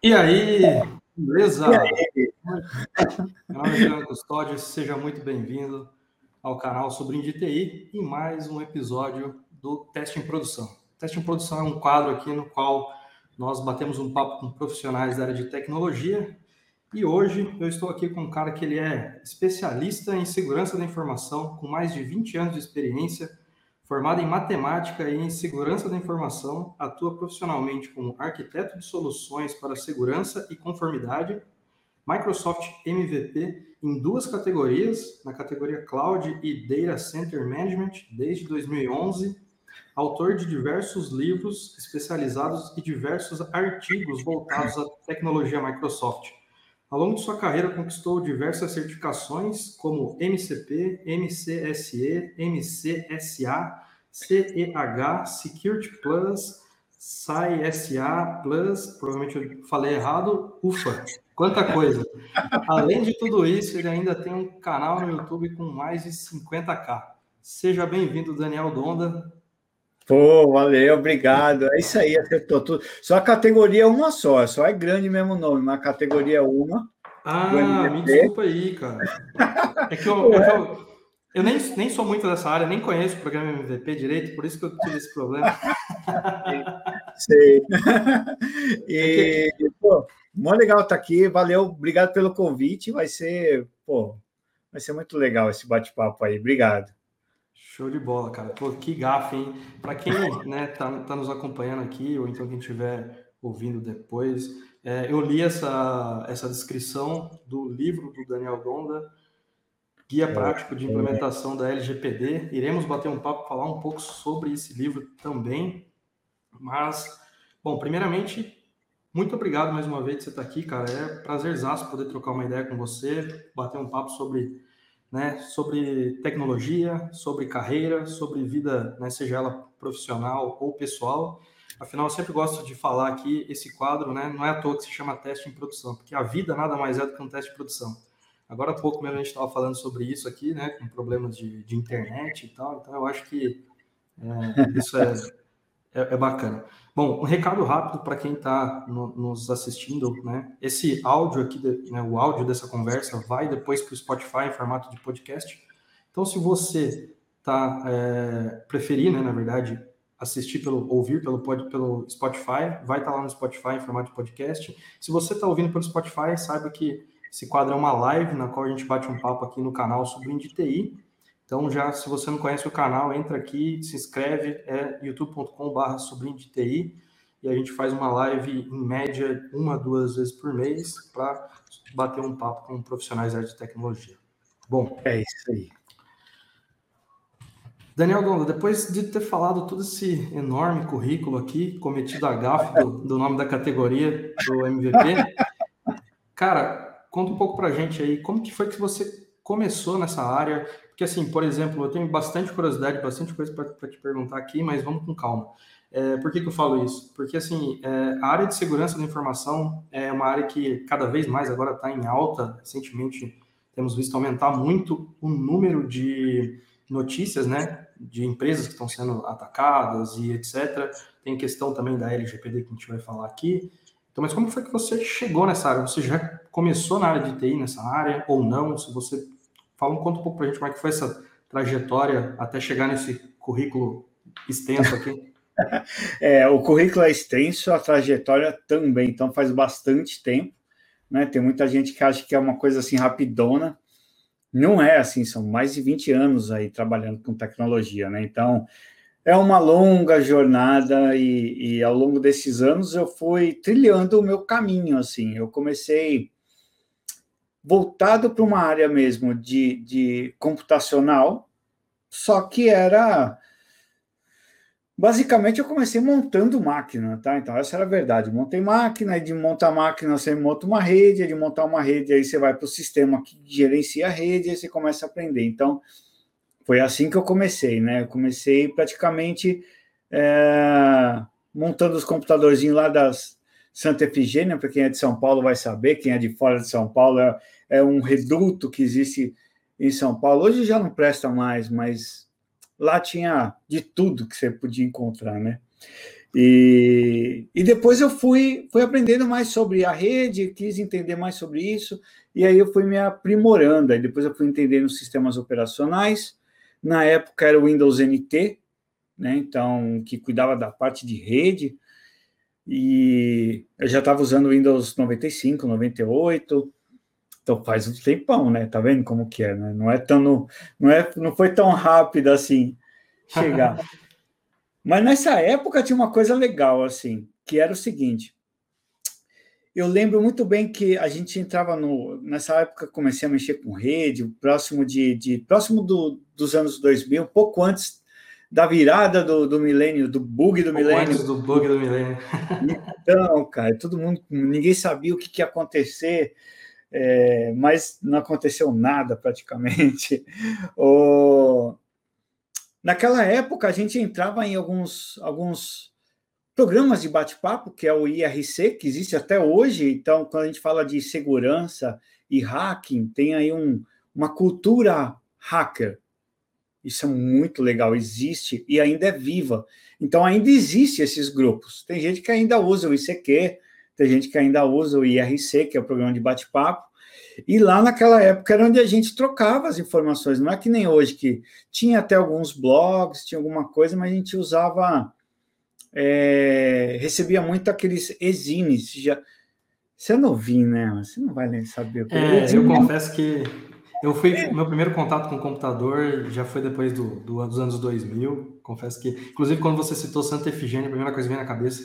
E aí, beleza? E aí? Meu nome é Jean Custódio, seja muito bem-vindo ao canal Sobrinho de TI e mais um episódio do Teste em Produção. Teste em Produção é um quadro aqui no qual nós batemos um papo com profissionais da área de tecnologia e hoje eu estou aqui com um cara que ele é especialista em segurança da informação, com mais de 20 anos de experiência, formado em matemática e em segurança da informação, atua profissionalmente como arquiteto de soluções para segurança e conformidade, Microsoft MVP em duas categorias, na categoria Cloud e Data Center Management desde 2011, autor de diversos livros especializados e diversos artigos voltados à tecnologia Microsoft ao longo de sua carreira, conquistou diversas certificações como MCP, MCSE, MCSA, CEH, Security Plus, SAI-SA Plus, provavelmente eu falei errado, ufa, quanta coisa. Além de tudo isso, ele ainda tem um canal no YouTube com mais de 50k. Seja bem-vindo, Daniel Donda. Pô, valeu, obrigado. É isso aí, acertou tudo. Só a categoria é uma só, só é grande mesmo nome, mas a categoria é uma. Ah, me desculpa aí, cara. É que eu, é que eu, eu, nem, nem sou muito dessa área, nem conheço o programa MVP direito, por isso que eu tive esse problema. Sei. E, é que... pô, muito legal estar aqui, valeu, obrigado pelo convite, vai ser, pô, vai ser muito legal esse bate-papo aí, obrigado. Show de bola, cara. Pô, que gafe, hein? Para quem né, tá, tá nos acompanhando aqui, ou então quem estiver ouvindo depois, é, eu li essa, essa descrição do livro do Daniel Donda, Guia é, Prático de é. Implementação da LGPD. Iremos bater um papo, falar um pouco sobre esse livro também. Mas, bom, primeiramente, muito obrigado mais uma vez de você estar aqui, cara. É prazerzaço poder trocar uma ideia com você, bater um papo sobre né, sobre tecnologia, sobre carreira, sobre vida, né, seja ela profissional ou pessoal. Afinal, eu sempre gosto de falar aqui, esse quadro né, não é à toa que se chama teste em produção, porque a vida nada mais é do que um teste de produção. Agora há pouco mesmo a gente estava falando sobre isso aqui, né, com problemas de, de internet e tal, então eu acho que é, isso é, é, é bacana. Bom, um recado rápido para quem está no, nos assistindo, né? Esse áudio aqui, né, o áudio dessa conversa vai depois para o Spotify em formato de podcast. Então, se você tá é, preferir, né, na verdade, assistir pelo ouvir pelo pelo Spotify, vai estar tá lá no Spotify em formato de podcast. Se você está ouvindo pelo Spotify, saiba que esse quadro é uma live na qual a gente bate um papo aqui no canal sobre de TI. Então, já se você não conhece o canal, entra aqui, se inscreve, é youtube.com.br sobrinho de TI, e a gente faz uma live em média uma, duas vezes por mês para bater um papo com profissionais da área de tecnologia. Bom, é isso aí. Daniel Donda, depois de ter falado todo esse enorme currículo aqui, cometido a gafe do, do nome da categoria do MVP, cara, conta um pouco para a gente aí, como que foi que você começou nessa área? Porque, assim, por exemplo, eu tenho bastante curiosidade, bastante coisa para te perguntar aqui, mas vamos com calma. É, por que, que eu falo isso? Porque, assim, é, a área de segurança da informação é uma área que cada vez mais agora está em alta. Recentemente, temos visto aumentar muito o número de notícias, né, de empresas que estão sendo atacadas e etc. Tem questão também da LGPD que a gente vai falar aqui. Então, mas como foi que você chegou nessa área? Você já começou na área de TI nessa área ou não? Se você Fala, conta um pouco para a gente como é que foi essa trajetória até chegar nesse currículo extenso aqui. é, o currículo é extenso, a trajetória também, então faz bastante tempo. Né? Tem muita gente que acha que é uma coisa assim rapidona. Não é assim, são mais de 20 anos aí trabalhando com tecnologia, né? Então, é uma longa jornada e, e, ao longo desses anos eu fui trilhando o meu caminho, assim. Eu comecei voltado para uma área mesmo de, de computacional, só que era. Basicamente, eu comecei montando máquina, tá? Então, essa era a verdade. Montei máquina, e de montar máquina você monta uma rede, de montar uma rede, aí você vai para o sistema que gerencia a rede, e você começa a aprender. Então, foi assim que eu comecei, né? Eu comecei praticamente é, montando os computadorzinhos lá das, Santa Efigênia, para quem é de São Paulo vai saber, quem é de fora de São Paulo, é, é um reduto que existe em São Paulo. Hoje já não presta mais, mas lá tinha de tudo que você podia encontrar, né? E, e depois eu fui, fui aprendendo mais sobre a rede, quis entender mais sobre isso, e aí eu fui me aprimorando. Aí depois eu fui entendendo sistemas operacionais. Na época era o Windows NT, né? Então, que cuidava da parte de rede. E eu já estava usando Windows 95, 98. Então faz um tempão, né? Tá vendo como que é, né? Não é tão não é não foi tão rápido assim chegar. Mas nessa época tinha uma coisa legal, assim, que era o seguinte. Eu lembro muito bem que a gente entrava no. Nessa época, comecei a mexer com rede, próximo de. de próximo do, dos anos 2000, um pouco antes da virada do, do milênio, do bug do milênio. Antes do bug do milênio. Então, cara, todo mundo. Ninguém sabia o que, que ia acontecer. É, mas não aconteceu nada praticamente. O, Naquela época, a gente entrava em alguns, alguns programas de bate-papo, que é o IRC, que existe até hoje. Então, quando a gente fala de segurança e hacking, tem aí um, uma cultura hacker. Isso é muito legal, existe e ainda é viva. Então, ainda existe esses grupos. Tem gente que ainda usa o ICQ, tem gente que ainda usa o IRC, que é o programa de bate-papo, e lá naquela época era onde a gente trocava as informações, não é que nem hoje, que tinha até alguns blogs, tinha alguma coisa, mas a gente usava, é, recebia muito aqueles exines. Já, você é novinho, né? Você não vai nem saber que é. Eu confesso que eu fui, é. meu primeiro contato com o computador já foi depois do, do, dos anos 2000. Confesso que, inclusive, quando você citou Santa Efigênia, a primeira coisa que veio na cabeça,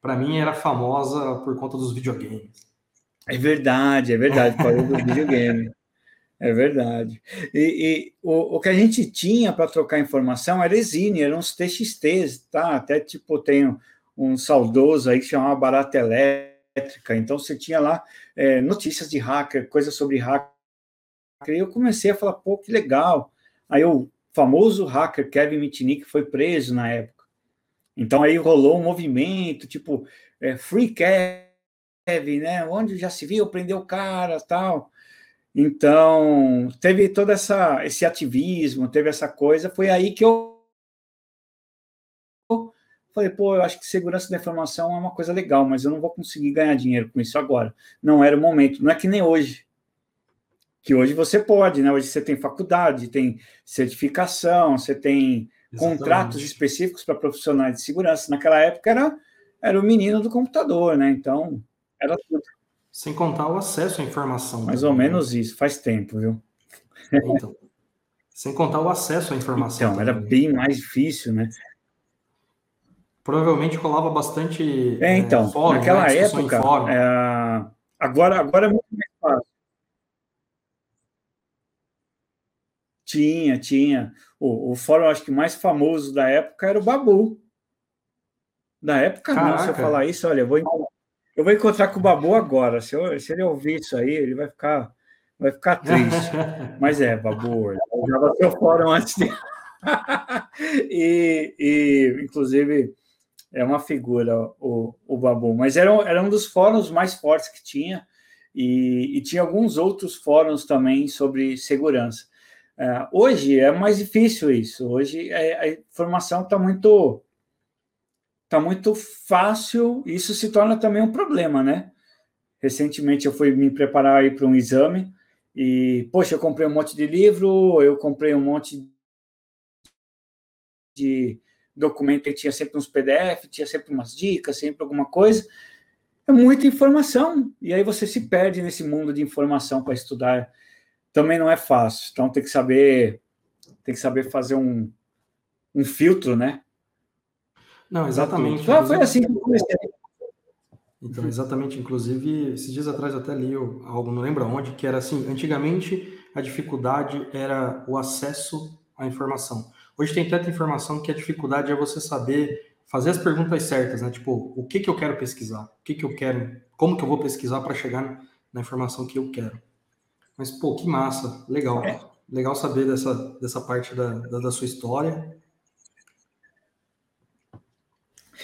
para mim era famosa por conta dos videogames. É verdade, é verdade, falou do videogame. É verdade. E, e o, o, que a gente tinha para trocar informação era Exine, eram os TXTs, tá? Até tipo, tem um, saudoso aí que chamava Barata Elétrica. Então você tinha lá é, notícias de hacker, coisas sobre hacker. E eu comecei a falar, pô, que legal. Aí o famoso hacker Kevin Mitnick foi preso na época. Então aí rolou um movimento, tipo, é, Free Cash né? Onde já se viu, prendeu o cara, tal. Então, teve todo essa, esse ativismo, teve essa coisa. Foi aí que eu falei, pô, eu acho que segurança da informação é uma coisa legal, mas eu não vou conseguir ganhar dinheiro com isso agora. Não era o momento. Não é que nem hoje. Que hoje você pode, né? Hoje você tem faculdade, tem certificação, você tem Exatamente. contratos específicos para profissionais de segurança. Naquela época era, era o menino do computador, né? Então, era tudo. Sem contar o acesso à informação. Mais ou menos isso, faz tempo, viu? Então, sem contar o acesso à informação. Então, era bem mais difícil, né? Provavelmente rolava bastante. É, então, é, fórum, naquela né? época. É, agora, agora é muito mais fácil. Tinha, tinha. O, o fórum, acho que mais famoso da época era o Babu. Da época, Caraca. não, se eu falar isso, olha, eu vou eu vou encontrar com o Babu agora. Se, eu, se ele ouvir isso aí, ele vai ficar, vai ficar triste. Mas é, Babu, eu usava seu fórum antes de. e, e, inclusive, é uma figura o, o Babu. Mas era, era um dos fóruns mais fortes que tinha. E, e tinha alguns outros fóruns também sobre segurança. É, hoje é mais difícil isso. Hoje é, a informação está muito está muito fácil, isso se torna também um problema, né? Recentemente eu fui me preparar para um exame e, poxa, eu comprei um monte de livro, eu comprei um monte de documento que tinha sempre uns PDF, tinha sempre umas dicas, sempre alguma coisa. É muita informação, e aí você se perde nesse mundo de informação para estudar. Também não é fácil, então tem que saber tem que saber fazer um, um filtro, né? Não, exatamente. Ah, foi assim que eu comecei. Então, exatamente. Inclusive, esses dias atrás até li algo, não lembro onde, que era assim: antigamente a dificuldade era o acesso à informação. Hoje tem tanta informação que a dificuldade é você saber fazer as perguntas certas, né? Tipo, o que, que eu quero pesquisar? O que, que eu quero? Como que eu vou pesquisar para chegar na informação que eu quero? Mas, pô, que massa, legal. É. Legal saber dessa, dessa parte da, da, da sua história.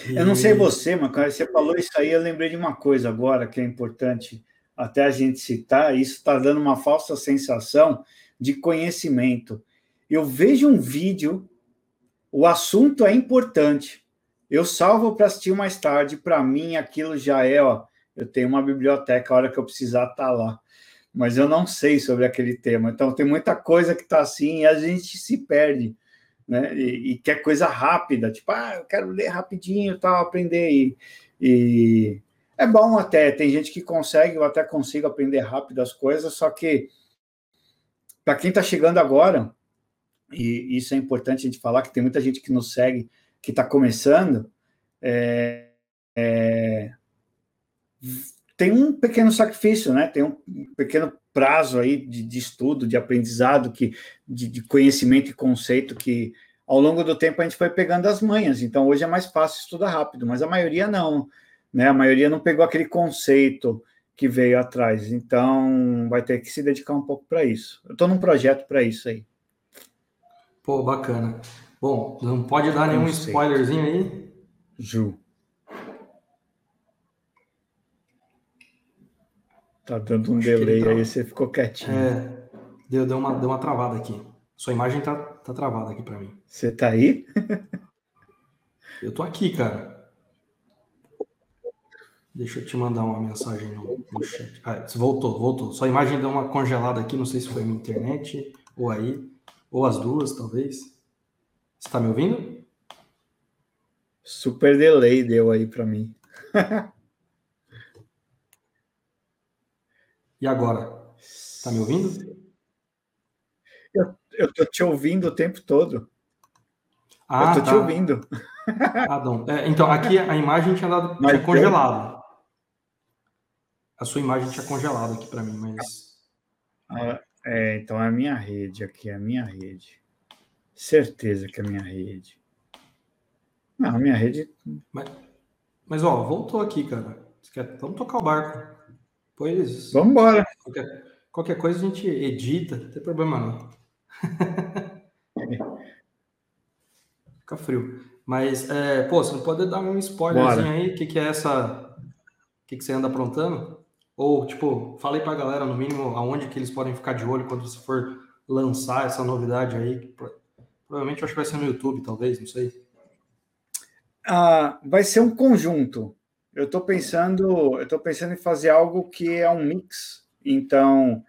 Eu não sei você, mas você falou isso aí, eu lembrei de uma coisa agora que é importante até a gente citar. Isso está dando uma falsa sensação de conhecimento. Eu vejo um vídeo o assunto é importante. Eu salvo para assistir mais tarde. Para mim, aquilo já é, ó. Eu tenho uma biblioteca, a hora que eu precisar tá lá. Mas eu não sei sobre aquele tema. Então, tem muita coisa que está assim e a gente se perde. Né? E, e, quer coisa rápida, tipo, ah, eu quero ler rapidinho, tal, aprender. E, e é bom até, tem gente que consegue, eu até consigo aprender rápido as coisas, só que para quem está chegando agora, e isso é importante a gente falar, que tem muita gente que nos segue, que está começando, é, é, tem um pequeno sacrifício, né? Tem um pequeno prazo aí de, de estudo, de aprendizado, que, de, de, conhecimento e conceito que ao longo do tempo a gente foi pegando as manhas. Então hoje é mais fácil estudar rápido, mas a maioria não, né? A maioria não pegou aquele conceito que veio atrás. Então vai ter que se dedicar um pouco para isso. Eu estou num projeto para isso aí. Pô, bacana. Bom, não pode dar nenhum spoilerzinho aí? Ju. Tá dando um Acho delay tá... aí, você ficou quietinho. É, deu, deu, uma, deu uma travada aqui. Sua imagem tá, tá travada aqui para mim. Você tá aí? eu tô aqui, cara. Deixa eu te mandar uma mensagem no, no chat. Ah, voltou, voltou. Sua imagem deu uma congelada aqui, não sei se foi minha internet ou aí, ou as duas, talvez. Você tá me ouvindo? Super delay deu aí para mim. E agora? Tá me ouvindo? Eu, eu tô te ouvindo o tempo todo. Ah, eu tô tá. te ouvindo. Ah, não. É, então, aqui a imagem tinha dado tinha congelado. A sua imagem tinha congelado aqui para mim, mas. Ah, é, então é a minha rede aqui, é a minha rede. Certeza que é a minha rede. Não, a minha rede. Mas, mas ó, voltou aqui, cara. Quer... Vamos tocar o barco. Pois. Vamos embora. Qualquer, qualquer, coisa a gente edita, não tem problema não. Fica frio. Mas, é, pô, você não pode dar um spoilerzinho aí? O que, que é essa. O que, que você anda aprontando? Ou, tipo, falei pra galera, no mínimo, aonde que eles podem ficar de olho quando você for lançar essa novidade aí. Provavelmente eu acho que vai ser no YouTube, talvez, não sei. Ah, vai ser um conjunto. Eu estou pensando, eu estou pensando em fazer algo que é um mix. Então,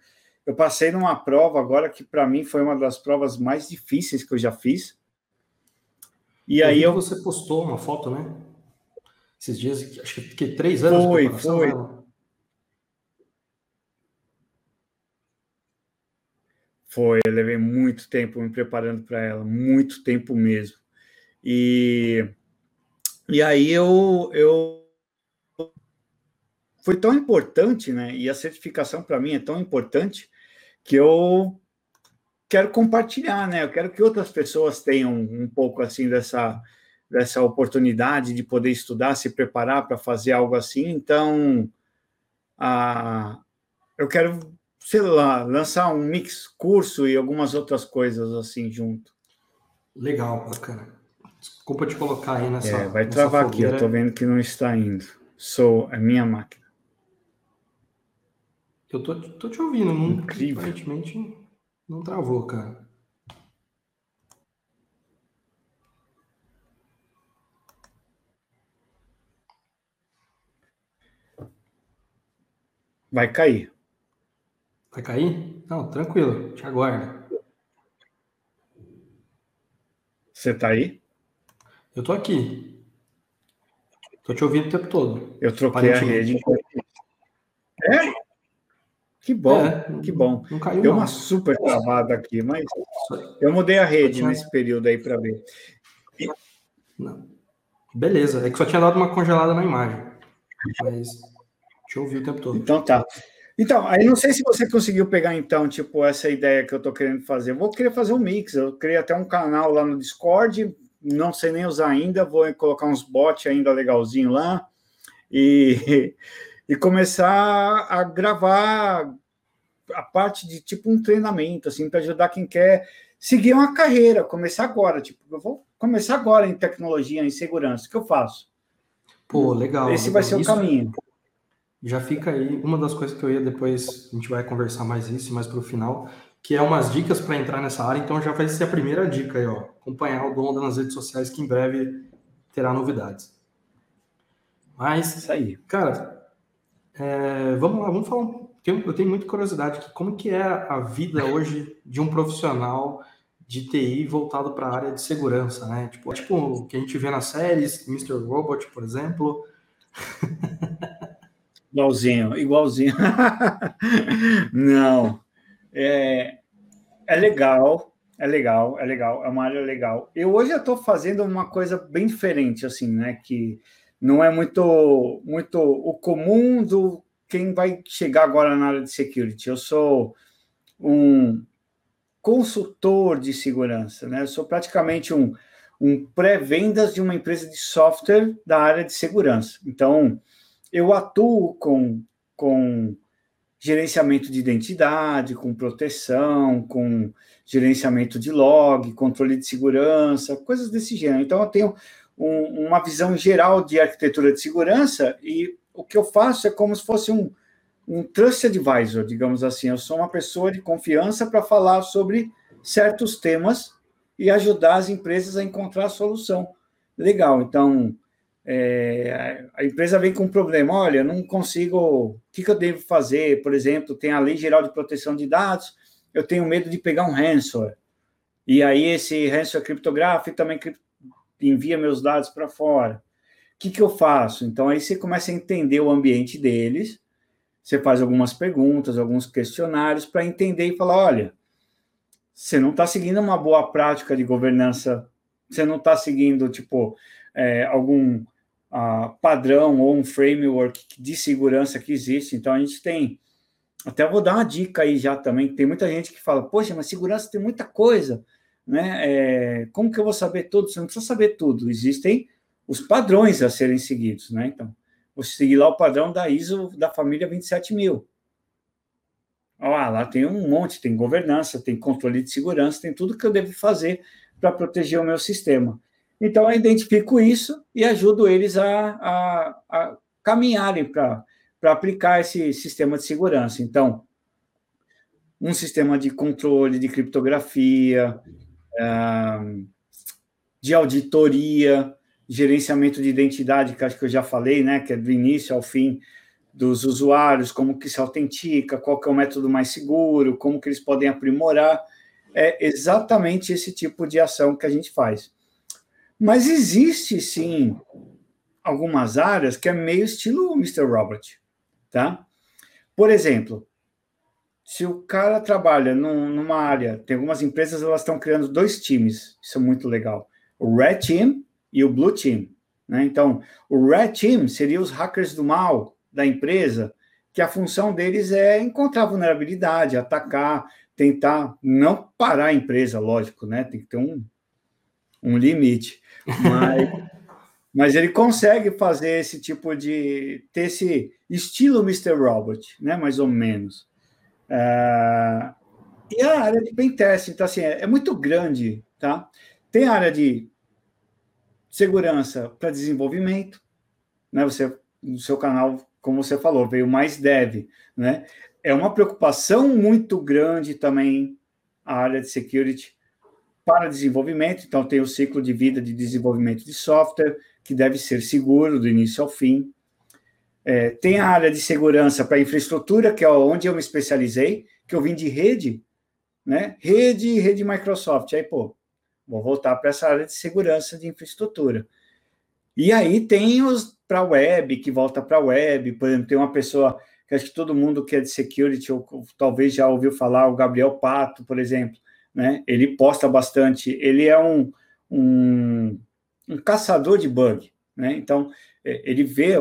eu passei numa prova agora que para mim foi uma das provas mais difíceis que eu já fiz. E eu aí eu você postou uma foto, né? Esses dias, acho que três anos. Foi, foi. Foi, eu levei muito tempo me preparando para ela, muito tempo mesmo. E, e aí eu, eu foi tão importante, né? E a certificação para mim é tão importante que eu quero compartilhar, né? Eu quero que outras pessoas tenham um pouco assim dessa dessa oportunidade de poder estudar, se preparar para fazer algo assim. Então, a, eu quero, sei lá, lançar um mix curso e algumas outras coisas assim junto. Legal, bacana. Desculpa te colocar aí nessa. É, vai travar aqui, eu tô vendo que não está indo. Sou a minha máquina. Eu tô, tô te ouvindo, não, Incrível. aparentemente não travou, cara. Vai cair. Vai cair? Não, tranquilo, te aguardo. Você tá aí? Eu tô aqui. Tô te ouvindo o tempo todo. Eu troquei a rede. É? Que bom, é, que bom. Não caiu, Deu não. uma super travada aqui, mas eu mudei a rede tinha... nesse período aí para ver. Não. Beleza, é que só tinha dado uma congelada na imagem. Mas te ouvi o tempo todo. Então tá. Então, aí não sei se você conseguiu pegar, então, tipo, essa ideia que eu tô querendo fazer. Eu vou querer fazer um mix. Eu criei até um canal lá no Discord, não sei nem usar ainda, vou colocar uns bots ainda legalzinho lá. E e começar a gravar a parte de tipo um treinamento, assim, para ajudar quem quer seguir uma carreira, começar agora. Tipo, eu vou começar agora em tecnologia, em segurança. O que eu faço? Pô, legal. Esse legal. vai ser o caminho. Já fica aí uma das coisas que eu ia depois, a gente vai conversar mais isso, mais para o final, que é umas dicas para entrar nessa área, então já vai ser a primeira dica aí, ó. Acompanhar o Donda nas redes sociais, que em breve terá novidades. Mas, Isso aí. cara, é, vamos lá, vamos falar. Eu tenho muita curiosidade aqui. Como que é a vida hoje de um profissional de TI voltado para a área de segurança, né? Tipo, tipo o que a gente vê nas séries, Mr. Robot, por exemplo. Igualzinho, igualzinho. Não. É, é legal, é legal, é legal, é uma área legal. Eu hoje estou fazendo uma coisa bem diferente, assim, né? Que não é muito, muito o comum do quem vai chegar agora na área de security. Eu sou um consultor de segurança, né? Eu sou praticamente um, um pré-vendas de uma empresa de software da área de segurança. Então, eu atuo com, com gerenciamento de identidade, com proteção, com gerenciamento de log, controle de segurança, coisas desse gênero. Então, eu tenho um, uma visão geral de arquitetura de segurança e o que eu faço é como se fosse um, um trust advisor, digamos assim. Eu sou uma pessoa de confiança para falar sobre certos temas e ajudar as empresas a encontrar a solução. Legal, então é, a empresa vem com um problema, olha, não consigo, o que, que eu devo fazer? Por exemplo, tem a Lei Geral de Proteção de Dados, eu tenho medo de pegar um ransomware. E aí esse ransomware criptográfico também envia meus dados para fora. O que, que eu faço? Então, aí você começa a entender o ambiente deles, você faz algumas perguntas, alguns questionários para entender e falar: olha, você não está seguindo uma boa prática de governança, você não está seguindo, tipo, é, algum uh, padrão ou um framework de segurança que existe. Então, a gente tem. Até vou dar uma dica aí já também, tem muita gente que fala, poxa, mas segurança tem muita coisa né? É, como que eu vou saber tudo? Você não precisa saber tudo. Existem os padrões a serem seguidos, né? Então, você seguir lá o padrão da ISO da família 27000. Ah, lá tem um monte, tem governança, tem controle de segurança, tem tudo que eu devo fazer para proteger o meu sistema. Então, eu identifico isso e ajudo eles a, a, a caminharem para aplicar esse sistema de segurança. Então, um sistema de controle de criptografia, de auditoria, gerenciamento de identidade, que acho que eu já falei, né, que é do início ao fim dos usuários, como que se autentica, qual que é o método mais seguro, como que eles podem aprimorar, é exatamente esse tipo de ação que a gente faz. Mas existe sim algumas áreas que é meio estilo Mr. Robert, tá? Por exemplo, se o cara trabalha num, numa área, tem algumas empresas elas estão criando dois times, isso é muito legal. O Red Team e o Blue Team. Né? Então, o Red Team seria os hackers do mal da empresa, que a função deles é encontrar vulnerabilidade, atacar, tentar não parar a empresa, lógico, né? Tem que ter um, um limite. Mas, mas ele consegue fazer esse tipo de. ter esse estilo Mr. Robot, né? Mais ou menos. É, e a área de pentest, então, assim, é, é muito grande, tá? Tem a área de segurança para desenvolvimento, né? Você, no seu canal, como você falou, veio mais dev, né? É uma preocupação muito grande também a área de security para desenvolvimento, então tem o ciclo de vida de desenvolvimento de software, que deve ser seguro do início ao fim. É, tem a área de segurança para infraestrutura, que é onde eu me especializei, que eu vim de rede, né? Rede, rede Microsoft. Aí, pô, vou voltar para essa área de segurança de infraestrutura. E aí tem os para web, que volta para web, por exemplo, tem uma pessoa que acho que todo mundo que é de security, ou, talvez já ouviu falar, o Gabriel Pato, por exemplo, né? Ele posta bastante, ele é um, um, um caçador de bug, né? Então, é, ele vê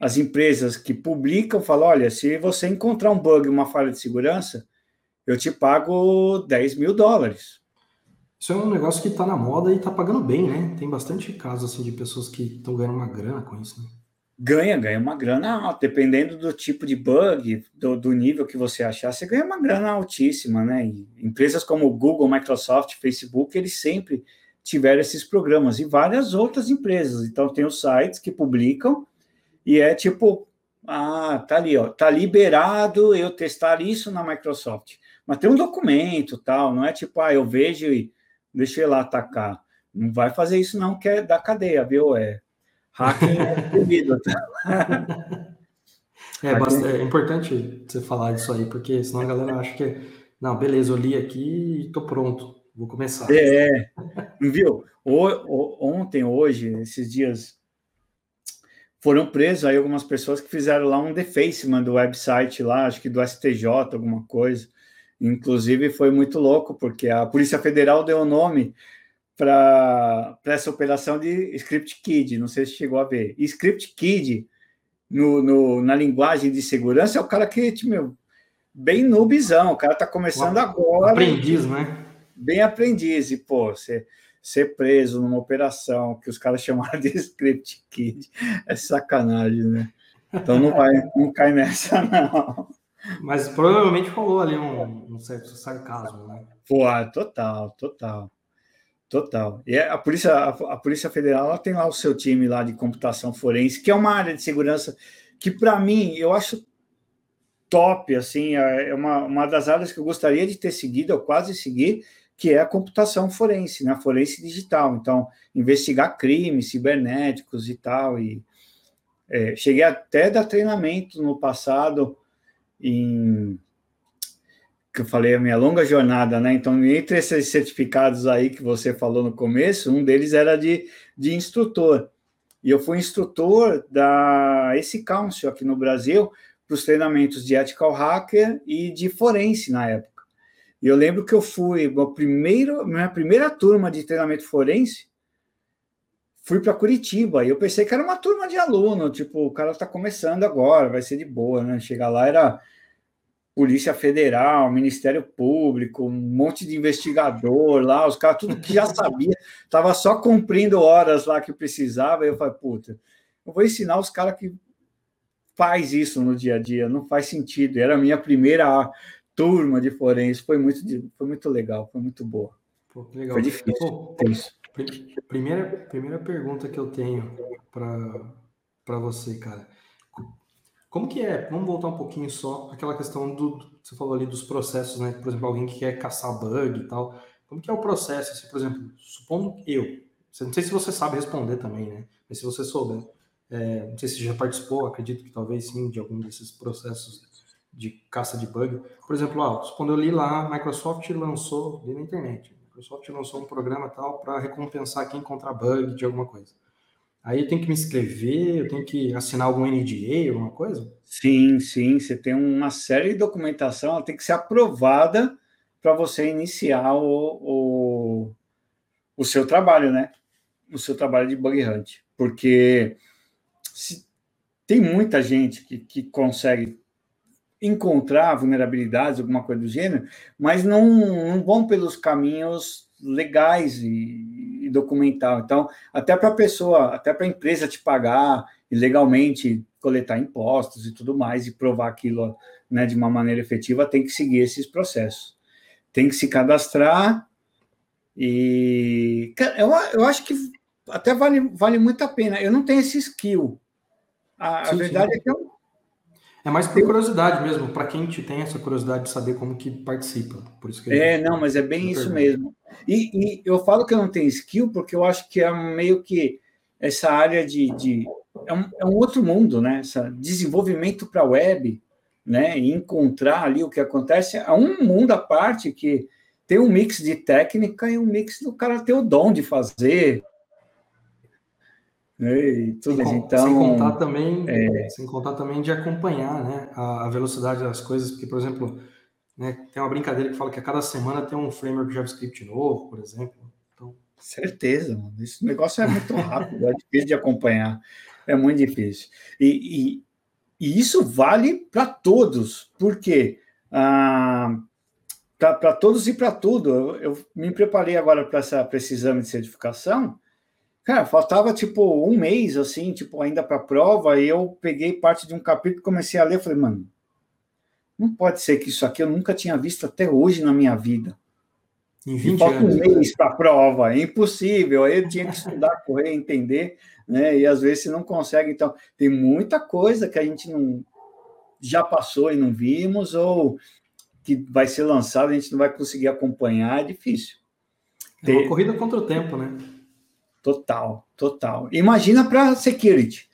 as empresas que publicam falam: olha, se você encontrar um bug, uma falha de segurança, eu te pago 10 mil dólares. Isso é um negócio que está na moda e está pagando bem, né? Tem bastante casos assim de pessoas que estão ganhando uma grana com isso, né? Ganha, ganha uma grana, dependendo do tipo de bug, do, do, nível que você achar, você ganha uma grana altíssima, né? E empresas como Google, Microsoft, Facebook, eles sempre tiveram esses programas e várias outras empresas. Então, tem os sites que publicam e é tipo, ah, tá ali, ó, tá liberado eu testar isso na Microsoft. mas tem um documento tal, não é tipo, ah, eu vejo e deixei lá atacar. Não vai fazer isso, não, que é da cadeia, viu? É hacking é proibido. É, é, importante você falar disso aí, porque senão a galera acha que, não, beleza, eu li aqui e tô pronto, vou começar. É, viu? O, o, ontem, hoje, esses dias, foram presos aí algumas pessoas que fizeram lá um defacement do website lá, acho que do STJ, alguma coisa. Inclusive, foi muito louco, porque a Polícia Federal deu o nome para essa operação de Script Kid, não sei se chegou a ver. Script Kid no, no, na linguagem de segurança é o cara que, meu, bem noobzão, o cara está começando o agora. Aprendiz, né? Bem aprendiz, e, pô, você ser preso numa operação que os caras chamaram de script kid é sacanagem, né? Então não vai, não cai nessa, não. Mas provavelmente rolou ali um, um certo sarcasmo, né? Pô, total, total. Total. E é, a Polícia, a, a, Polícia Federal ela tem lá o seu time lá de computação forense, que é uma área de segurança que, para mim, eu acho top, assim, é, é uma, uma das áreas que eu gostaria de ter seguido, eu quase segui, que é a computação forense, né? Forense digital. Então, investigar crimes cibernéticos e tal. E é, cheguei até a dar treinamento no passado em que eu falei, a minha longa jornada, né? Então, entre esses certificados aí que você falou no começo, um deles era de, de instrutor. E eu fui instrutor da esse Council aqui no Brasil para os treinamentos de ethical hacker e de forense na época. E eu lembro que eu fui, meu primeiro, minha primeira turma de treinamento forense, fui para Curitiba. E eu pensei que era uma turma de aluno, tipo, o cara está começando agora, vai ser de boa, né? Chegar lá era Polícia Federal, Ministério Público, um monte de investigador lá, os caras, tudo que já sabia, estava só cumprindo horas lá que precisava. E eu falei, puta, eu vou ensinar os caras que faz isso no dia a dia, não faz sentido. Era a minha primeira turma de forense, foi muito, foi muito legal, foi muito boa. Pô, legal. Foi difícil. Pô, primeira, primeira pergunta que eu tenho para você, cara. Como que é? Vamos voltar um pouquinho só aquela questão do você falou ali dos processos, né? Por exemplo, alguém que quer caçar bug e tal. Como que é o processo? Assim, por exemplo, supondo eu, não sei se você sabe responder também, né? Mas se você souber, é, não sei se já participou, acredito que talvez sim, de algum desses processos de caça de bug. Por exemplo, ah, quando eu li lá, Microsoft lançou, li na internet, Microsoft lançou um programa tal para recompensar quem encontrar bug de alguma coisa. Aí eu tenho que me inscrever, eu tenho que assinar algum NDA, alguma coisa? Sim, sim. Você tem uma série de documentação, ela tem que ser aprovada para você iniciar o, o, o, seu trabalho, né? O seu trabalho de bug hunt. Porque se, tem muita gente que, que consegue encontrar vulnerabilidades, alguma coisa do gênero, mas não, não vão pelos caminhos legais e, e documental. Então, até para a pessoa, até para a empresa te pagar e legalmente coletar impostos e tudo mais e provar aquilo né, de uma maneira efetiva, tem que seguir esses processos. Tem que se cadastrar e eu, eu acho que até vale, vale muito a pena. Eu não tenho esse skill. A, sim, a verdade sim. é que eu é mais por curiosidade mesmo, para quem te tem essa curiosidade de saber como que participa. Por isso que é, não, mas é bem isso mesmo. E, e, eu falo que eu não tenho skill porque eu acho que é meio que essa área de. de é, um, é um outro mundo, né? Esse desenvolvimento para a web, né? E encontrar ali o que acontece. É um mundo à parte que tem um mix de técnica e um mix do cara ter o dom de fazer, e tudo sem, então, sem contar também, é... sem contar também de acompanhar, né, a, a, velocidade das coisas, porque por exemplo, né, tem uma brincadeira que fala que a cada semana tem um framework JavaScript novo, por exemplo. Então, certeza, mano. Esse negócio é muito rápido, é difícil de acompanhar, é muito difícil. E, e, e isso vale para todos, porque ah, para todos e para tudo. Eu, eu, me preparei agora para esse exame de certificação Cara, faltava tipo um mês, assim, tipo, ainda para a prova, e eu peguei parte de um capítulo, comecei a ler, falei, mano, não pode ser que isso aqui eu nunca tinha visto até hoje na minha vida. Em 20 e falta anos. um mês para a prova, é impossível. Aí eu tinha que estudar, correr, entender, né? E às vezes você não consegue. Então, tem muita coisa que a gente não já passou e não vimos, ou que vai ser lançado, a gente não vai conseguir acompanhar, é difícil. É uma corrida contra o tempo, né? Total, total. Imagina para security,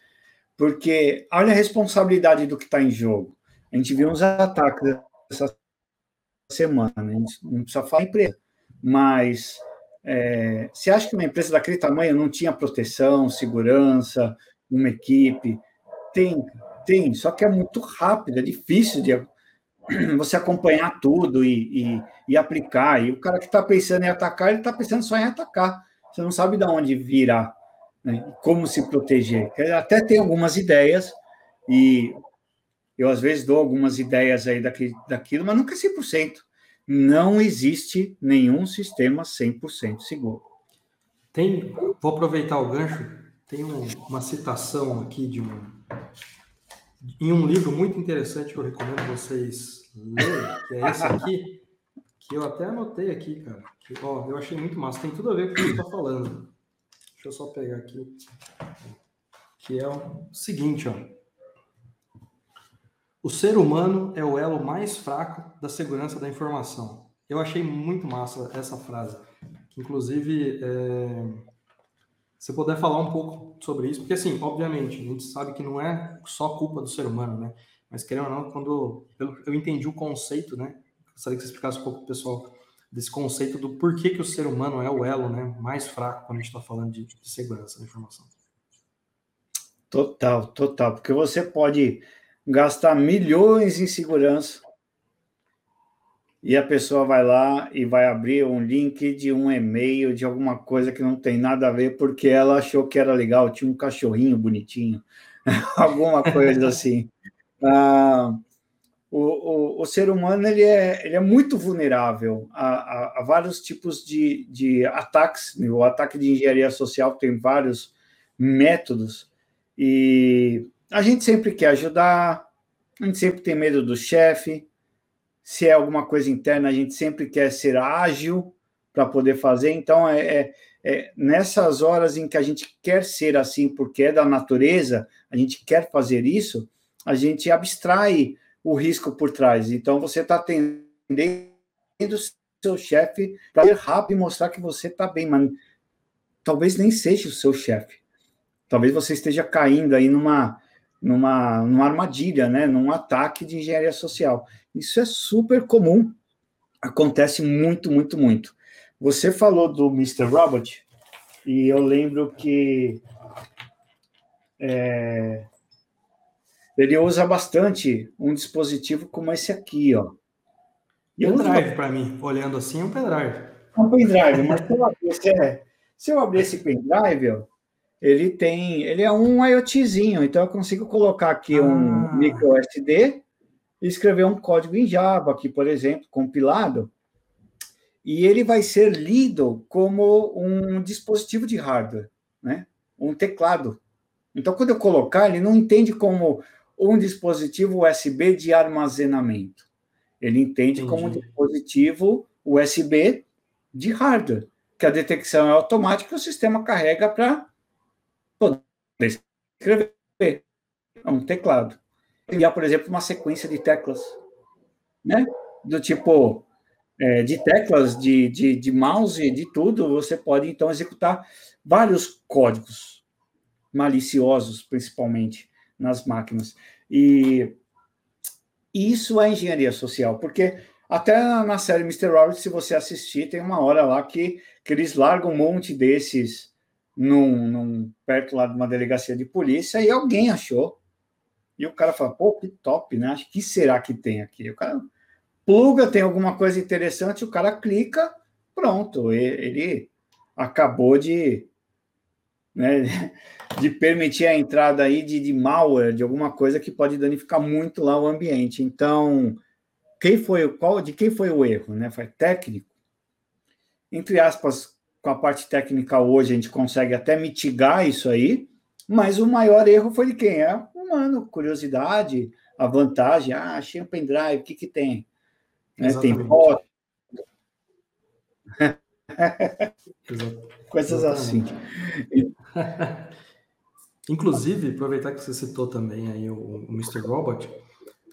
porque olha a responsabilidade do que está em jogo. A gente viu uns ataques essa semana, né? a gente não precisa falar empresa, mas é, você acha que uma empresa daquele tamanho não tinha proteção, segurança, uma equipe? Tem, tem, só que é muito rápido, é difícil de você acompanhar tudo e, e, e aplicar. E o cara que está pensando em atacar, ele está pensando só em atacar. Você não sabe de onde virar, né? como se proteger. Até tem algumas ideias, e eu às vezes dou algumas ideias aí daqui, daquilo, mas nunca é 100%. Não existe nenhum sistema 100% seguro. Tem, vou aproveitar o gancho, tem um, uma citação aqui de um, em um livro muito interessante que eu recomendo vocês lerem, que é esse aqui, que eu até anotei aqui, cara. Que, ó, eu achei muito massa, tem tudo a ver com o que você está falando. Deixa eu só pegar aqui. Que é o seguinte, ó. O ser humano é o elo mais fraco da segurança da informação. Eu achei muito massa essa frase. Inclusive, é você puder falar um pouco sobre isso, porque assim, obviamente, a gente sabe que não é só culpa do ser humano, né? Mas querendo ou não, quando eu entendi o conceito, né? Gostaria que você explicasse um pouco para o pessoal desse conceito do porquê que o ser humano é o elo né, mais fraco quando a gente está falando de, de segurança da informação. Total, total, porque você pode gastar milhões em segurança e a pessoa vai lá e vai abrir um link de um e-mail de alguma coisa que não tem nada a ver, porque ela achou que era legal, tinha um cachorrinho bonitinho, alguma coisa assim. Ah, o, o, o, ser humano ele é, ele é muito vulnerável a, a, a vários tipos de, de ataques. O ataque de engenharia social tem vários métodos, e a gente sempre quer ajudar, a gente sempre tem medo do chefe, se é alguma coisa interna, a gente sempre quer ser ágil para poder fazer. Então, é, é, é, nessas horas em que a gente quer ser assim, porque é da natureza, a gente quer fazer isso, a gente abstrai o risco por trás. Então, você está atendendo seu chefe para ir rápido e mostrar que você está bem, mas talvez nem seja o seu chefe. Talvez você esteja caindo aí numa, numa, numa armadilha, né? num ataque de engenharia social. Isso é super comum, acontece muito, muito, muito. Você falou do Mr. Robot, e eu lembro que é, ele usa bastante um dispositivo como esse aqui, ó. E pendrive para mim, olhando assim, é um pendrive. É um pendrive, mas se eu abrir, é, se eu abrir esse pendrive, ó, ele tem, ele é um IoTzinho, então eu consigo colocar aqui ah. um micro SD escrever um código em Java, aqui, por exemplo, compilado, e ele vai ser lido como um dispositivo de hardware, né? um teclado. Então, quando eu colocar, ele não entende como um dispositivo USB de armazenamento. Ele entende Entendi. como um dispositivo USB de hardware, que a detecção é automática e o sistema carrega para poder escrever. É um teclado criar, por exemplo, uma sequência de teclas, né? Do tipo, é, de teclas, de, de, de mouse, de tudo, você pode, então, executar vários códigos maliciosos, principalmente, nas máquinas. E, isso é engenharia social, porque até na série Mr. Robert, se você assistir, tem uma hora lá que, que eles largam um monte desses num, num, perto lá de uma delegacia de polícia e alguém achou e o cara fala, pô, que top, né? Acho que será que tem aqui? O cara pluga, tem alguma coisa interessante, o cara clica, pronto, ele acabou de, né, de permitir a entrada aí de, de malware, de alguma coisa que pode danificar muito lá o ambiente. Então, quem foi qual de quem foi o erro, né? Foi técnico. Entre aspas, com a parte técnica hoje a gente consegue até mitigar isso aí, mas o maior erro foi de quem? É humano, curiosidade, a vantagem, ah, achei um pendrive, o que que tem? Né? Tem foto. Coisas assim. Inclusive, aproveitar que você citou também aí o, o Mr. Robot,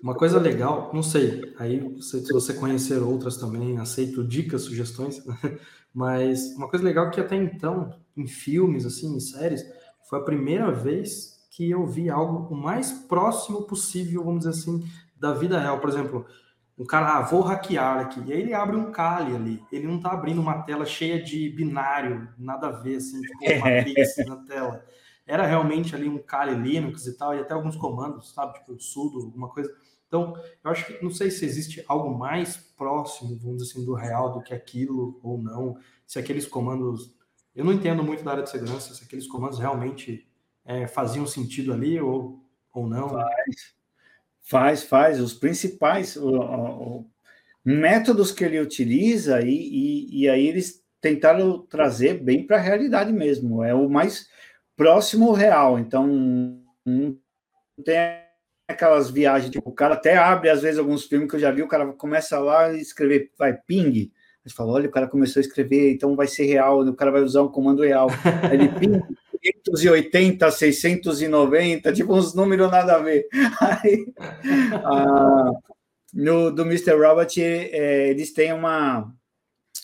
Uma coisa legal, não sei, aí se você conhecer outras também, aceito dicas, sugestões, mas uma coisa legal que até então, em filmes, assim, em séries, foi a primeira vez que eu vi algo o mais próximo possível, vamos dizer assim, da vida real. Por exemplo, um cara, ah, vou hackear aqui. E aí ele abre um Kali ali. Ele não tá abrindo uma tela cheia de binário, nada a ver, assim, tipo Matrix na tela. Era realmente ali um Kali Linux e tal, e até alguns comandos, sabe? Tipo sudo, alguma coisa. Então, eu acho que não sei se existe algo mais próximo, vamos dizer assim, do real do que aquilo ou não. Se aqueles comandos. Eu não entendo muito da área de segurança, se aqueles comandos realmente é, faziam sentido ali ou, ou não. Faz. Faz, faz. Os principais o, o, métodos que ele utiliza, e, e, e aí eles tentaram trazer bem para a realidade mesmo. É o mais próximo real. Então, não tem aquelas viagens, tipo, o cara até abre, às vezes, alguns filmes que eu já vi, o cara começa lá e escrever, vai, ping. A gente fala, olha, o cara começou a escrever, então vai ser real, o cara vai usar um comando real. Aí ele ping, 580, 690, tipo uns números nada a ver. Aí, ah, no, do Mr. Robot, é, eles têm uma,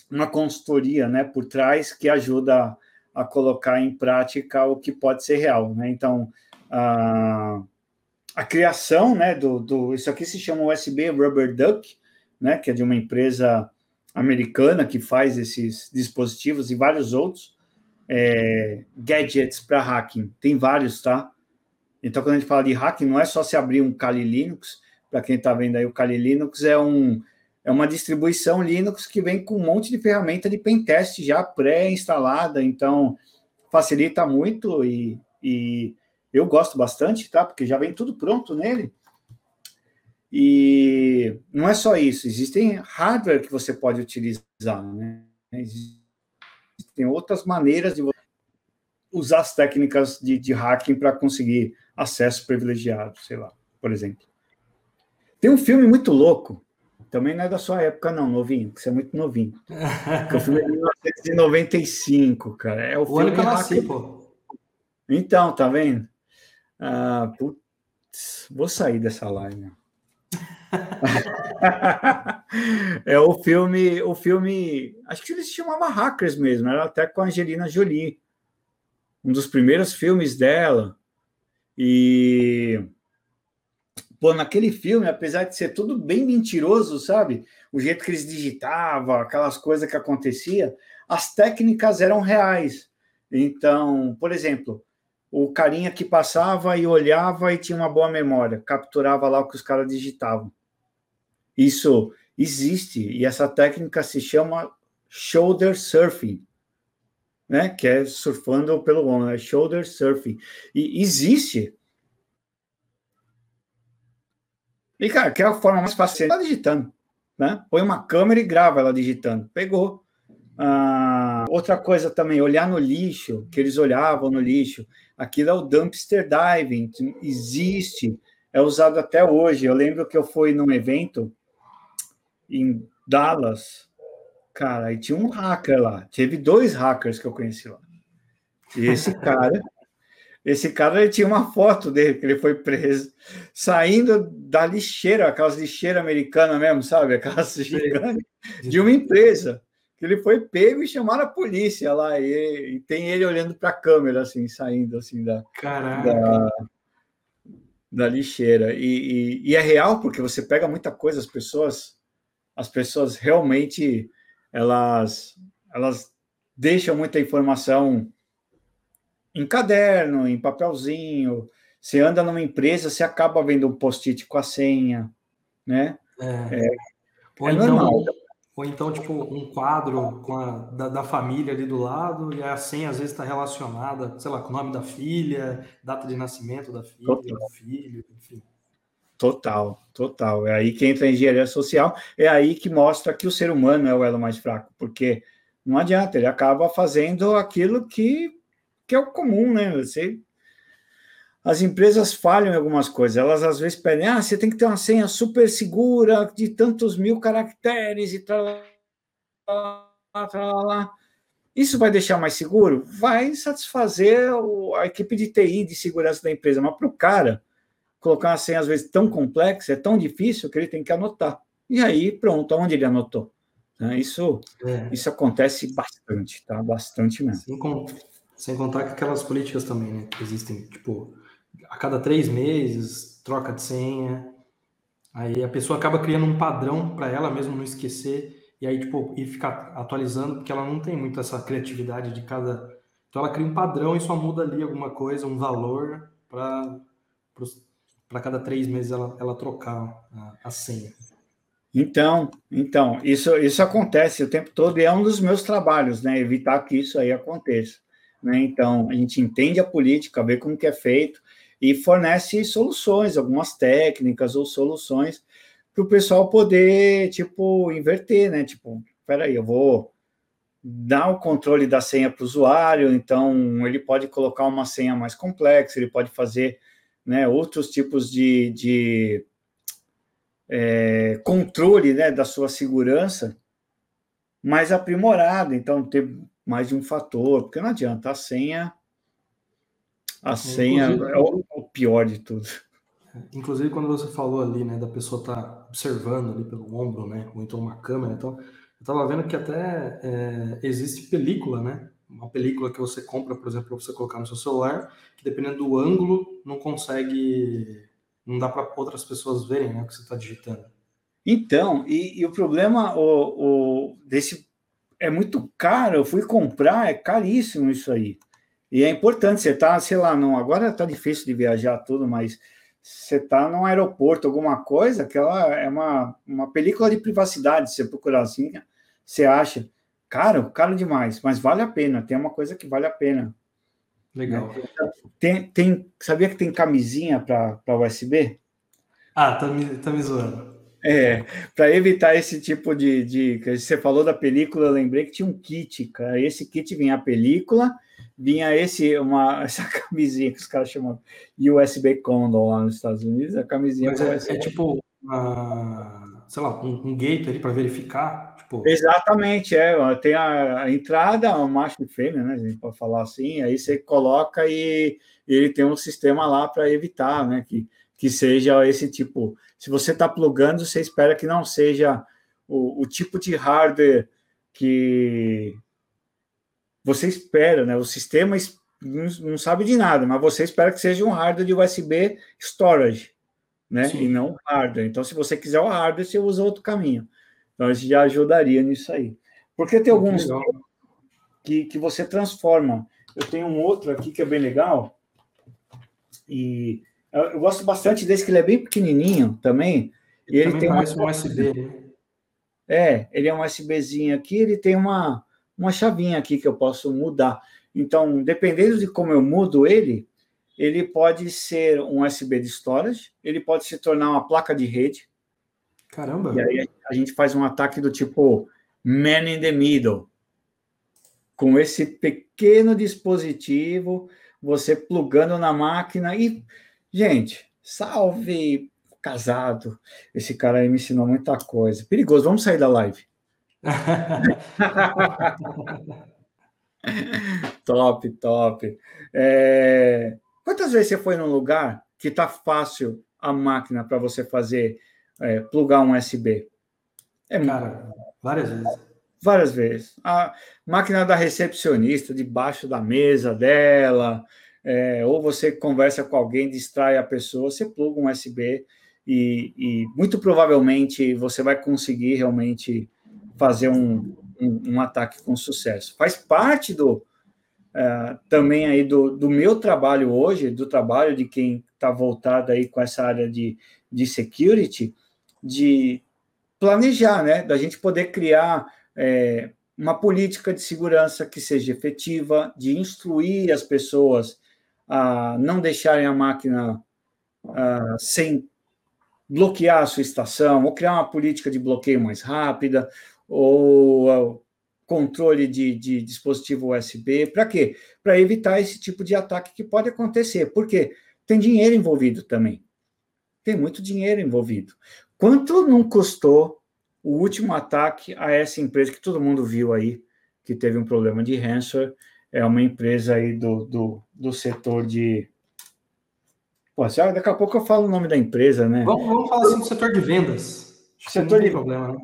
uma consultoria né, por trás que ajuda a colocar em prática o que pode ser real. Né? Então, a, a criação né, do, do. Isso aqui se chama USB Rubber Duck, né, que é de uma empresa americana que faz esses dispositivos e vários outros é, gadgets para hacking. Tem vários, tá? Então, quando a gente fala de hacking, não é só se abrir um Kali Linux. Para quem está vendo aí, o Kali Linux é, um, é uma distribuição Linux que vem com um monte de ferramenta de pentest já pré-instalada. Então, facilita muito e, e eu gosto bastante, tá? Porque já vem tudo pronto nele. E não é só isso, existem hardware que você pode utilizar, né? Tem outras maneiras de usar as técnicas de, de hacking para conseguir acesso privilegiado, sei lá, por exemplo. Tem um filme muito louco, também não é da sua época, não, novinho, que você é muito novinho. que o filme é de 1995, cara. É o, o ano que eu nasci, pô. Então, tá vendo? Ah, putz, vou sair dessa live. É o filme, o filme, acho que ele se chamava Hackers mesmo, era até com a Angelina Jolie. Um dos primeiros filmes dela. E pô, naquele filme, apesar de ser tudo bem mentiroso, sabe? O jeito que eles digitavam, aquelas coisas que acontecia, as técnicas eram reais. Então, por exemplo, o carinha que passava e olhava e tinha uma boa memória, capturava lá o que os caras digitavam. Isso existe e essa técnica se chama shoulder surfing, né? Que é surfando pelo ombro, é shoulder surfing. E existe. E, cara, que é a forma mais fácil, você tá digitando, né? Põe uma câmera e grava ela digitando. Pegou. Ah, outra coisa também, olhar no lixo, que eles olhavam no lixo. Aquilo é o dumpster diving, existe, é usado até hoje. Eu lembro que eu fui num evento em Dallas, cara, aí tinha um hacker lá. Teve dois hackers que eu conheci lá. E esse cara, esse cara ele tinha uma foto dele que ele foi preso, saindo da lixeira, aquelas lixeiras americanas mesmo, sabe? Aquelas gigantes, de uma empresa. Que ele foi pego e chamaram a polícia lá. E, e tem ele olhando para a câmera, assim, saindo assim da, da, da, lixeira. E, e, e é real, porque você pega muita coisa, as pessoas as pessoas realmente elas elas deixam muita informação em caderno, em papelzinho. Você anda numa empresa, você acaba vendo um post-it com a senha, né? É. É, ou, é então, normal. ou então, tipo, um quadro com a, da, da, família ali do lado, e a senha às vezes está relacionada, sei lá, com o nome da filha, data de nascimento da filha, do filho, enfim. Total, total. É aí que entra a engenharia social, é aí que mostra que o ser humano é o elo mais fraco, porque não adianta, ele acaba fazendo aquilo que, que é o comum, né? Você, as empresas falham em algumas coisas, elas às vezes pedem, ah, você tem que ter uma senha super segura de tantos mil caracteres e tal. Isso vai deixar mais seguro? Vai satisfazer a equipe de TI de segurança da empresa, mas para o cara colocar uma senha às vezes tão complexa, é tão difícil que ele tem que anotar. E aí, pronto, onde ele anotou? Né? Isso, é. isso acontece bastante, tá? Bastante mesmo. Sem, sem contar que aquelas políticas também, né? Que existem, tipo, a cada três meses, troca de senha. Aí a pessoa acaba criando um padrão para ela mesmo não esquecer. E aí, tipo, e ficar atualizando, porque ela não tem muito essa criatividade de cada. Então ela cria um padrão e só muda ali alguma coisa, um valor, para cada três meses ela, ela trocar a, a senha. Então, então, isso, isso acontece o tempo todo e é um dos meus trabalhos, né? Evitar que isso aí aconteça. Né? Então, a gente entende a política, vê como que é feito e fornece soluções, algumas técnicas ou soluções para o pessoal poder, tipo, inverter, né? Tipo, peraí, eu vou dar o controle da senha para o usuário, então ele pode colocar uma senha mais complexa, ele pode fazer né, outros tipos de, de é, controle né, da sua segurança mais aprimorado, então ter mais de um fator, porque não adianta, a senha a senha é o, o, pior de tudo. Inclusive, quando você falou ali, né, da pessoa estar tá observando ali pelo ombro, né, ou então uma câmera, então, eu estava vendo que até é, existe película, né, uma película que você compra, por exemplo, para você colocar no seu celular, que dependendo do ângulo, não consegue não dá para outras pessoas verem né, o que você está digitando. Então, e, e, o problema o, o, desse é muito caro. Eu fui comprar, é caríssimo isso aí. E é importante, você tá, sei lá, não, agora tá difícil de viajar tudo, mas você tá num aeroporto, alguma coisa, que ela é uma, uma película de privacidade, se você procurar assim, você acha caro, caro demais, mas vale a pena, tem uma coisa que vale a pena. Legal. Tem, tem, sabia que tem camisinha para USB? Ah, tá me, tá me zoando. É, para evitar esse tipo de, de. Você falou da película, eu lembrei que tinha um kit, cara. Esse kit vinha a película, vinha esse, uma, essa camisinha que os caras chamam USB Condom lá nos Estados Unidos, a camisinha. Mas é, é tipo, uma, sei lá, um, um gate ali para verificar Tipo... Exatamente, é. Tem a, entrada, o macho e fêmea, né? A gente pode falar assim, aí você coloca e, e ele tem um sistema lá para evitar, né? Que, que seja esse tipo. Se você está plugando, você espera que não seja o, o tipo de hardware que você espera, né? O sistema não, não, sabe de nada, mas você espera que seja um hardware de USB storage, né? Sim. E não hardware. Então, se você quiser o hardware, você usa outro caminho. Então, isso já ajudaria nisso aí. Porque tem alguns que, que você transforma. Eu tenho um outro aqui que é bem legal. E eu, gosto bastante desse, que ele é bem pequenininho também. Ele, e ele tem uma... um USB? É, ele é um USBzinho aqui, ele tem uma, uma chavinha aqui que eu posso mudar. Então, dependendo de como eu mudo ele, ele pode ser um USB de storage, ele pode se tornar uma placa de rede, Caramba! E aí a gente faz um ataque do tipo man in the middle. Com esse pequeno dispositivo, você plugando na máquina e, gente, salve casado. Esse cara aí me ensinou muita coisa. Perigoso, vamos sair da live. top, top. É... Quantas vezes você foi num lugar que tá fácil a máquina para você fazer é, plugar um USB. É, Cara, várias vezes. Várias vezes. A máquina da recepcionista debaixo da mesa dela, é, ou você conversa com alguém, distrai a pessoa, você pluga um USB e, e muito provavelmente você vai conseguir realmente fazer um, um, um ataque com sucesso. Faz parte do é, também aí do, do meu trabalho hoje, do trabalho de quem está voltado aí com essa área de, de security, de planejar, né? Da gente poder criar é, uma política de segurança que seja efetiva, de instruir as pessoas a não deixarem a máquina a, sem bloquear a sua estação, ou criar uma política de bloqueio mais rápida, ou controle de, de dispositivo USB. Para quê? Para evitar esse tipo de ataque que pode acontecer. Porque tem dinheiro envolvido também. Tem muito dinheiro envolvido. Quanto não custou o último ataque a essa empresa que todo mundo viu aí, que teve um problema de ransomware? É uma empresa aí do, do, do setor de Pô, daqui a pouco eu falo o nome da empresa, né? Vamos, vamos falar assim do setor de vendas. Acho setor de problema, né?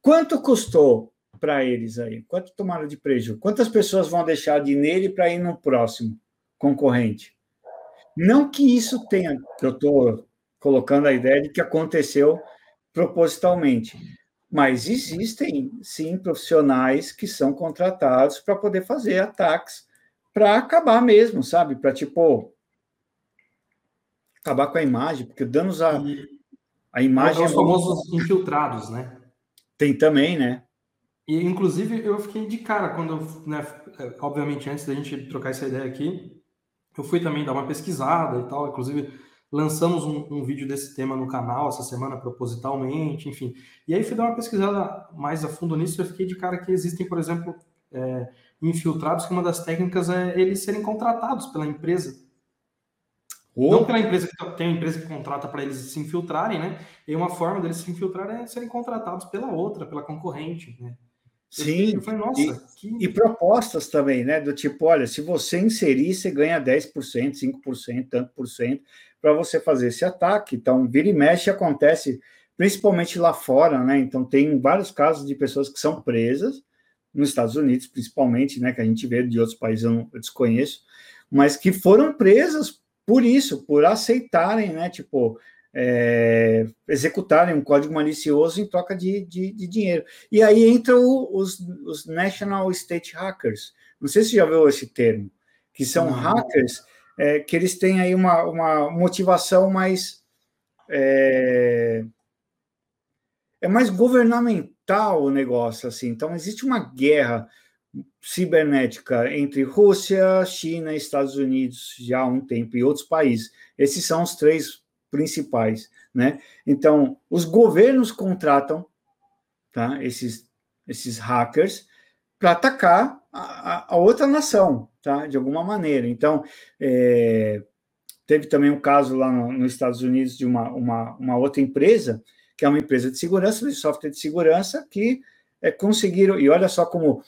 Quanto custou para eles aí? Quanto tomaram de prejuízo? Quantas pessoas vão deixar de ir nele para ir no próximo concorrente? Não que isso tenha, eu estou colocando a ideia de que aconteceu propositalmente, mas existem sim profissionais que são contratados para poder fazer ataques para acabar mesmo, sabe? Para tipo acabar com a imagem, porque danos a, a imagem. É os famosos infiltrados, né? Tem também, né? E, inclusive, eu fiquei de cara quando, né, obviamente, antes da gente trocar essa ideia aqui, eu fui também dar uma pesquisada e tal. Inclusive, lançamos um, um vídeo desse tema no canal essa semana, propositalmente, enfim. E aí, fui dar uma pesquisada mais a fundo nisso. Eu fiquei de cara que existem, por exemplo, é, infiltrados, que uma das técnicas é eles serem contratados pela empresa Oh. Não pela empresa que tem uma empresa que contrata para eles se infiltrarem, né? E uma forma deles se infiltrarem é serem contratados pela outra, pela concorrente, né? Sim, falei, e, que... e, propostas também, né? Do tipo, olha, se você inserir, você ganha 10%, 5%, tanto por cento, para você fazer esse ataque. Então, vira e mexe acontece, principalmente lá fora, né? Então, tem vários casos de pessoas que são presas, nos Estados Unidos, principalmente, né? Que a gente vê de outros países, eu, não, eu desconheço, mas que foram presas por isso, por aceitarem, né, tipo, é, executarem um código malicioso em troca de, de, de dinheiro. E aí entram os, os National State Hackers. Não sei se você já viu esse termo, que são hackers é, que eles têm aí uma, uma motivação mais. É, é mais governamental o negócio, assim. Então, existe uma guerra cibernética entre Rússia, China Estados Unidos já há um tempo e outros países. Esses são os três principais, né? Então, os governos contratam tá, esses, esses hackers para atacar a, a, outra nação, tá? De alguma maneira. Então, é, teve também um caso lá no, nos Estados Unidos de uma, uma, uma outra empresa, que é uma empresa de segurança, de software de segurança, que é, conseguiram, e olha só como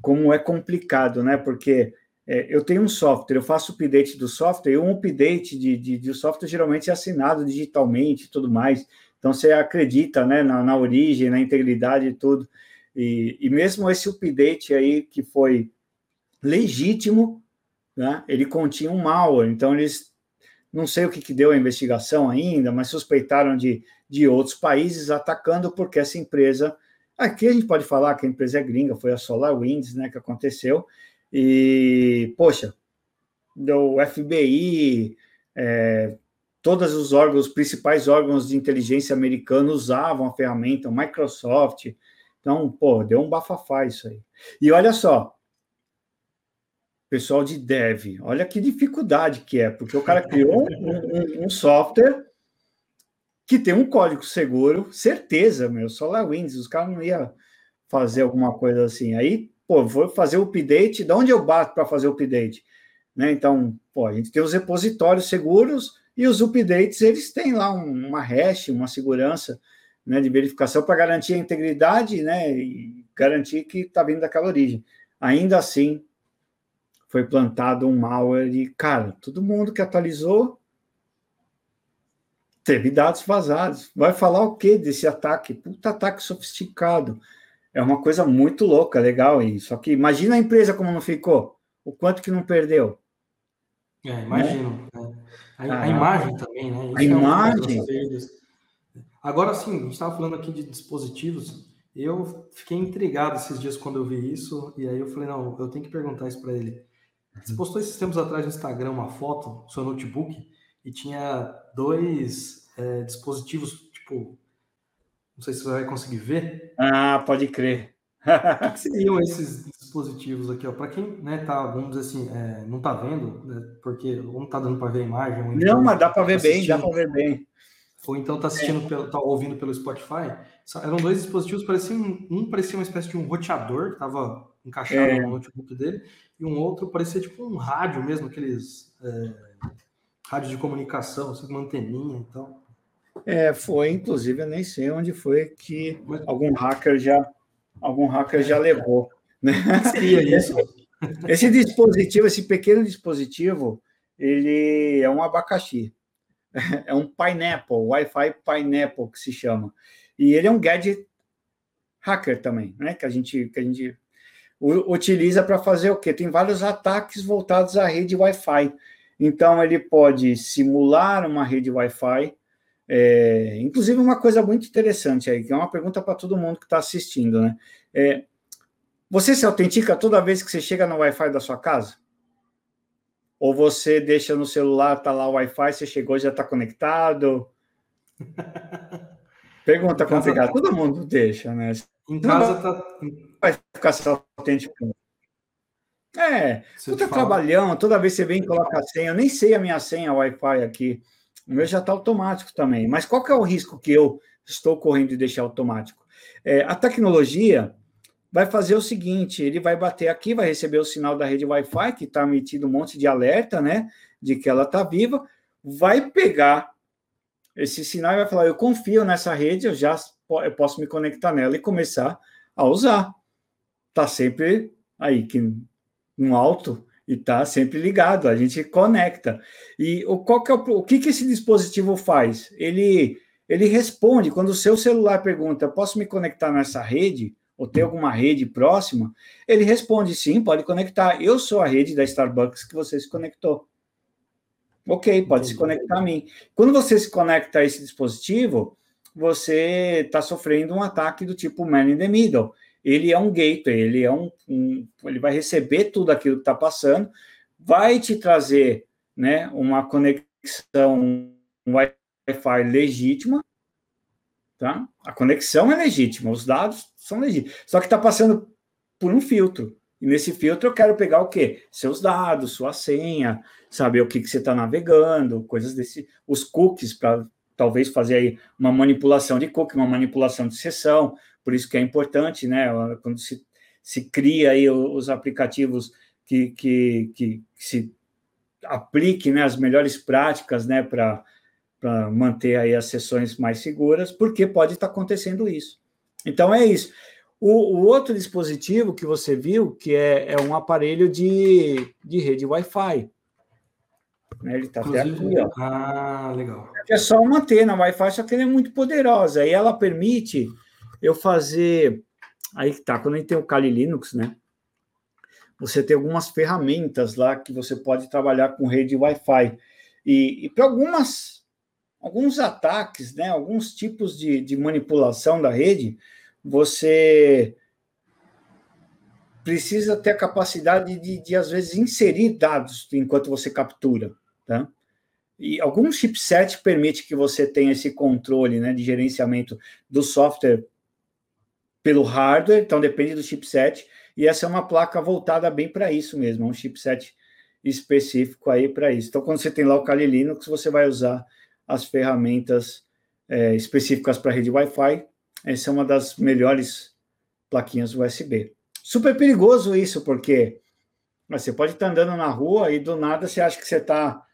como é complicado, né? Porque é, eu tenho um software, eu faço update do software, e um update de, de, de software geralmente é assinado digitalmente e tudo mais. Então você acredita né, na, na origem, na integridade e tudo. E, e mesmo esse update aí que foi legítimo, né, ele continha um malware. Então eles não sei o que, que deu a investigação ainda, mas suspeitaram de, de outros países atacando porque essa empresa Aqui a gente pode falar que a empresa é gringa, foi a SolarWinds, né, que aconteceu. E, poxa, do FBI, é, todos os órgãos, os principais órgãos de inteligência americanos usavam a ferramenta, Microsoft. Então, pô, deu um bafafá isso aí. E olha só, pessoal de dev, olha que dificuldade que é, porque o cara criou um, um, um software que tem um código seguro, certeza, meu, SolarWinds, os caras não iam fazer alguma coisa assim. Aí, pô, vou fazer o update, de onde eu bato para fazer o update? Né? Então, pô, a gente tem os repositórios seguros e os updates, eles têm lá uma hash, uma segurança né, de verificação para garantir a integridade né, e garantir que está vindo daquela origem. Ainda assim, foi plantado um malware e, cara, todo mundo que atualizou teve dados vazados. Vai falar o que desse ataque? Puta ataque sofisticado. É uma coisa muito louca, legal isso. Só que imagina a empresa como não ficou, o quanto que não perdeu. É, imagino. Né? A, a, imagem também, né? Isso a é imagem. Agora sim, a gente estava falando aqui de dispositivos. Eu fiquei intrigado esses dias quando eu vi isso, e aí eu falei, não, eu tenho que perguntar isso para ele. Você postou esses tempos atrás no Instagram uma foto, seu notebook, e tinha dois é, dispositivos, tipo, não sei se você vai conseguir ver. Ah, pode crer. o que, seriam esses dispositivos aqui, ó? Para quem, né, tá, vamos dizer assim, é, não tá vendo, né, porque não tá dando para ver a imagem. Não, mas dá para ver bem, dá para ver bem. Ou então tá assistindo, é. pelo, tá ouvindo pelo Spotify. Eram dois dispositivos, pareciam um parecia uma espécie de um roteador que estava encaixado é. no notebook dele, e um outro parecia tipo um rádio mesmo, aqueles é, rádios de comunicação, assim, uma anteninha e então. tal. É, foi, inclusive, eu nem sei onde foi que algum hacker já algum hacker já levou. Né? Seria isso? Esse dispositivo, esse pequeno dispositivo, ele é um abacaxi, é um Pineapple, Wi-Fi Pineapple que se chama. E ele é um gadget hacker também, né? Que a gente, que a gente utiliza para fazer o quê? Tem vários ataques voltados à rede Wi-Fi. Então, ele pode simular uma rede Wi-Fi. É, inclusive, uma coisa muito interessante aí, que é uma pergunta para todo mundo que está assistindo, né? É, você se autentica toda vez que você chega no Wi-Fi da sua casa? Ou você deixa no celular, tá lá o Wi-Fi, você chegou já está conectado? Pergunta complicada. Tá... Todo mundo deixa, né? Em casa tá. Vai ficar se autenticando. É, você tá trabalhando, toda vez que você vem e coloca a senha, eu nem sei a minha senha Wi-Fi aqui. O meu já está automático também. Mas qual que é o risco que eu estou correndo de deixar automático? É, a tecnologia vai fazer o seguinte: ele vai bater aqui, vai receber o sinal da rede Wi-Fi, que está emitindo um monte de alerta, né? De que ela está viva, vai pegar esse sinal e vai falar: eu confio nessa rede, eu já eu posso me conectar nela e começar a usar. Está sempre aí que no alto e está sempre ligado. A gente conecta. E o qual que é o, o que que esse dispositivo faz? Ele ele responde quando o seu celular pergunta: posso me conectar nessa rede? Ou tem alguma rede próxima, ele responde sim, pode conectar. Eu sou a rede da Starbucks que você se conectou. Ok, pode Entendi. se conectar a mim. Quando você se conecta a esse dispositivo, você está sofrendo um ataque do tipo man in the middle. Ele é um gateway, ele é um, um ele vai receber tudo aquilo que está passando, vai te trazer, né, uma conexão Wi-Fi legítima, tá? A conexão é legítima, os dados são legítimos. Só que está passando por um filtro. E nesse filtro eu quero pegar o quê? Seus dados, sua senha, saber o que, que você está navegando, coisas desse. Os cookies, para talvez fazer aí uma manipulação de cookie, uma manipulação de sessão. Por isso que é importante, né? Quando se, se cria aí os aplicativos que, que, que, que se aplique né, as melhores práticas né, para manter aí as sessões mais seguras, porque pode estar tá acontecendo isso. Então é isso. O, o, outro dispositivo que você viu, que é, é um aparelho de, de rede Wi-Fi. Né? Ele está até aqui, ó. Ah, legal. É só uma antena Wi-Fi, só que ele é muito poderosa. E ela permite eu fazer. Aí que tá, quando a gente tem o Kali Linux, né? Você tem algumas ferramentas lá que você pode trabalhar com rede Wi-Fi. E, e para algumas alguns ataques, né, alguns tipos de, de manipulação da rede, você precisa ter a capacidade de, de, às vezes, inserir dados enquanto você captura, tá? E algum chipset permite que você tenha esse controle, né, de gerenciamento do software pelo hardware, então depende do chipset, e essa é uma placa voltada bem para isso mesmo, um chipset específico aí para isso. Então, quando você tem lá o Kali Linux, você vai usar as ferramentas é, específicas para rede Wi-Fi. Essa é uma das melhores plaquinhas USB. Super perigoso isso, porque você pode estar andando na rua e do nada você acha que você está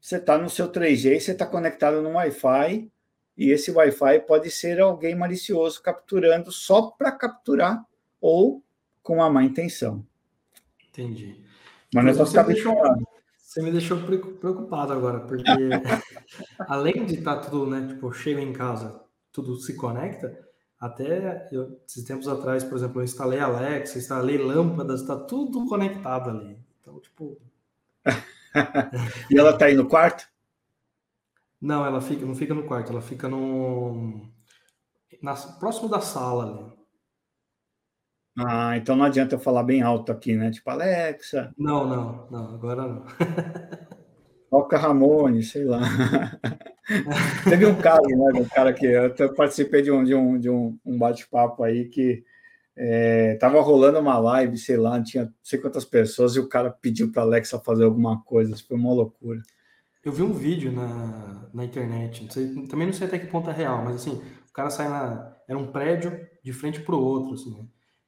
você tá no seu 3G, você está conectado no Wi-Fi, e esse Wi-Fi pode ser alguém malicioso capturando só para capturar ou com uma má intenção. Entendi. Mas nós vamos ficar deixou, você me deixou preocupado agora, porque além de estar tá tudo, né, tipo, chega em casa, tudo se conecta, até eu, esses tempos atrás, por exemplo, eu instalei Alexa, instalei lâmpadas, está tudo conectado ali. Então, tipo. e ela está aí no quarto? Não, ela fica, não fica no quarto, ela fica no. Na, próximo da sala ali. Ah, então não adianta eu falar bem alto aqui, né? Tipo, Alexa. Não, não, não, agora não. Toca Ramone, sei lá. Teve um caso, né? Um cara que eu participei de um, de um, de um, um bate-papo aí que é, tava rolando uma live, sei lá, tinha não sei quantas pessoas, e o cara pediu para Alexa fazer alguma coisa. Isso foi uma loucura. Eu vi um vídeo na, na internet, não sei, também não sei até que ponto é real, mas assim, o cara sai na. Era um prédio de frente para o outro, assim, né?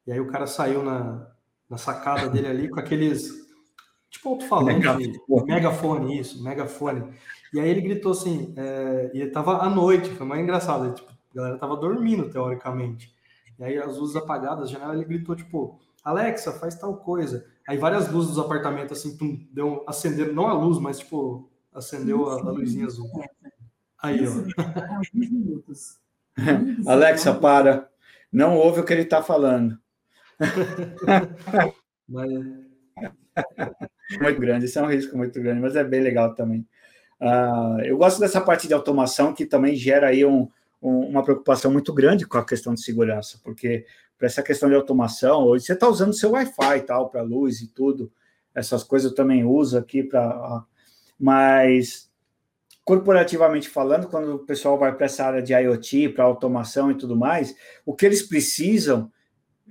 E aí o cara saiu na, na sacada dele ali com aqueles. Tipo alto-falante, megafone. megafone, isso, megafone. E aí ele gritou assim, é, e ele tava à noite, foi mais engraçado. Ele, tipo, a galera tava dormindo, teoricamente. E aí as luzes apagadas, a janela, ele gritou, tipo, Alexa, faz tal coisa. Aí várias luzes dos apartamentos, assim, tum, deu, acenderam, não a luz, mas, tipo, acendeu a, a luzinha azul. Aí, ó. Alexa, para. Não ouve o que ele está falando. Mas... Muito grande, isso é um risco muito grande, mas é bem legal também. Uh, eu gosto dessa parte de automação que também gera aí um, um, uma preocupação muito grande com a questão de segurança, porque para essa questão de automação, hoje você está usando seu Wi-Fi e tal, para luz e tudo, essas coisas eu também uso aqui para. Mas corporativamente falando, quando o pessoal vai para essa área de IoT, para automação e tudo mais, o que eles precisam,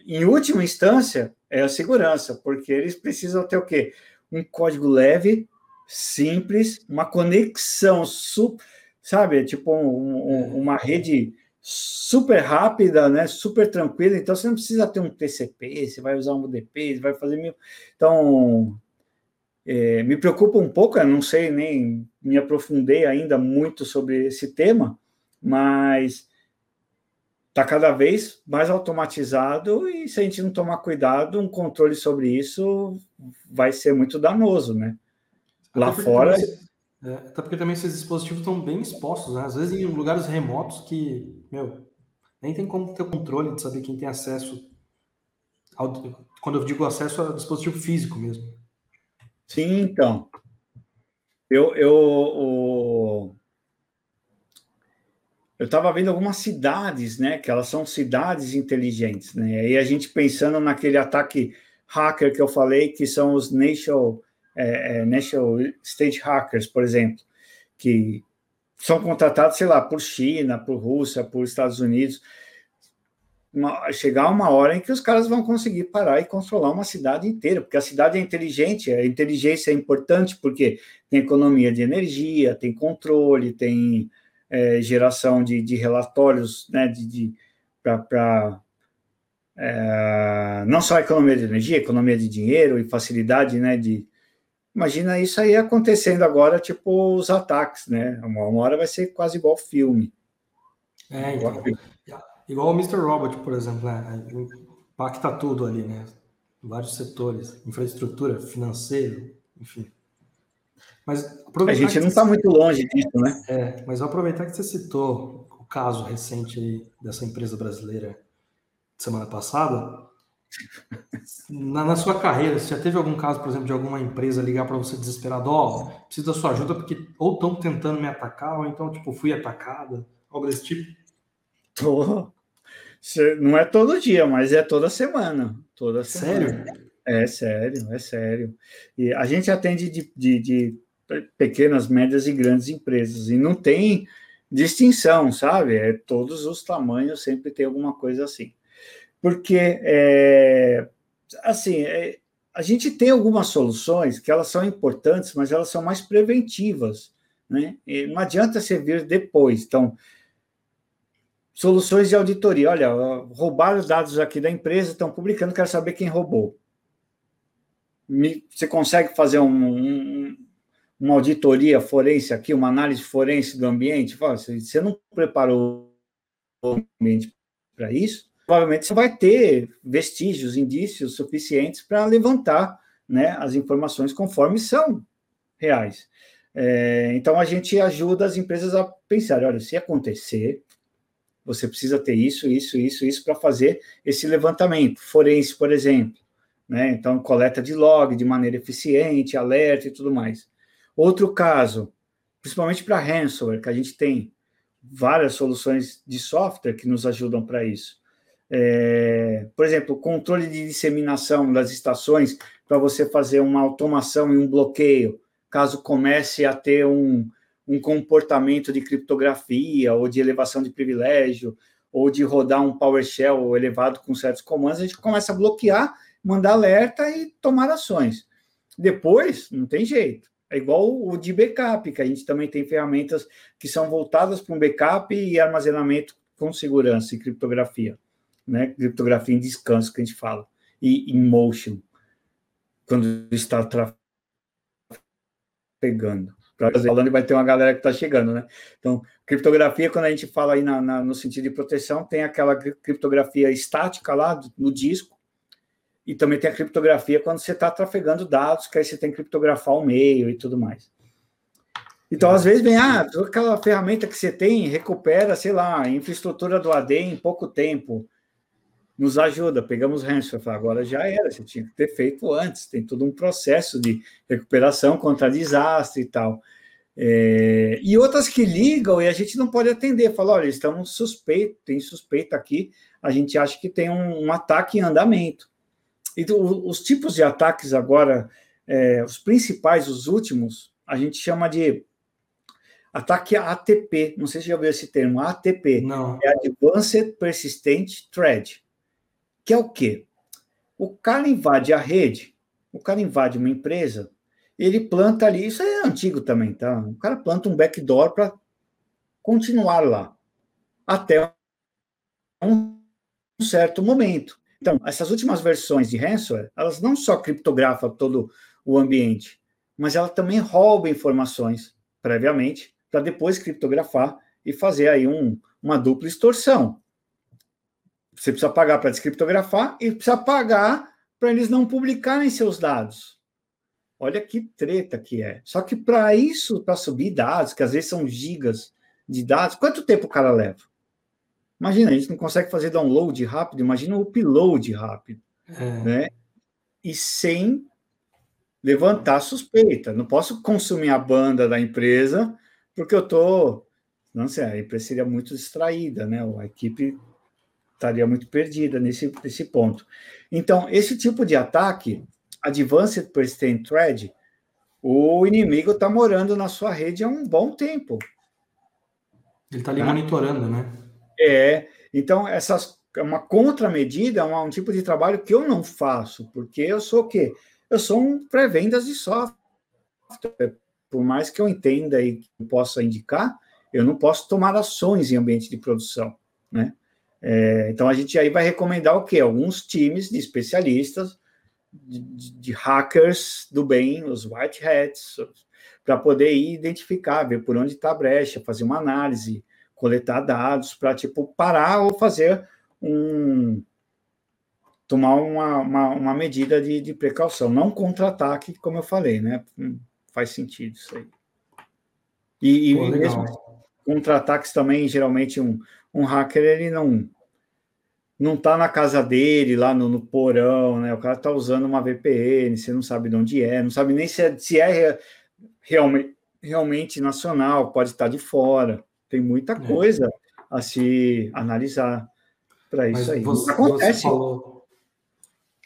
em última instância, é a segurança, porque eles precisam ter o quê? Um código leve, simples, uma conexão, super, sabe? Tipo um, um, uma rede super rápida, né? Super tranquila. Então você não precisa ter um TCP, você vai usar um UDP, você vai fazer mil. Então é, me preocupa um pouco, eu não sei nem me aprofundei ainda muito sobre esse tema, mas está cada vez mais automatizado e se a gente não tomar cuidado, um controle sobre isso vai ser muito danoso, né? Lá fora. Também, é, até porque também esses dispositivos estão bem expostos, né? Às vezes em lugares remotos que, meu, nem tem como ter controle de saber quem tem acesso. Ao, quando eu digo acesso, ao dispositivo físico mesmo. Sim, então. Eu, eu, o... eu estava vendo algumas cidades, né? Que elas são cidades inteligentes, né? E a gente pensando naquele ataque hacker que eu falei, que são os nation, é, é, national state hackers, por exemplo, que são contratados, sei lá, por China, por Rússia, por Estados Unidos uma, chegar uma hora em que os caras vão conseguir parar e controlar uma cidade inteira, porque a cidade é inteligente, a inteligência é importante porque tem economia de energia, tem controle, tem é, geração de, de, relatórios, né, de, de para é, não só economia de energia, economia de dinheiro e facilidade, né, de imagina isso aí acontecendo agora, tipo os ataques, né, uma, uma hora vai ser quase igual filme. É, então, Igual o Mr. Robot, por exemplo, né? impacta tudo ali, né? Vários setores, infraestrutura, financeiro, enfim. Mas a gente não está muito longe disso, né? É, mas vou aproveitar que você citou o caso recente aí dessa empresa brasileira semana passada. Na, na, sua carreira, você já teve algum caso, por exemplo, de alguma empresa ligar para você desesperado, ó, oh, preciso da sua ajuda porque ou estão tentando me atacar, ou então, tipo, fui atacada, algo desse tipo? Tô. Não é todo dia, mas é toda semana. Toda semana. Sério? É sério, é sério. E a gente atende de, de, de pequenas, médias e grandes empresas, e não tem distinção, sabe? É todos os tamanhos, sempre tem alguma coisa assim. Porque, é, assim, é, a gente tem algumas soluções que elas são importantes, mas elas são mais preventivas, né? E não adianta você vir depois. Então, Soluções de auditoria. Olha, roubaram os dados aqui da empresa, estão publicando, quero saber quem roubou. Você consegue fazer um, um, uma auditoria forense aqui, uma análise forense do ambiente? Você não preparou o ambiente para isso? Provavelmente você vai ter vestígios, indícios suficientes para levantar né, as informações conforme são reais. É, então a gente ajuda as empresas a pensar: olha, se acontecer, você precisa ter isso, isso, isso, isso para fazer esse levantamento. Forense, por exemplo. Né? Então, coleta de log de maneira eficiente, alerta e tudo mais. Outro caso, principalmente para ransomware, que a gente tem várias soluções de software que nos ajudam para isso. É, por exemplo, controle de disseminação das estações para você fazer uma automação e um bloqueio, caso comece a ter um, um comportamento de criptografia ou de elevação de privilégio ou de rodar um PowerShell elevado com certos comandos, a gente começa a bloquear, mandar alerta e tomar ações. Depois, não tem jeito. É igual o de backup, que a gente também tem ferramentas que são voltadas para um backup e armazenamento com segurança e criptografia. Né? Criptografia em descanso, que a gente fala. E in motion, quando está trafegando falando vai ter uma galera que está chegando, né? Então, criptografia, quando a gente fala aí na, na, no sentido de proteção, tem aquela criptografia estática lá no disco, e também tem a criptografia quando você está trafegando dados, que aí você tem que criptografar o meio e tudo mais. Então, às vezes, vem, ah, aquela ferramenta que você tem, recupera, sei lá, a infraestrutura do AD em pouco tempo. Nos ajuda, pegamos ransomware, agora já era, você tinha que ter feito antes, tem todo um processo de recuperação contra desastre e tal. É, e outras que ligam e a gente não pode atender, fala, olha, estamos suspeitos, tem suspeita aqui, a gente acha que tem um, um ataque em andamento. E do, os tipos de ataques agora, é, os principais, os últimos, a gente chama de ataque ATP, não sei se já ouviu esse termo, ATP, não. é Advanced Persistent Threat, que é o quê? O cara invade a rede, o cara invade uma empresa, ele planta ali, isso é antigo também, tá? O cara planta um backdoor para continuar lá, até um certo momento. Então, essas últimas versões de ransomware, elas não só criptografam todo o ambiente, mas ela também rouba informações previamente para depois criptografar e fazer aí um, uma dupla extorsão. Você precisa pagar para descriptografar e precisa pagar para eles não publicarem seus dados. Olha que treta que é. Só que para isso, para subir dados, que às vezes são gigas de dados, quanto tempo o cara leva? Imagina, a gente não consegue fazer download rápido, imagina o upload rápido. É. Né? E sem levantar suspeita. Não posso consumir a banda da empresa porque eu estou. Não sei, a empresa seria muito distraída, né? A equipe estaria muito perdida nesse, nesse ponto. Então, esse tipo de ataque, Advanced Persistent Thread, o inimigo está morando na sua rede há um bom tempo. Ele está ali tá? monitorando, né? É. Então, essas, é uma contramedida, um, um tipo de trabalho que eu não faço, porque eu sou o quê? Eu sou um pré-vendas de software. Por mais que eu entenda e possa indicar, eu não posso tomar ações em ambiente de produção, né? É, então a gente aí vai recomendar o quê? Alguns times de especialistas, de, de hackers do bem, os white hats, para poder ir identificar, ver por onde está a brecha, fazer uma análise, coletar dados para tipo parar ou fazer um tomar uma, uma, uma medida de, de precaução, não contra-ataque, como eu falei, né? Hum, faz sentido isso aí. E, Pô, e mesmo contra-ataques também, geralmente, um, um hacker, ele não não está na casa dele, lá no, no, porão, né? O cara está usando uma VPN, você não sabe de onde é, não sabe nem se é, se é realmente, realmente nacional, pode estar de fora. Tem muita é. coisa é. a se analisar para isso aí. Você, Acontece. Você falou,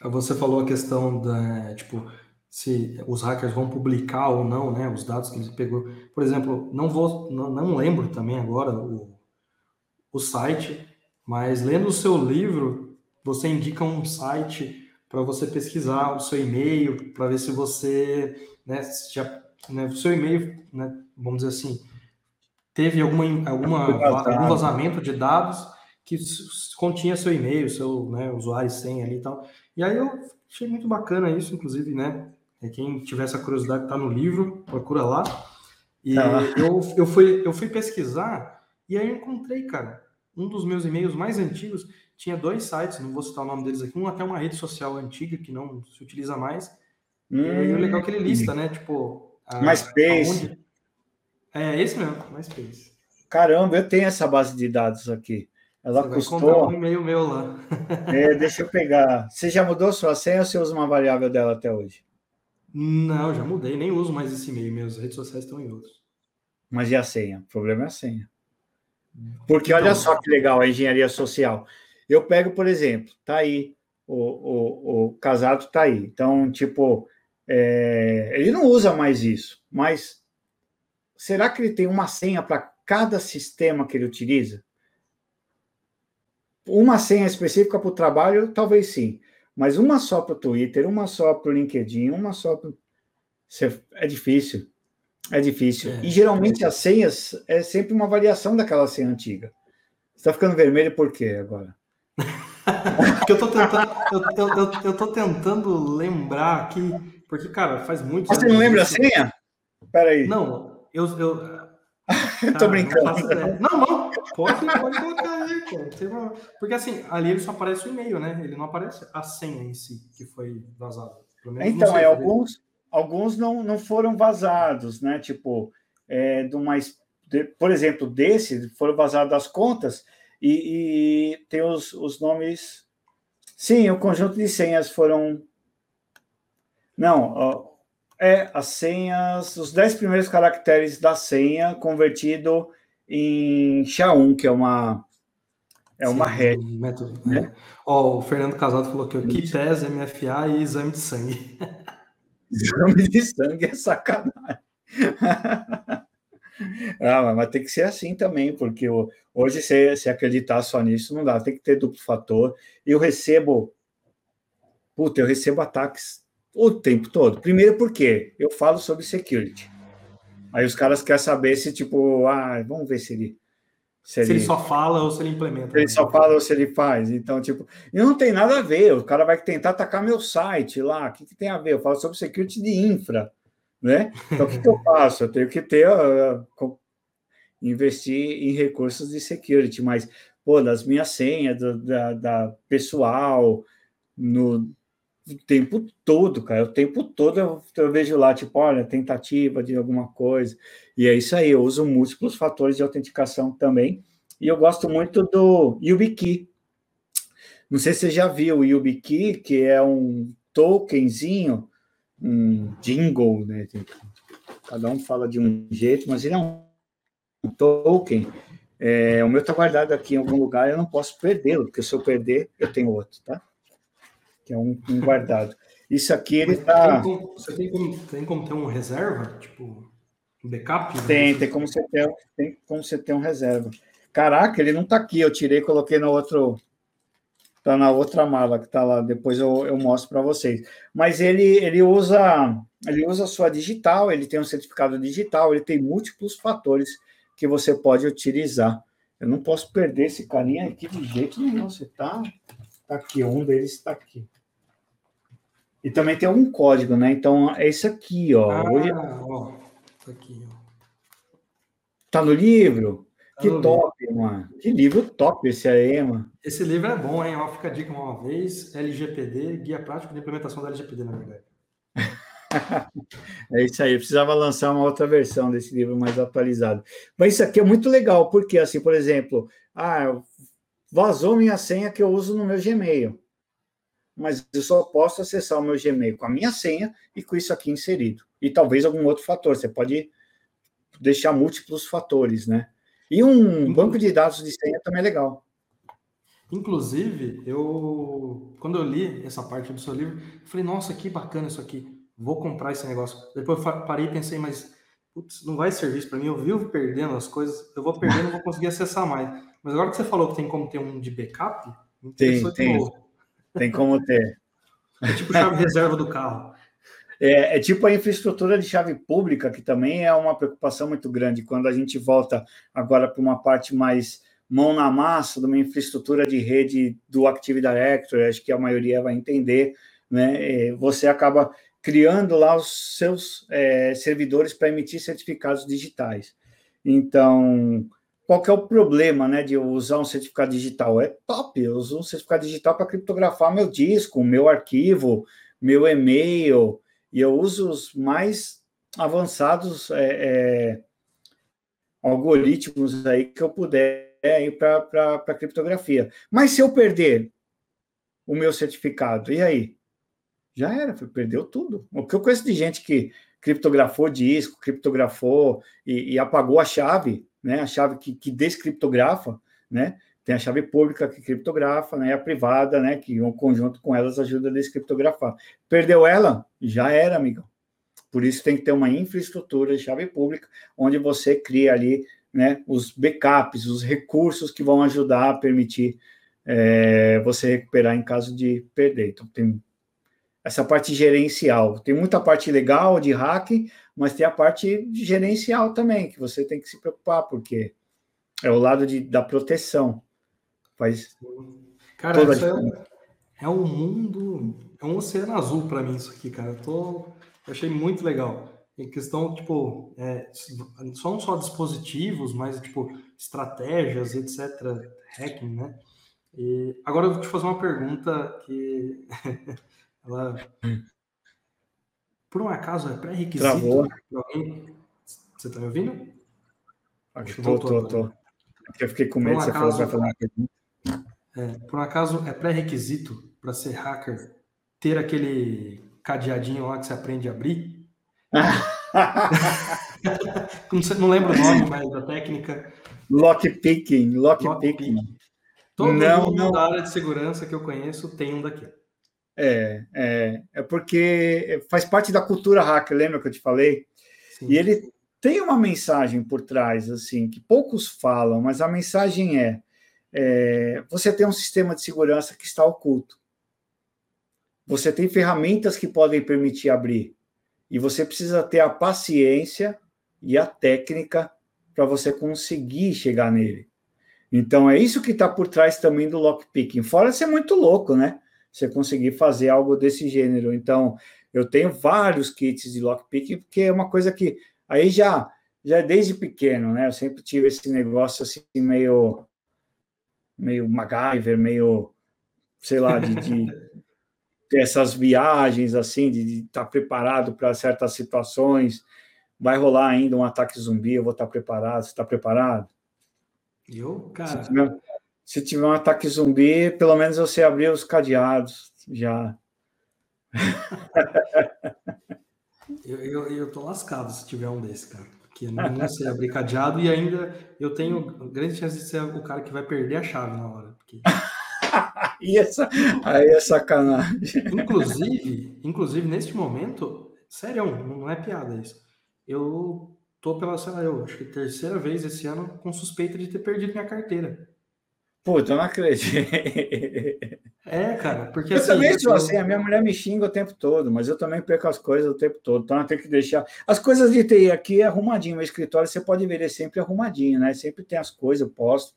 você falou a questão da, tipo, se os hackers vão publicar ou não, né, os dados que eles pegou. Por exemplo, não vou, não, não lembro também agora o, o site, mas lendo o seu livro, você indica um site para você pesquisar o seu e-mail, para ver se você, né, já, né, o seu e-mail, né, vamos dizer assim, teve alguma, alguma algum vazamento de dados que continha seu e-mail, seu né, usuário e senha ali e tal. E aí eu achei muito bacana isso, inclusive, né? É, quem tiver essa curiosidade está no livro, procura lá. E ah. eu, eu, fui, eu fui pesquisar e aí eu encontrei, cara, um dos meus e-mails mais antigos tinha dois sites, não vou citar o nome deles aqui, um até uma rede social antiga que não se utiliza mais. Hum. E o legal é que ele lista, né? Tipo. A, MySpace. Aonde... É esse mesmo, MySpace. Caramba, eu tenho essa base de dados aqui. Ela você custou. um e-mail meu lá. é, deixa eu pegar. Você já mudou sua senha ou você usa uma variável dela até hoje? Não, já mudei, nem uso mais esse e-mail. Minhas redes sociais estão em outros. Mas e a senha? O problema é a senha. Porque então, olha só que legal a engenharia social. Eu pego, por exemplo, tá aí, o, o, o casado tá aí. Então, tipo, é, ele não usa mais isso, mas será que ele tem uma senha para cada sistema que ele utiliza? Uma senha específica para o trabalho, talvez sim. Mas uma só para o Twitter, uma só para o LinkedIn, uma só para. É difícil. É difícil. É, e geralmente é. as senhas é sempre uma variação daquela senha antiga. Você está ficando vermelho por quê agora? porque eu tô tentando, eu, eu, eu, tô tentando lembrar aqui, porque, cara, faz muito Você não lembra a senha? Peraí. Não, eu. eu tô brincando. Não, não, Pode, pode colocar aí, cara. Porque assim, ali ele só aparece o e-mail, né? Ele não aparece a senha em si que foi vazada. Então, é, alguns, alguns não, não foram vazados, né? Tipo, é, de uma, de, por exemplo, desse, foram vazadas as contas e, e tem os, os nomes. Sim, o conjunto de senhas foram. Não, ó, é as senhas, os 10 primeiros caracteres da senha convertido em SHA-1, que é uma é uma rede. Método, né? Ó, o Fernando Casado falou que o KIPES, MFA e exame de sangue. Exame de sangue é sacanagem. ah, mas tem que ser assim também, porque hoje, se, se acreditar só nisso, não dá, tem que ter duplo fator. E eu recebo, puta, eu recebo ataques o tempo todo. Primeiro porque eu falo sobre security. Aí os caras querem saber se, tipo, ah, vamos ver se ele. Se, se ele, ele, só fala ou se ele implementa. Se ele só fala ou se ele faz. Então, tipo, e não tem nada a ver. O cara vai tentar atacar meu site lá. O que, que tem a ver? Eu falo sobre security de infra, né? Então, o que, que eu faço? Eu tenho que ter. Uh, investir em recursos de security, mas, pô, das minhas senhas, da, da pessoal, no, o tempo todo, cara. O tempo todo eu, eu, vejo lá, tipo, olha, tentativa de alguma coisa. E é isso aí, eu uso múltiplos fatores de autenticação também. E eu gosto muito do YubiKey. Não sei se você já viu o YubiKey, que é um tokenzinho, um jingle, né? Cada um fala de um jeito, mas ele é um token. É, o meu está guardado aqui em algum lugar, eu não posso perdê-lo, porque se eu perder, eu tenho outro, tá? Que é um, um guardado. Isso aqui ele está. Você tem como, tem como ter um reserva? Tipo, um backup? Né? Tem, tem como você ter, tem como você ter um reserva. Caraca, ele não está aqui, eu tirei e coloquei no outro. Está na outra mala que está lá, depois eu, eu mostro para vocês. Mas ele, ele usa ele usa a sua digital, ele tem um certificado digital, ele tem múltiplos fatores que você pode utilizar. Eu não posso perder esse carinha aqui de jeito nenhum. Você está tá aqui, um deles está aqui. E também tem algum código, né? Então é isso aqui, ó. Ah, Hoje... ó. Tá aqui, ó. Tá no livro? Tá que no top, livro. mano. Que livro top esse aí, mano. Esse livro é bom, hein? Ó, fica a dica uma vez. LGPD, Guia Prático de Implementação da LGPD, na verdade. é isso aí, eu precisava lançar uma outra versão desse livro mais atualizado. Mas isso aqui é muito legal, porque, assim, por exemplo, ah, vazou minha senha que eu uso no meu Gmail mas eu só posso acessar o meu Gmail com a minha senha e com isso aqui inserido. E talvez algum outro fator. Você pode deixar múltiplos fatores, né? E um banco de dados de senha também é legal. Inclusive, eu quando eu li essa parte do seu livro, falei, nossa, que bacana isso aqui. Vou comprar esse negócio. Depois eu parei e pensei, mas putz, não vai servir isso para mim. Eu vivo perdendo as coisas, eu vou perdendo, não vou conseguir acessar mais. Mas agora que você falou que tem como ter um de backup, tem, tem. Novo. Tem como ter. É tipo chave reserva do carro. É, é, tipo a infraestrutura de chave pública, que também é uma preocupação muito grande. Quando a gente volta agora para uma parte mais mão na massa de uma infraestrutura de rede do Active Directory, acho que a maioria vai entender, né? É, você acaba criando lá os seus é, servidores para emitir certificados digitais. Então, qual que é o problema né, de usar um certificado digital? É top, eu uso um certificado digital para criptografar meu disco, meu arquivo, meu e-mail, e eu uso os mais avançados é, é, algoritmos aí que eu puder ir para criptografia. Mas se eu perder o meu certificado, e aí? Já era, perdeu tudo. O que eu conheço de gente que criptografou disco, criptografou e, e apagou a chave, né? A chave que, que descriptografa, né? Tem a chave pública que criptografa, né? A privada, né? Que um conjunto com elas ajuda a descriptografar. Perdeu ela, já era, amigão. Por isso tem que ter uma infraestrutura de chave pública, onde você cria ali, né? Os backups, os recursos que vão ajudar a permitir é, você recuperar em caso de perder. Então tem essa parte gerencial. Tem muita parte legal de hack, mas tem a parte gerencial também, que você tem que se preocupar, porque é o lado de, da proteção. Faz cara, isso é, é, um mundo, é um oceano azul para mim isso aqui, cara. Eu, tô, eu achei muito legal. Em questão, tipo, é, são só dispositivos, mas, tipo, estratégias, etc., hacking, né? E agora eu vou te fazer uma pergunta que ela hum por um acaso é pré-requisito alguém Você tá me ouvindo? Acho que tô, tô, tô. Eu fiquei com medo, você acaso, falou vai fazer uma. É, por um acaso, é pré-requisito para ser hacker ter aquele cadeadinho lá que você aprende a abrir? não, lembro o nome, mas da técnica. Lockpicking, lockpicking. Lock Todo não, mundo não. da área de segurança que eu conheço tem um daquele. É, é, é porque faz parte da cultura hacker, lembra que eu te falei? Sim. E ele tem uma mensagem por trás, assim, que poucos falam, mas a mensagem é, é você tem um sistema de segurança que está oculto. Você tem ferramentas que podem permitir abrir. E você precisa ter a paciência e a técnica para você conseguir chegar nele. Então, é isso que está por trás também do lockpicking. Fora ser muito louco, né? Você conseguir fazer algo desse gênero. Então, eu tenho vários kits de lockpicking, porque é uma coisa que aí já, já desde pequeno, né? Eu sempre tive esse negócio assim, meio, meio MacGyver, meio, sei lá, de, de essas viagens assim, de estar tá preparado para certas situações. Vai rolar ainda um ataque zumbi, eu vou estar tá preparado. Você está preparado? Eu, cara. Se tiver um ataque zumbi, pelo menos você abrir os cadeados já. eu, eu, eu tô lascado se tiver um desse, cara. Porque eu não, não sei abrir cadeado e ainda eu tenho grande chance de ser o cara que vai perder a chave na hora. Porque... e essa, aí é sacanagem. Inclusive, inclusive, neste momento, sério, não é piada isso. Eu tô pela, sei lá, eu acho que terceira vez esse ano com suspeita de ter perdido minha carteira. Puta, eu não acredito. É, cara, porque eu assim, também sou eu... assim, a minha mulher me xinga o tempo todo, mas eu também perco as coisas o tempo todo, então eu tenho que deixar. As coisas de TI aqui é arrumadinho, meu escritório você pode ver, é sempre arrumadinho, né? Sempre tem as coisas, eu posto.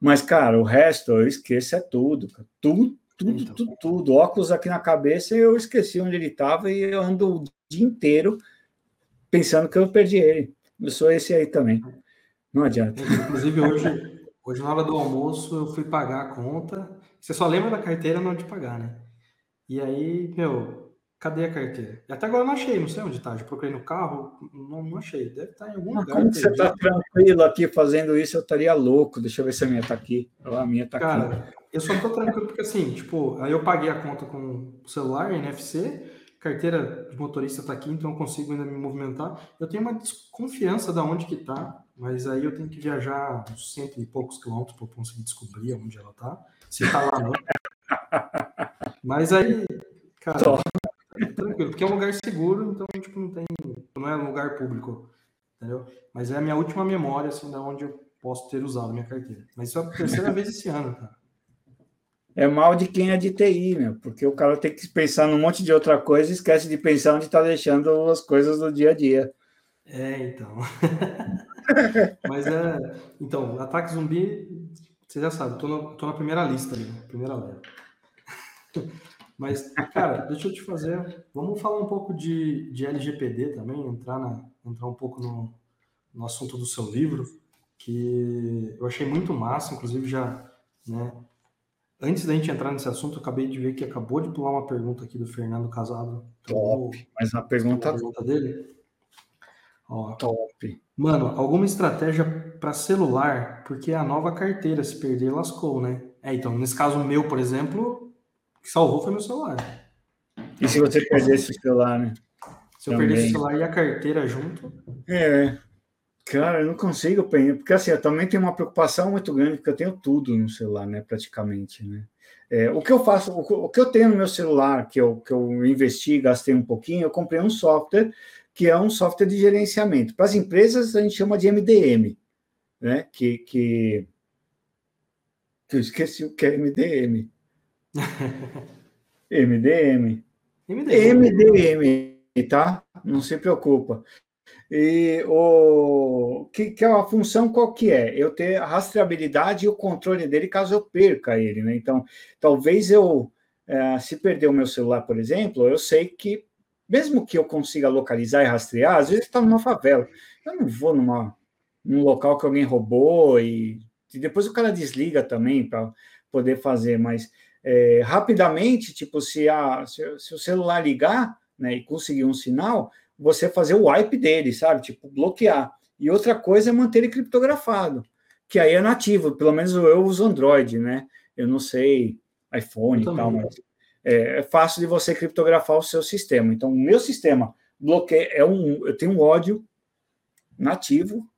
Mas, cara, o resto eu esqueço é tudo, tudo, tudo, então. tudo, tudo. Óculos aqui na cabeça, eu esqueci onde ele estava e eu ando o dia inteiro pensando que eu perdi ele. Eu sou esse aí também. Não adianta. Inclusive, hoje, Hoje, na hora do almoço, eu fui pagar a conta. Você só lembra da carteira na hora de pagar, né? E aí, meu, cadê a carteira? E até agora eu não achei, não sei onde tá. Já procurei no carro, não, não achei. Deve estar tá em algum Mas lugar. Como você tá tranquilo aqui fazendo isso? Eu estaria louco. Deixa eu ver se a minha tá aqui. A minha tá Cara, aqui. eu só tô tranquilo porque assim, tipo, aí eu paguei a conta com o celular, NFC, carteira de motorista tá aqui, então eu consigo ainda me movimentar. Eu tenho uma desconfiança da onde que tá mas aí eu tenho que viajar uns cento e poucos quilômetros para conseguir descobrir onde ela está. Se está lá, não. Mas aí, cara, tranquilo, porque é um lugar seguro, então tipo, não tem. Não é um lugar público, entendeu? Mas é a minha última memória, assim, da onde eu posso ter usado minha carteira. Mas isso é a terceira vez esse ano, cara. É mal de quem é de TI, meu, porque o cara tem que pensar num monte de outra coisa e esquece de pensar onde está deixando as coisas do dia a dia. É, então. Mas é. Então, ataque zumbi, você já sabe, tô, no, tô na primeira lista ali, primeira leva. Mas, cara, deixa eu te fazer. Vamos falar um pouco de, de LGPD também, entrar, na, entrar um pouco no, no assunto do seu livro, que eu achei muito massa, inclusive já, né? Antes da gente entrar nesse assunto, eu acabei de ver que acabou de pular uma pergunta aqui do Fernando Casado. Top, mas a pergunta, a pergunta dele. Ó, Top. Mano, alguma estratégia para celular, porque a nova carteira, se perder, lascou, né? É, então, nesse caso meu, por exemplo, o que salvou foi meu celular. E se você perdesse o celular, né? Se eu Também. perdesse o celular e a carteira junto. É. Cara, eu não consigo porque assim, eu também tenho uma preocupação muito grande, porque eu tenho tudo no celular, né? Praticamente, né? É, o que eu faço, o, o que eu tenho no meu celular, que eu, que eu investi, gastei um pouquinho, eu comprei um software que é um software de gerenciamento. Para as empresas, a gente chama de MDM, né? Que, que... Eu esqueci o que é MDM. MDM. MDM. MDM, tá? Não se preocupa. E o que, que é a função qual que é? Eu ter a rastreabilidade e o controle dele caso eu perca ele, né? Então, talvez eu, é, se perder o meu celular, por exemplo, eu sei que mesmo que eu consiga localizar e rastrear, às vezes está numa favela. Eu não vou numa, num local que alguém roubou e, e depois o cara desliga também para poder fazer, mas é, rapidamente, tipo, se, a, se, se, o celular ligar né, e conseguir um sinal, você fazer o wipe dele, sabe? Tipo, bloquear. E outra coisa é manter ele criptografado, que aí é nativo, pelo menos eu uso Android, né? Eu não sei iPhone e tal, mas é, é, fácil de você criptografar o seu sistema. Então, o meu sistema bloqueia, é um, eu tenho um ódio nativo,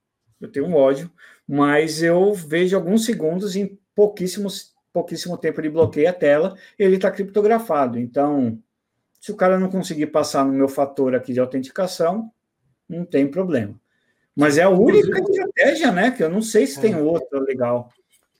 eu tenho um ódio, mas eu vejo alguns segundos em pouquíssimos, pouquíssimo tempo de bloqueio a tela, ele está criptografado. Então, se o cara não conseguir passar no meu fator aqui de autenticação, não tem problema. Mas é a única estratégia, né? Que eu não sei se é. tem outra legal.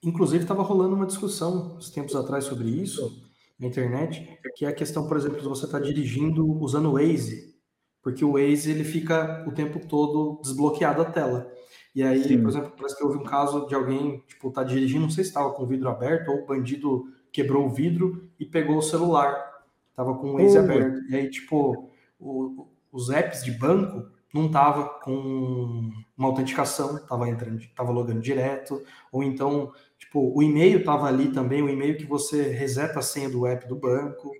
Inclusive, estava rolando uma discussão uns tempos atrás sobre isso na internet, que é a questão, por exemplo, de você estar tá dirigindo usando o Waze, porque o Waze ele fica o tempo todo desbloqueado a tela. E aí, Sim. por exemplo, parece que houve um caso de alguém, tipo, tá dirigindo, não sei se estava com o vidro aberto, ou o bandido quebrou o vidro e pegou o celular. Tava com o Waze uhum. aberto. E aí, tipo, o, os apps de banco não tava com uma autenticação, tava entrando, tava logando direto, ou então, tipo, o e-mail tava ali também, o e-mail que você reseta a senha do app do banco.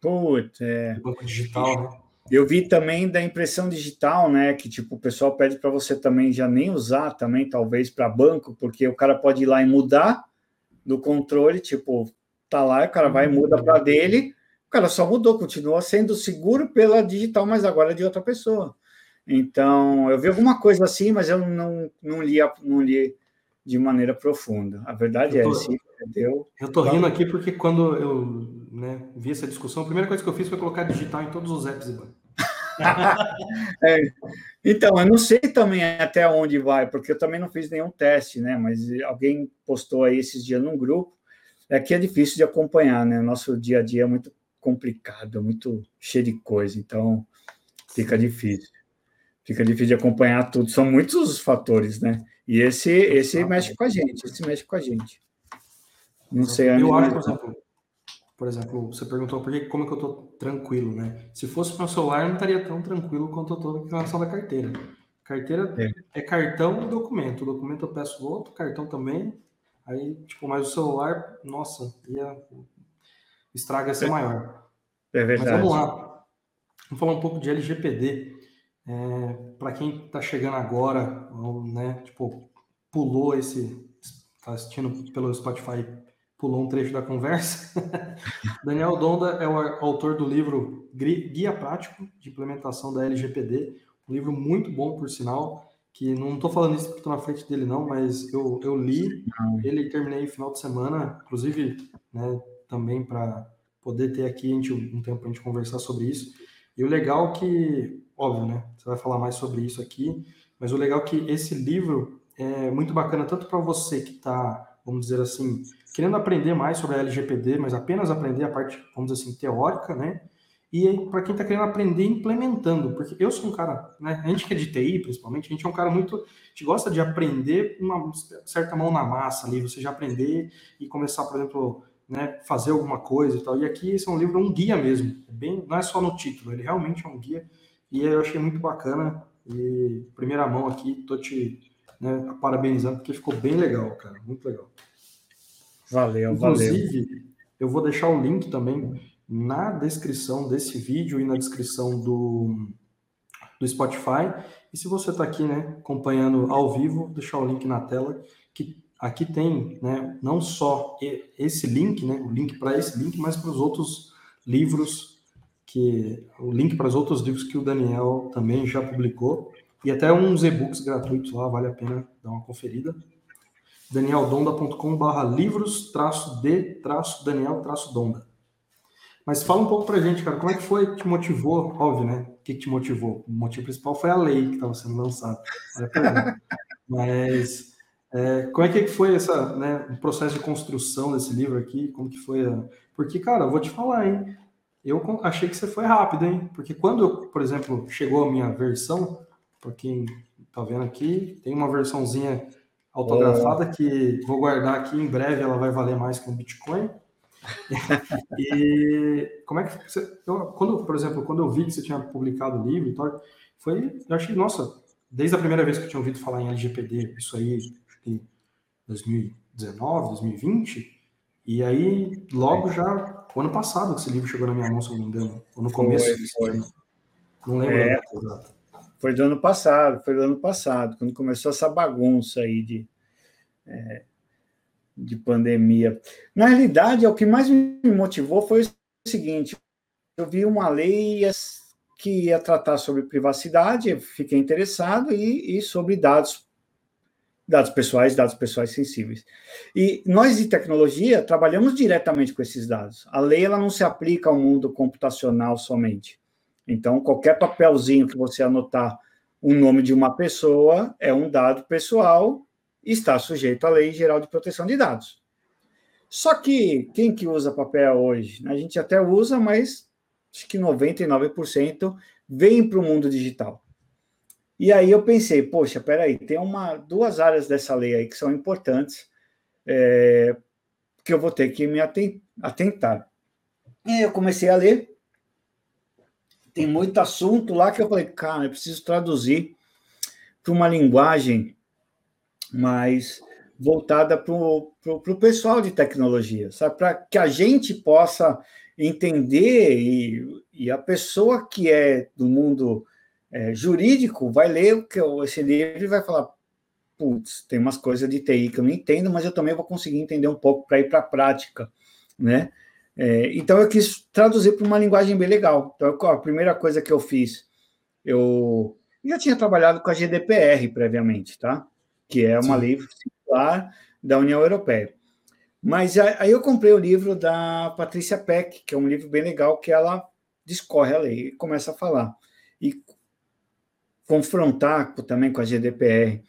Putz, é. Do banco digital, né? Eu vi também da impressão digital, né? Que tipo, o pessoal pede para você também já nem usar também, talvez, para banco, porque o cara pode ir lá e mudar do controle, tipo, tá lá, o cara vai e muda para dele, o cara só mudou, continua sendo seguro pela digital, mas agora é de outra pessoa. Então, eu vi alguma coisa assim, mas eu não, não, li, não li de maneira profunda. A verdade é, tô, é, sim, entendeu? Eu tô rindo aqui porque quando eu né, vi essa discussão, a primeira coisa que eu fiz foi colocar digital em todos os apps é, então, eu não sei também até onde vai, porque eu também não fiz nenhum teste, né? Mas alguém postou aí esses dias num grupo. É que é difícil de acompanhar, né? Nosso dia a dia é muito complicado, muito cheio de coisa, então fica difícil fica difícil de acompanhar tudo. São muitos os fatores, né? E esse, esse mexe com a gente, esse mexe com a gente. Não sei. Eu acho, por exemplo, por exemplo, você perguntou por que, como é que eu tô tranquilo, né? Se fosse para o celular, eu não estaria tão tranquilo quanto eu tô na relação da carteira. Carteira é. é cartão e documento. O documento eu peço outro, cartão também. Aí, tipo, mas o celular, nossa, ia estraga ser é. maior. É verdade. Mas vamos lá. Vamos falar um pouco de LGPD. É, para quem está chegando agora, ou, né, tipo, pulou esse, está assistindo pelo Spotify, pulou um trecho da conversa. Daniel Donda é o autor do livro Guia Prático de Implementação da LGPD, um livro muito bom, por sinal, que não estou falando isso porque estou na frente dele, não, mas eu, eu li ele terminei no final de semana, inclusive, né, também para poder ter aqui gente, um tempo para a gente conversar sobre isso. E o legal é que óbvio, né? Você vai falar mais sobre isso aqui, mas o legal é que esse livro é muito bacana tanto para você que está, vamos dizer assim, querendo aprender mais sobre a LGPD, mas apenas aprender a parte, vamos dizer assim, teórica, né? E para quem está querendo aprender implementando, porque eu sou um cara, né? A gente que é de TI, principalmente, a gente é um cara muito. A gente gosta de aprender uma certa mão na massa ali, você já aprender e começar, por exemplo, né, fazer alguma coisa e tal. E aqui esse é um livro, um guia mesmo. É bem, não é só no título, ele realmente é um guia e eu achei muito bacana. E primeira mão aqui, tô te né, parabenizando, porque ficou bem legal, cara. Muito legal. Valeu, Inclusive, valeu. eu vou deixar o link também na descrição desse vídeo e na descrição do, do Spotify. E se você está aqui, né, acompanhando ao vivo, deixar o link na tela, que aqui tem, né, não só esse link, né, o link para esse link, mas para os outros livros que o link para os outros livros que o Daniel também já publicou e até uns e-books gratuitos lá, vale a pena dar uma conferida. danieldonda.com/barra livros traço de traço Daniel traço Donda. Mas fala um pouco para gente, cara, como é que foi que te motivou? Óbvio, né? O que, que te motivou? O motivo principal foi a lei que estava sendo lançada. Mas é, como é que foi essa, né, o processo de construção desse livro aqui? Como que foi? A... Porque, cara, eu vou te falar, hein? Eu achei que você foi rápido, hein? Porque quando, por exemplo, chegou a minha versão, para quem tá vendo aqui, tem uma versãozinha autografada é. que vou guardar aqui, em breve ela vai valer mais que um Bitcoin. e como é que você, eu, quando, por exemplo, quando eu vi que você tinha publicado o livro e tal, foi, eu achei, nossa, desde a primeira vez que eu tinha ouvido falar em LGPD, isso aí, acho que 2019, 2020, e aí logo já o ano passado que esse livro chegou na minha mão, se eu não me engano. Ou no começo. Foi, foi. Não lembro. É. Foi do ano passado, foi do ano passado, quando começou essa bagunça aí de, é, de pandemia. Na realidade, o que mais me motivou foi o seguinte: eu vi uma lei que ia tratar sobre privacidade, fiquei interessado, e, e sobre dados dados pessoais, dados pessoais sensíveis. E nós de tecnologia trabalhamos diretamente com esses dados. A lei ela não se aplica ao mundo computacional somente. Então, qualquer papelzinho que você anotar o nome de uma pessoa é um dado pessoal e está sujeito à Lei Geral de Proteção de Dados. Só que quem que usa papel hoje? A gente até usa, mas acho que 99% vem para o mundo digital. E aí eu pensei, poxa, peraí, tem uma, duas áreas dessa lei aí que são importantes, é, que eu vou ter que me atentar. E aí eu comecei a ler, tem muito assunto lá que eu falei, cara, eu preciso traduzir para uma linguagem mais voltada para o pessoal de tecnologia, sabe? Para que a gente possa entender e, e, a pessoa que é do mundo é, jurídico vai ler o que esse livro e vai falar, putz, tem umas coisas de TI que eu não entendo, mas eu também vou conseguir entender um pouco para ir para a prática, né? É, então eu quis traduzir para uma linguagem bem legal. Então a primeira coisa que eu fiz, eu já tinha trabalhado com a GDPR previamente, tá? Que é uma Sim. lei da União Europeia. Mas aí eu comprei o livro da Patrícia Peck, que é um livro bem legal, que ela discorre a lei e começa a falar. Confrontar também com a GDPR.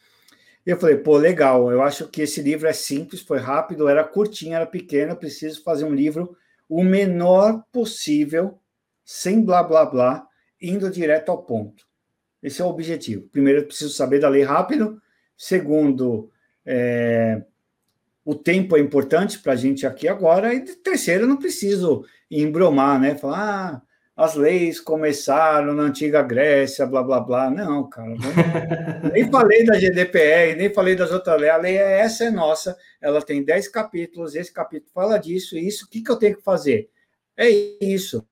Eu falei, pô, legal, eu acho que esse livro é simples, foi rápido, era curtinho, era pequeno, preciso fazer um livro o menor possível, sem blá blá blá, indo direto ao ponto. Esse é o objetivo. Primeiro, eu preciso saber da lei rápido. Segundo, é, o tempo é importante para a gente aqui agora. E terceiro, eu não preciso embromar, né? Falar, ah, as leis começaram na antiga Grécia, blá blá blá. Não, cara. Não, nem falei da GDPR, nem falei das outras leis. A lei é essa é nossa, ela tem 10 capítulos, esse capítulo fala disso, e isso, o que, que eu tenho que fazer? É isso,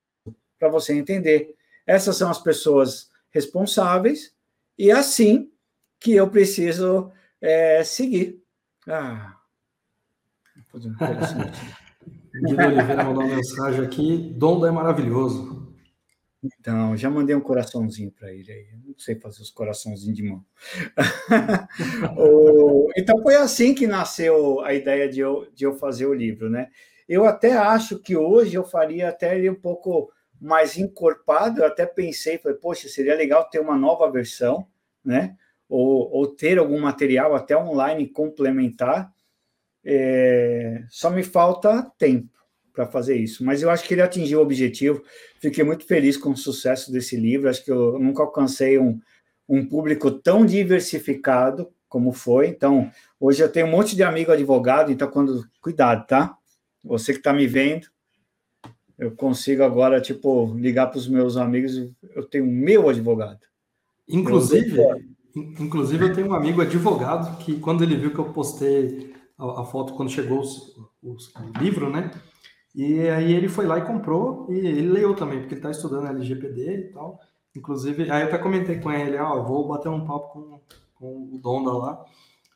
para você entender. Essas são as pessoas responsáveis, e é assim que eu preciso é, seguir. Ah, vou fazer um Guido Oliveira mandou uma mensagem aqui. Donda é maravilhoso. Então, já mandei um coraçãozinho para ele aí. Não sei fazer os coraçãozinhos de mão. então, foi assim que nasceu a ideia de eu, de eu fazer o livro, né? Eu até acho que hoje eu faria até ele um pouco mais encorpado. Eu até pensei, falei, poxa, seria legal ter uma nova versão, né? Ou, ou ter algum material até online complementar. É, só me falta tempo para fazer isso. Mas eu acho que ele atingiu o objetivo. Fiquei muito feliz com o sucesso desse livro. Acho que eu nunca alcancei um, um público tão diversificado como foi. Então, hoje eu tenho um monte de amigo advogado, então quando cuidado, tá? Você que está me vendo, eu consigo agora tipo ligar para os meus amigos, eu tenho meu advogado. Inclusive, eu inclusive eu tenho um amigo advogado que quando ele viu que eu postei a, a foto quando chegou o livro, né? E aí ele foi lá e comprou, e ele leu também, porque ele está estudando LGPD e tal. Inclusive, aí eu até comentei com ele, ó, vou bater um papo com, com o Donda lá.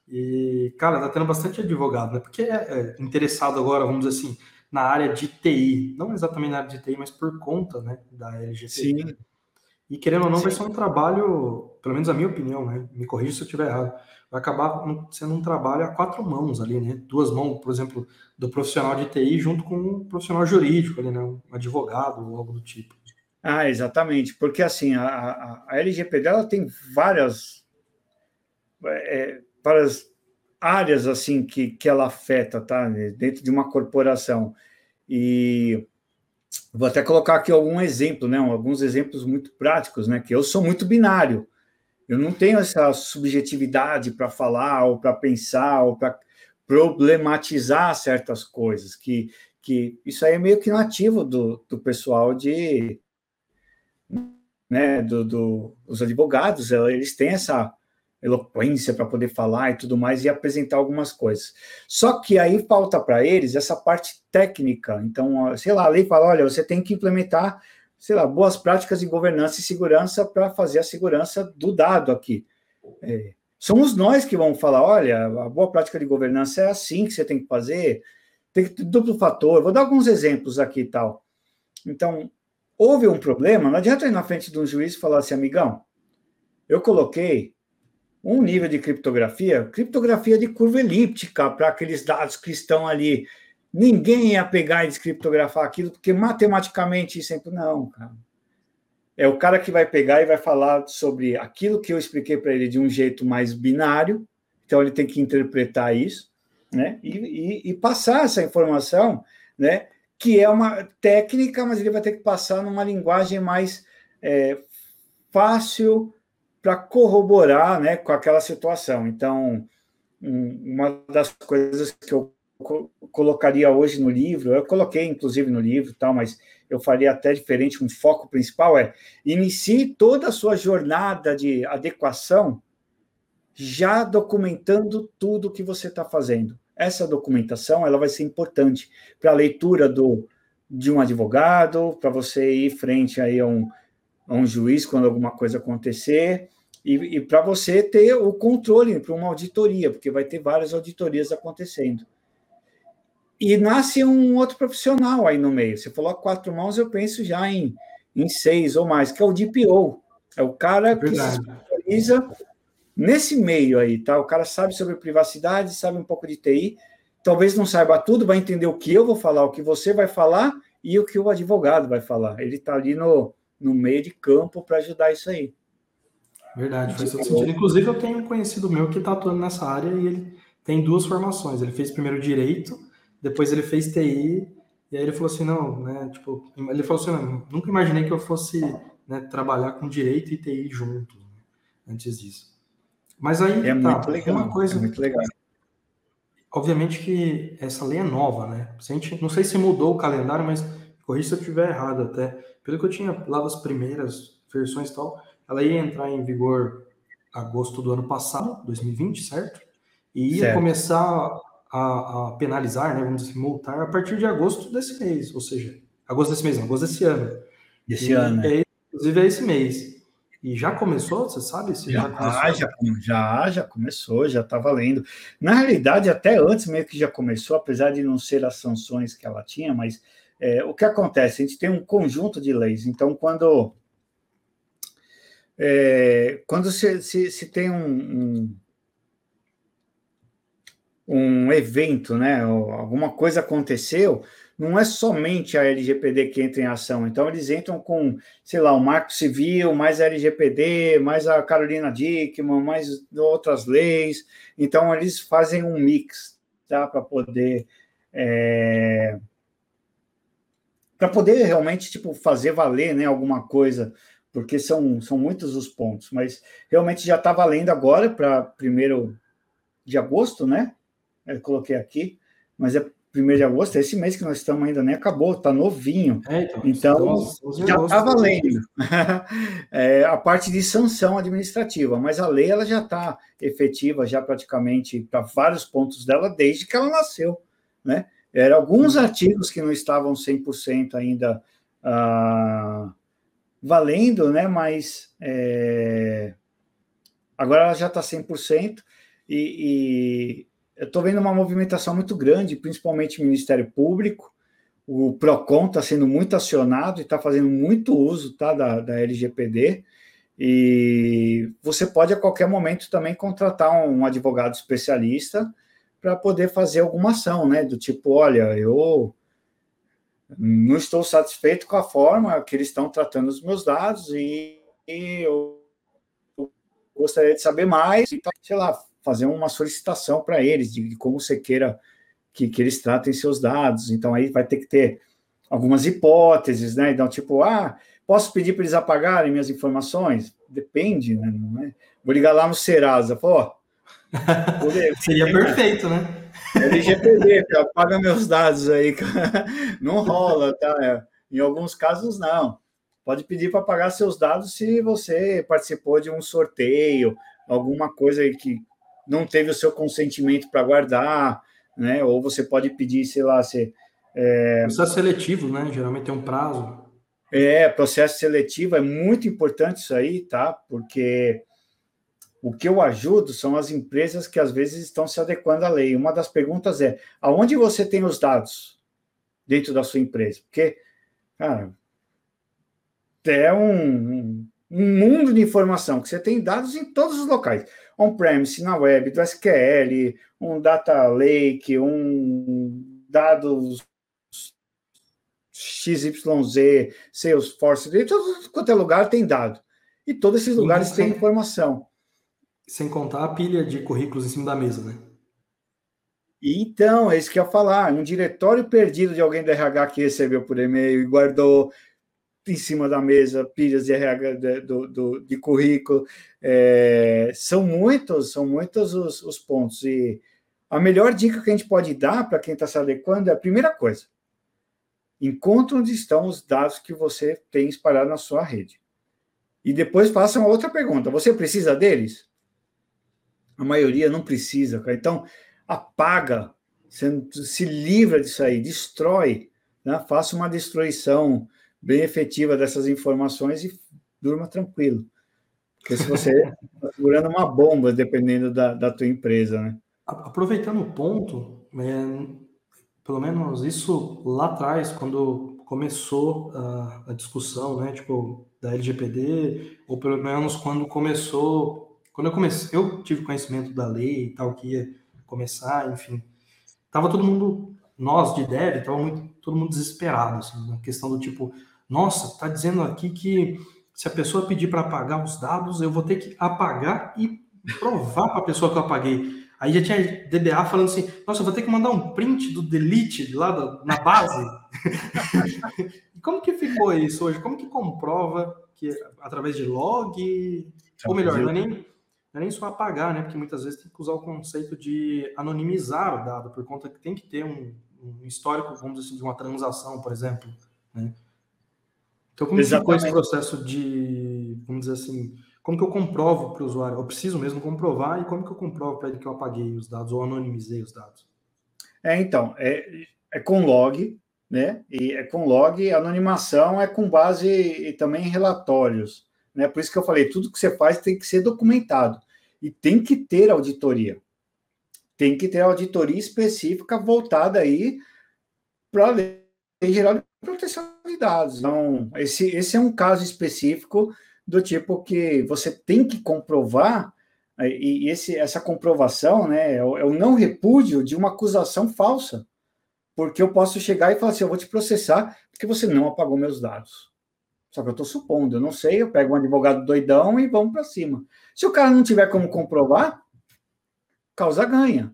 E, cara, tá tendo bastante advogado, né? Porque é, é interessado agora, vamos dizer assim, na área de TI. Não exatamente na área de TI, mas por conta, né, da LGPD. Sim. E querendo ou não, Sim. vai ser um trabalho, pelo menos a minha opinião, né? Me corrija se eu estiver errado vai acabar sendo um trabalho a quatro mãos ali, né? Duas mãos, por exemplo, do profissional de TI junto com um profissional jurídico ali, né? Um advogado ou algo do tipo. Ah, exatamente, porque assim, a, a, a LGPD ela tem várias, é, várias áreas assim que, que ela afeta, tá? Dentro de uma corporação. E vou até colocar aqui algum exemplo, né? Alguns exemplos muito práticos, né? Que eu sou muito binário. Eu não tenho essa subjetividade para falar, ou para pensar, ou para problematizar certas coisas, que, que isso aí é meio que nativo do, do pessoal de. Né, do, do, os advogados, eles têm essa eloquência para poder falar e tudo mais e apresentar algumas coisas. Só que aí falta para eles essa parte técnica. Então, sei lá, a lei fala: olha, você tem que implementar sei lá, boas práticas de governança e segurança para fazer a segurança do dado aqui. É, somos nós que vamos falar, olha, a boa prática de governança é assim que você tem que fazer, tem que ter duplo fator. Vou dar alguns exemplos aqui e tal. Então, houve um problema, não adianta ir na frente de um juiz e falar assim, amigão, eu coloquei um nível de criptografia, criptografia de curva elíptica para aqueles dados que estão ali. Ninguém ia pegar e descriptografar aquilo, porque matematicamente sempre não, cara. É o cara que vai pegar e vai falar sobre aquilo que eu expliquei para ele de um jeito mais binário, então ele tem que interpretar isso, né? E, e, e passar essa informação, né? Que é uma técnica, mas ele vai ter que passar numa linguagem mais é, fácil para corroborar né, com aquela situação. Então, uma das coisas que eu colocaria hoje no livro, eu coloquei inclusive no livro, tal, mas eu faria até diferente. Um foco principal é inicie toda a sua jornada de adequação já documentando tudo que você está fazendo. Essa documentação ela vai ser importante para a leitura do, de um advogado, para você ir frente aí a um, a um juiz quando alguma coisa acontecer, e, e para você ter o controle para uma auditoria, porque vai ter várias auditorias acontecendo. E nasce um outro profissional aí no meio. Você falou quatro mãos, eu penso já em, em seis ou mais, que é o DPO. É o cara que se especializa nesse meio aí, tá? O cara sabe sobre privacidade, sabe um pouco de TI, talvez não saiba tudo, vai entender o que eu vou falar, o que você vai falar e o que o advogado vai falar. Ele está ali no, no meio de campo para ajudar isso aí. Verdade, faz todo sentido. Inclusive, eu tenho um conhecido meu que está atuando nessa área e ele tem duas formações. Ele fez primeiro direito, depois ele fez TI, e aí ele falou assim: não, né? Tipo, ele falou assim: nunca imaginei que eu fosse né, trabalhar com direito e TI juntos né, antes disso. Mas aí, é tá, muito legal, uma coisa. É muito legal. Obviamente que essa lei é nova, né? Se gente, não sei se mudou o calendário, mas corrija se eu estiver errado até. Pelo que eu tinha lá as primeiras versões e tal, ela ia entrar em vigor agosto do ano passado, 2020, certo? E ia certo. começar a, a, penalizar, né, vamos dizer, multar a partir de agosto desse mês, ou seja, agosto desse mês, não, agosto desse ano. Desse ano, né? É, inclusive é esse mês. E já começou, você sabe? Se já, já, começou? já, já, já começou, já está valendo. Na realidade, até antes meio que já começou, apesar de não ser as sanções que ela tinha, mas é, o que acontece? A gente tem um conjunto de leis, então quando é, quando se, se, se tem um, um, um, evento, né, alguma coisa aconteceu, não é somente a LGPD que entra em ação. Então, eles entram com, sei lá, o Marco Civil, mais a LGPD, mais a Carolina Dickman, mais outras leis. Então, eles fazem um mix, tá, para poder. É, para poder realmente tipo fazer valer né, alguma coisa porque são, são muitos os pontos, mas realmente já está valendo agora para primeiro de agosto, né? Eu coloquei aqui, mas é primeiro de agosto, é esse mês que nós estamos ainda nem acabou, está novinho. É, então, então já está valendo é, a parte de sanção administrativa, mas a lei ela já está efetiva, já praticamente para vários pontos dela desde que ela nasceu, né? Eram alguns artigos que não estavam 100% ainda ah, valendo, né? Mas é... agora ela já está 100% e, e eu estou vendo uma movimentação muito grande, principalmente o Ministério Público. O PROCON está sendo muito acionado e está fazendo muito uso tá, da, da LGPD. E você pode a qualquer momento também contratar um advogado especialista para poder fazer alguma ação, né? Do tipo, olha, eu não estou satisfeito com a forma que eles estão tratando os meus dados e, e eu gostaria de saber mais, sei lá, fazer uma solicitação para eles de, de, como você queira que, que eles tratem seus dados. Então, aí vai ter que ter algumas hipóteses, né? Então, tipo, ah, posso pedir para eles apagarem minhas informações? Depende, né? É? Vou ligar lá no Serasa, pô. Seria perfeito, né? LGPD, apaga meus dados aí. Não rola, tá? É, em alguns casos, não. Pode pedir para apagar seus dados se você participou de um sorteio, alguma coisa que não teve o seu consentimento para guardar, né? Ou você pode pedir, sei lá, se. É... Processo seletivo, né? Geralmente tem um prazo. É, processo seletivo é muito importante isso aí, tá? Porque o que eu ajudo são as empresas que às vezes estão se adequando à lei. Uma das perguntas é: aonde você tem os dados dentro da sua empresa? Porque, cara, é um, um mundo de informação que você tem dados em todos os locais on-premise, na web, do SQL, um data lake, um dados XYZ, Salesforce, de todo quanto é lugar tem dado. E todos esses lugares têm informação. Sem contar a pilha de currículos em cima da mesa, né? Então, é isso que eu ia falar. Um diretório perdido de alguém do RH que recebeu por e-mail e guardou em cima da mesa pilhas de RH de, do, de currículo. É, são muitos, são muitos os, os pontos. E a melhor dica que a gente pode dar para quem está se adequando é a primeira coisa: encontre onde estão os dados que você tem espalhado na sua rede. E depois faça uma outra pergunta: você precisa deles? A maioria não precisa, cara. Então, apaga, se livra disso aí, destrói, né? faça uma destruição bem efetiva dessas informações e durma tranquilo. Porque se você está segurando uma bomba, dependendo da, da tua empresa, né? Aproveitando o ponto, é, pelo menos isso lá atrás, quando começou a, a, discussão, né, tipo, da LGPD, ou pelo menos quando começou, quando eu comecei, eu tive conhecimento da lei e tal, que ia começar, enfim, tava todo mundo, nós de dev, tava muito, todo mundo desesperado, assim, na questão do tipo, nossa, está dizendo aqui que se a pessoa pedir para apagar os dados, eu vou ter que apagar e provar para a pessoa que eu apaguei. Aí já tinha DBA falando assim: nossa, eu vou ter que mandar um print do delete lá da, na base. como que ficou isso hoje? Como que comprova que através de log? Ou melhor, não é, nem, não é nem só apagar, né? Porque muitas vezes tem que usar o conceito de anonimizar o dado, por conta que tem que ter um, um histórico, vamos dizer assim, de uma transação, por exemplo. Né? Então, como ficou esse processo de, vamos dizer assim, como que eu comprovo para o usuário? Eu preciso mesmo comprovar e como que eu comprovo para ele que eu apaguei os dados ou anonimizei os dados? É, então, é, é com log, né? E é com log, anonimação é com base e também em relatórios, né? Por isso que eu falei, tudo que você faz tem que ser documentado e tem que ter auditoria. Tem que ter auditoria específica voltada aí para a lei geral de proteção de dados. Então, esse, esse é um caso específico do tipo que você tem que comprovar, é, e esse, essa comprovação né, é, o, é o não repúdio de uma acusação falsa. Porque eu posso chegar e falar assim: eu vou te processar porque você não apagou meus dados. Só que eu estou supondo, eu não sei, eu pego um advogado doidão e vamos para cima. Se o cara não tiver como comprovar, causa ganha.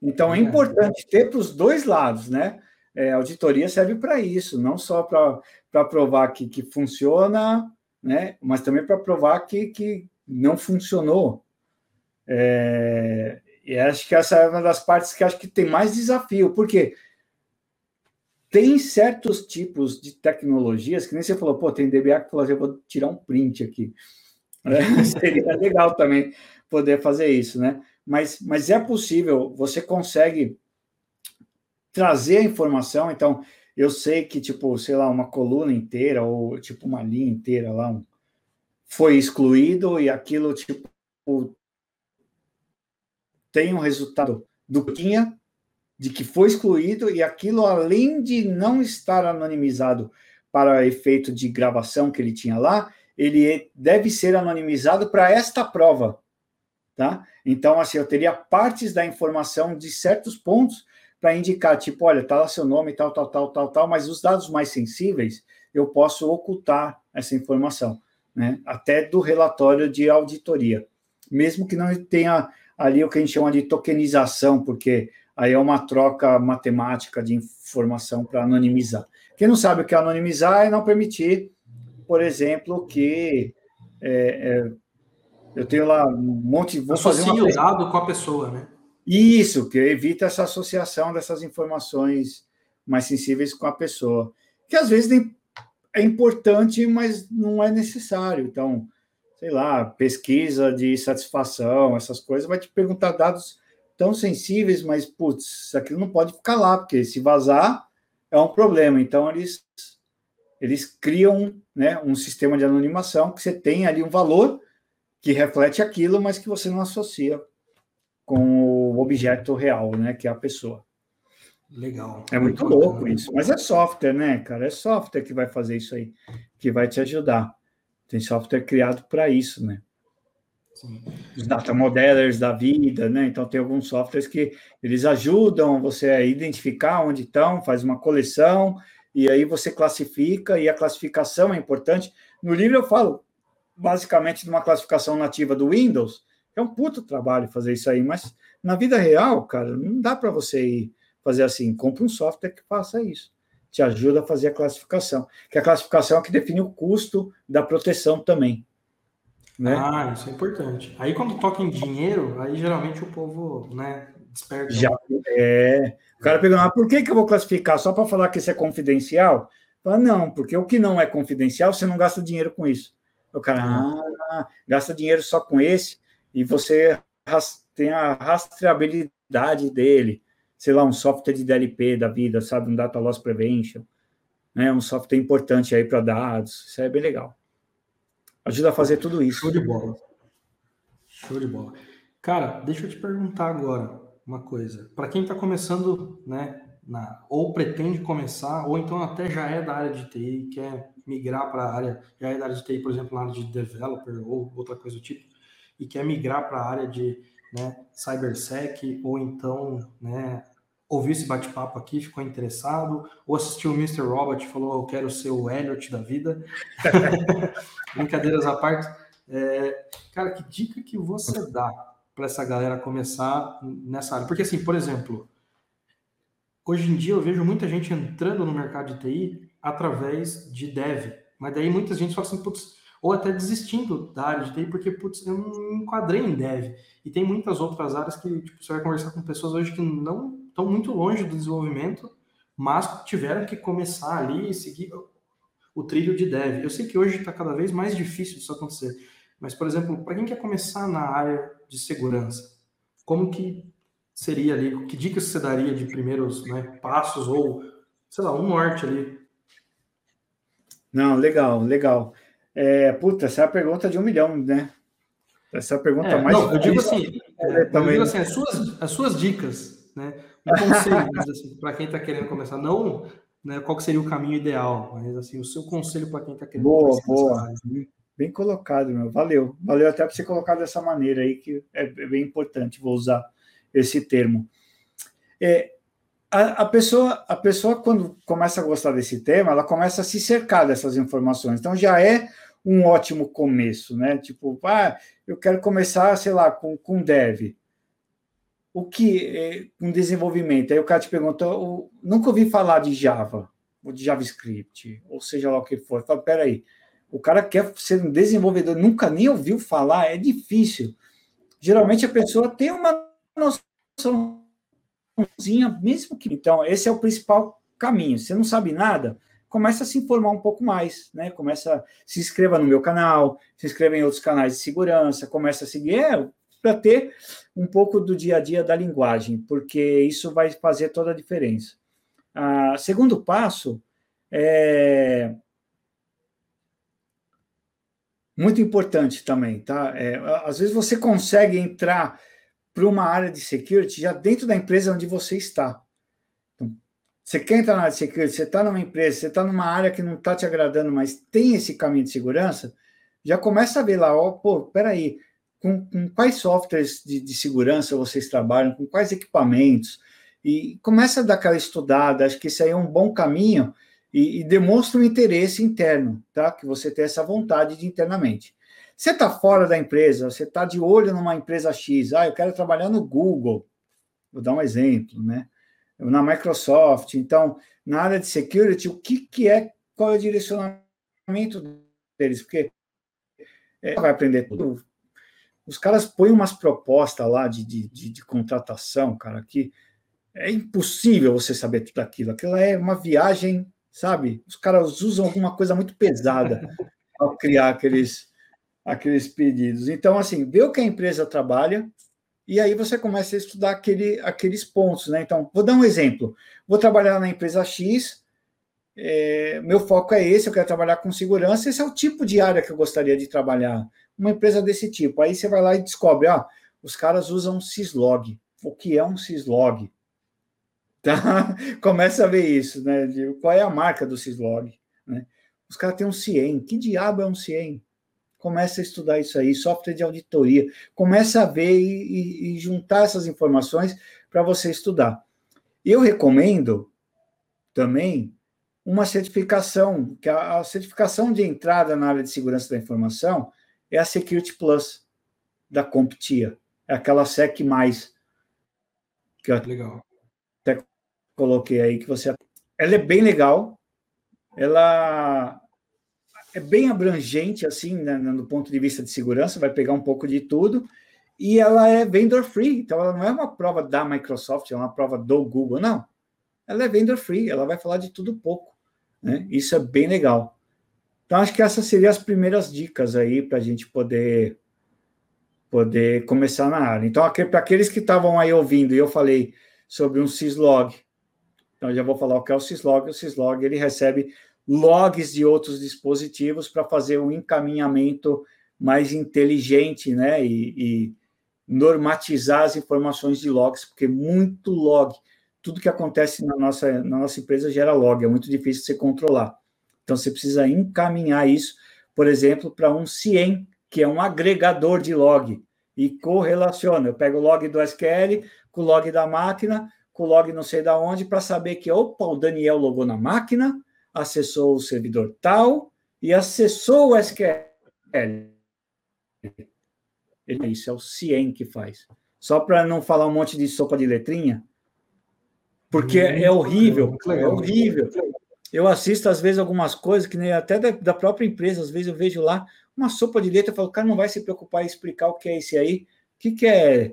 Então é importante ter para os dois lados, né? É, auditoria serve para isso, não só para provar que, que funciona, né, mas também para provar que, que não funcionou. É, e acho que essa é uma das partes que acho que tem mais desafio, porque tem certos tipos de tecnologias, que nem você falou, pô, tem DBA que falou assim, eu vou tirar um print aqui. É, seria legal também poder fazer isso, né? Mas, mas é possível, você consegue trazer a informação. Então, eu sei que, tipo, sei lá, uma coluna inteira ou, tipo, uma linha inteira lá um, foi excluído e aquilo, tipo, tem um resultado do que tinha, de que foi excluído e aquilo, além de não estar anonimizado para efeito de gravação que ele tinha lá, ele deve ser anonimizado para esta prova, tá? Então, assim, eu teria partes da informação de certos pontos para indicar, tipo, olha, tá lá seu nome, tal, tal, tal, tal, tal, mas os dados mais sensíveis eu posso ocultar essa informação, né? Até do relatório de auditoria, mesmo que não tenha ali o que a gente chama de tokenização, porque aí é uma troca matemática de informação para anonimizar. Quem não sabe o que é anonimizar é não permitir, por exemplo, que é, é, eu tenho lá um monte. Vou Associe fazer uma... o dado com a pessoa, né? Isso, que evita essa associação dessas informações mais sensíveis com a pessoa, que às vezes é importante, mas não é necessário. Então, sei lá, pesquisa de satisfação, essas coisas, vai te perguntar dados tão sensíveis, mas, putz, aquilo não pode ficar lá, porque se vazar é um problema. Então, eles eles criam né, um sistema de anonimação que você tem ali um valor que reflete aquilo, mas que você não associa com o objeto real, né, que é a pessoa. Legal. É muito louco isso, mas é software, né, cara? É software que vai fazer isso aí, que vai te ajudar. Tem software criado para isso, né? Sim. Os data modelers da vida, né? Então tem alguns softwares que eles ajudam você a identificar onde estão, faz uma coleção e aí você classifica e a classificação é importante. No livro eu falo basicamente de uma classificação nativa do Windows. É um puto trabalho fazer isso aí, mas na vida real, cara, não dá para você ir fazer assim. Compre um software que faça isso. Te ajuda a fazer a classificação. Que a classificação é que define o custo da proteção também. Né? Ah, isso é importante. Aí quando toca em dinheiro, aí geralmente o povo, né, desperta. Já é. O cara pergunta, ah, por que, que eu vou classificar? Só para falar que isso é confidencial? Fala, não, porque o que não é confidencial, você não gasta dinheiro com isso. O cara, ah, gasta dinheiro só com esse, e você tem a rastreabilidade dele sei lá, um software de DLP da vida, sabe, um Data Loss Prevention, né, um software importante aí para dados, isso é bem legal. Ajuda a fazer tudo isso. Show de bola. Show de bola. Cara, deixa eu te perguntar agora uma coisa. Para quem está começando, né, na, ou pretende começar, ou então até já é da área de TI, quer migrar para a área, já é da área de TI, por exemplo, na área de developer ou outra coisa do tipo, e quer migrar para a área de né, cybersec, ou então né, ouviu esse bate-papo aqui, ficou interessado, ou assistiu o Mr. Robot falou, eu quero ser o Elliot da vida. Brincadeiras à parte. É, cara, que dica que você dá para essa galera começar nessa área? Porque, assim, por exemplo, hoje em dia eu vejo muita gente entrando no mercado de TI através de dev, mas daí muita gente fala assim, putz, ou até desistindo da área de TI, porque, putz, eu não me enquadrei em dev. E tem muitas outras áreas que tipo, você vai conversar com pessoas hoje que não estão muito longe do desenvolvimento, mas tiveram que começar ali e seguir o trilho de dev. Eu sei que hoje está cada vez mais difícil isso acontecer, mas, por exemplo, para quem quer começar na área de segurança, como que seria ali, que dicas você daria de primeiros né, passos ou, sei lá, um norte ali? Não, legal, legal. É, puta, essa é a pergunta de um milhão, né? Essa é a pergunta é, mais. Não, eu digo assim, é, eu digo assim as, suas, as suas dicas, né? Um conselho assim, para quem está querendo começar, não né, qual seria o caminho ideal, mas assim, o seu conselho para quem está querendo boa, começar. Boa, boa. Bem colocado, meu. Valeu. Valeu até para você colocar dessa maneira aí, que é bem importante, vou usar esse termo. É, a, a, pessoa, a pessoa, quando começa a gostar desse tema, ela começa a se cercar dessas informações. Então, já é um ótimo começo, né? Tipo, ah, eu quero começar, sei lá, com, com dev. O que é um desenvolvimento? Aí o cara te pergunta, eu nunca ouvi falar de Java, ou de JavaScript, ou seja lá o que for. Fala, peraí, o cara quer ser um desenvolvedor, nunca nem ouviu falar, é difícil. Geralmente a pessoa tem uma noção mesmo que. Então, esse é o principal caminho. Você não sabe nada, começa a se informar um pouco mais, né? Começa, se inscreva no meu canal, se inscreva em outros canais de segurança, começa a seguir, é, para ter um pouco do dia a dia da linguagem, porque isso vai fazer toda a diferença. Ah, segundo passo é muito importante também, tá? É, às vezes você consegue entrar para uma área de security já dentro da empresa onde você está. Você quer entrar na área de security, você está numa empresa, você está numa área que não está te agradando, mas tem esse caminho de segurança, já começa a ver lá, ó, pô, peraí, com, com quais softwares de, de segurança vocês trabalham, com quais equipamentos, e começa a dar aquela estudada, acho que isso aí é um bom caminho, e, e demonstra um interesse interno, tá? Que você tem essa vontade de internamente. Você está fora da empresa, você está de olho numa empresa X, ah, eu quero trabalhar no Google, vou dar um exemplo, né? Na Microsoft, então, na área de security, o que, que é, qual é o direcionamento deles? Porque é, vai aprender tudo. Os caras põem umas propostas lá de, de, de, de contratação, cara, que é impossível você saber tudo aquilo. Aquilo é uma viagem, sabe? Os caras usam alguma coisa muito pesada ao criar aqueles aqueles pedidos. Então, assim, vê o que a empresa trabalha e aí você começa a estudar aquele, aqueles pontos, né? Então, vou dar um exemplo. Vou trabalhar na empresa X, é, meu foco é esse, eu quero trabalhar com segurança, esse é o tipo de área que eu gostaria de trabalhar, uma empresa desse tipo. Aí você vai lá e descobre, ó, os caras usam syslog. O que é um syslog? Tá? Começa a ver isso, né? De, qual é a marca do syslog? Né? Os caras têm um CIEM. Que diabo é um CIEM? Começa a estudar isso aí, software de auditoria. Começa a ver e, e, e juntar essas informações para você estudar. Eu recomendo também uma certificação, que a, a, certificação de entrada na área de segurança da informação é a Security Plus da CompTIA, é aquela SEC+, que eu legal. até coloquei aí, que você... Ela é bem legal, ela é bem abrangente, assim, né, no ponto de vista de segurança, vai pegar um pouco de tudo, e ela é vendor free, então ela não é uma prova da Microsoft, é uma prova do Google, não. Ela é vendor free, ela vai falar de tudo pouco. Né? Isso é bem legal. Então, acho que essas seriam as primeiras dicas aí para a gente poder, poder começar na área. Então, para aqueles que estavam aí ouvindo, e eu falei sobre um syslog, então já vou falar o que é o syslog. O syslog ele recebe logs de outros dispositivos para fazer um encaminhamento mais inteligente, né? E, e, normatizar as informações de logs, porque muito log tudo que acontece na nossa, na nossa empresa gera log, é muito difícil você controlar. Então, você precisa encaminhar isso, por exemplo, para um CIEM, que é um agregador de log, e correlaciona. Eu pego o log do SQL com o log da máquina, com o log não sei da onde, para saber que, opa, o Daniel logou na máquina, acessou o servidor tal e acessou o SQL. Isso é o CIEM que faz. Só para não falar um monte de sopa de letrinha, porque é horrível, é horrível. Eu assisto, às vezes, algumas coisas, que nem até da, da, própria empresa, às vezes eu vejo lá uma sopa de letra, eu falo, o cara não vai se preocupar em explicar o que é esse aí. O que, que é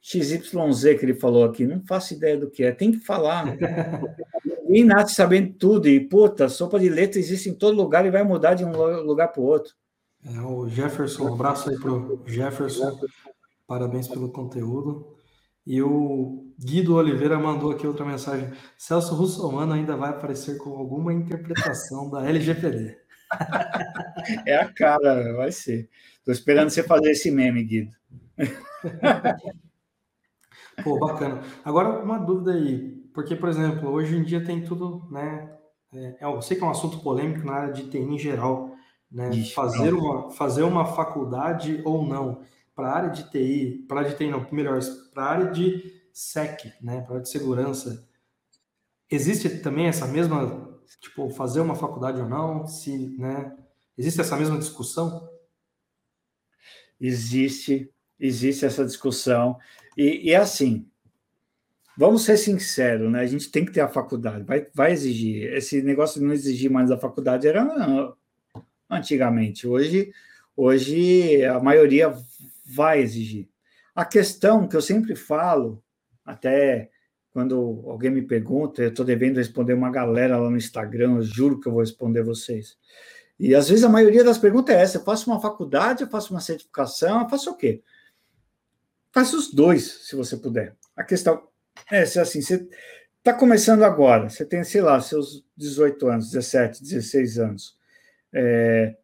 XYZ que ele falou aqui? Não faço ideia do que é, tem que falar. Ninguém nasce sabendo tudo, e puta, sopa de letra existe em todo lugar e vai mudar de um lugar para o outro. É, o Jefferson, um abraço aí para o Jefferson, parabéns pelo conteúdo. E o Guido Oliveira mandou aqui outra mensagem. Celso Russomano ainda vai aparecer com alguma interpretação da LGPD. É a cara, vai ser. Estou esperando você fazer esse meme, Guido. Pô, bacana. Agora, uma dúvida aí. Porque, por exemplo, hoje em dia tem tudo, né? É, eu sei que é um assunto polêmico na área de TI em geral, né? Ixi, fazer, uma, fazer uma faculdade ou não para a área de TI, para a área de TI não, melhor, para a área de SEC, né, para a área de segurança, existe também essa mesma, tipo, fazer uma faculdade ou não, se, né, existe essa mesma discussão? Existe, existe essa discussão, e, e é assim, vamos ser sinceros, né, a gente tem que ter a faculdade, vai, vai exigir, esse negócio de não exigir mais a faculdade era antigamente, hoje, hoje a maioria vai exigir. A questão que eu sempre falo, até quando alguém me pergunta, eu estou devendo responder uma galera lá no Instagram, eu juro que eu vou responder vocês. E às vezes a maioria das perguntas é essa: eu faço uma faculdade, eu faço uma certificação, eu faço o quê? Faça os dois, se você puder. A questão é se assim, você está começando agora, você tem, sei lá, seus 18 anos, 17, 16 anos. É,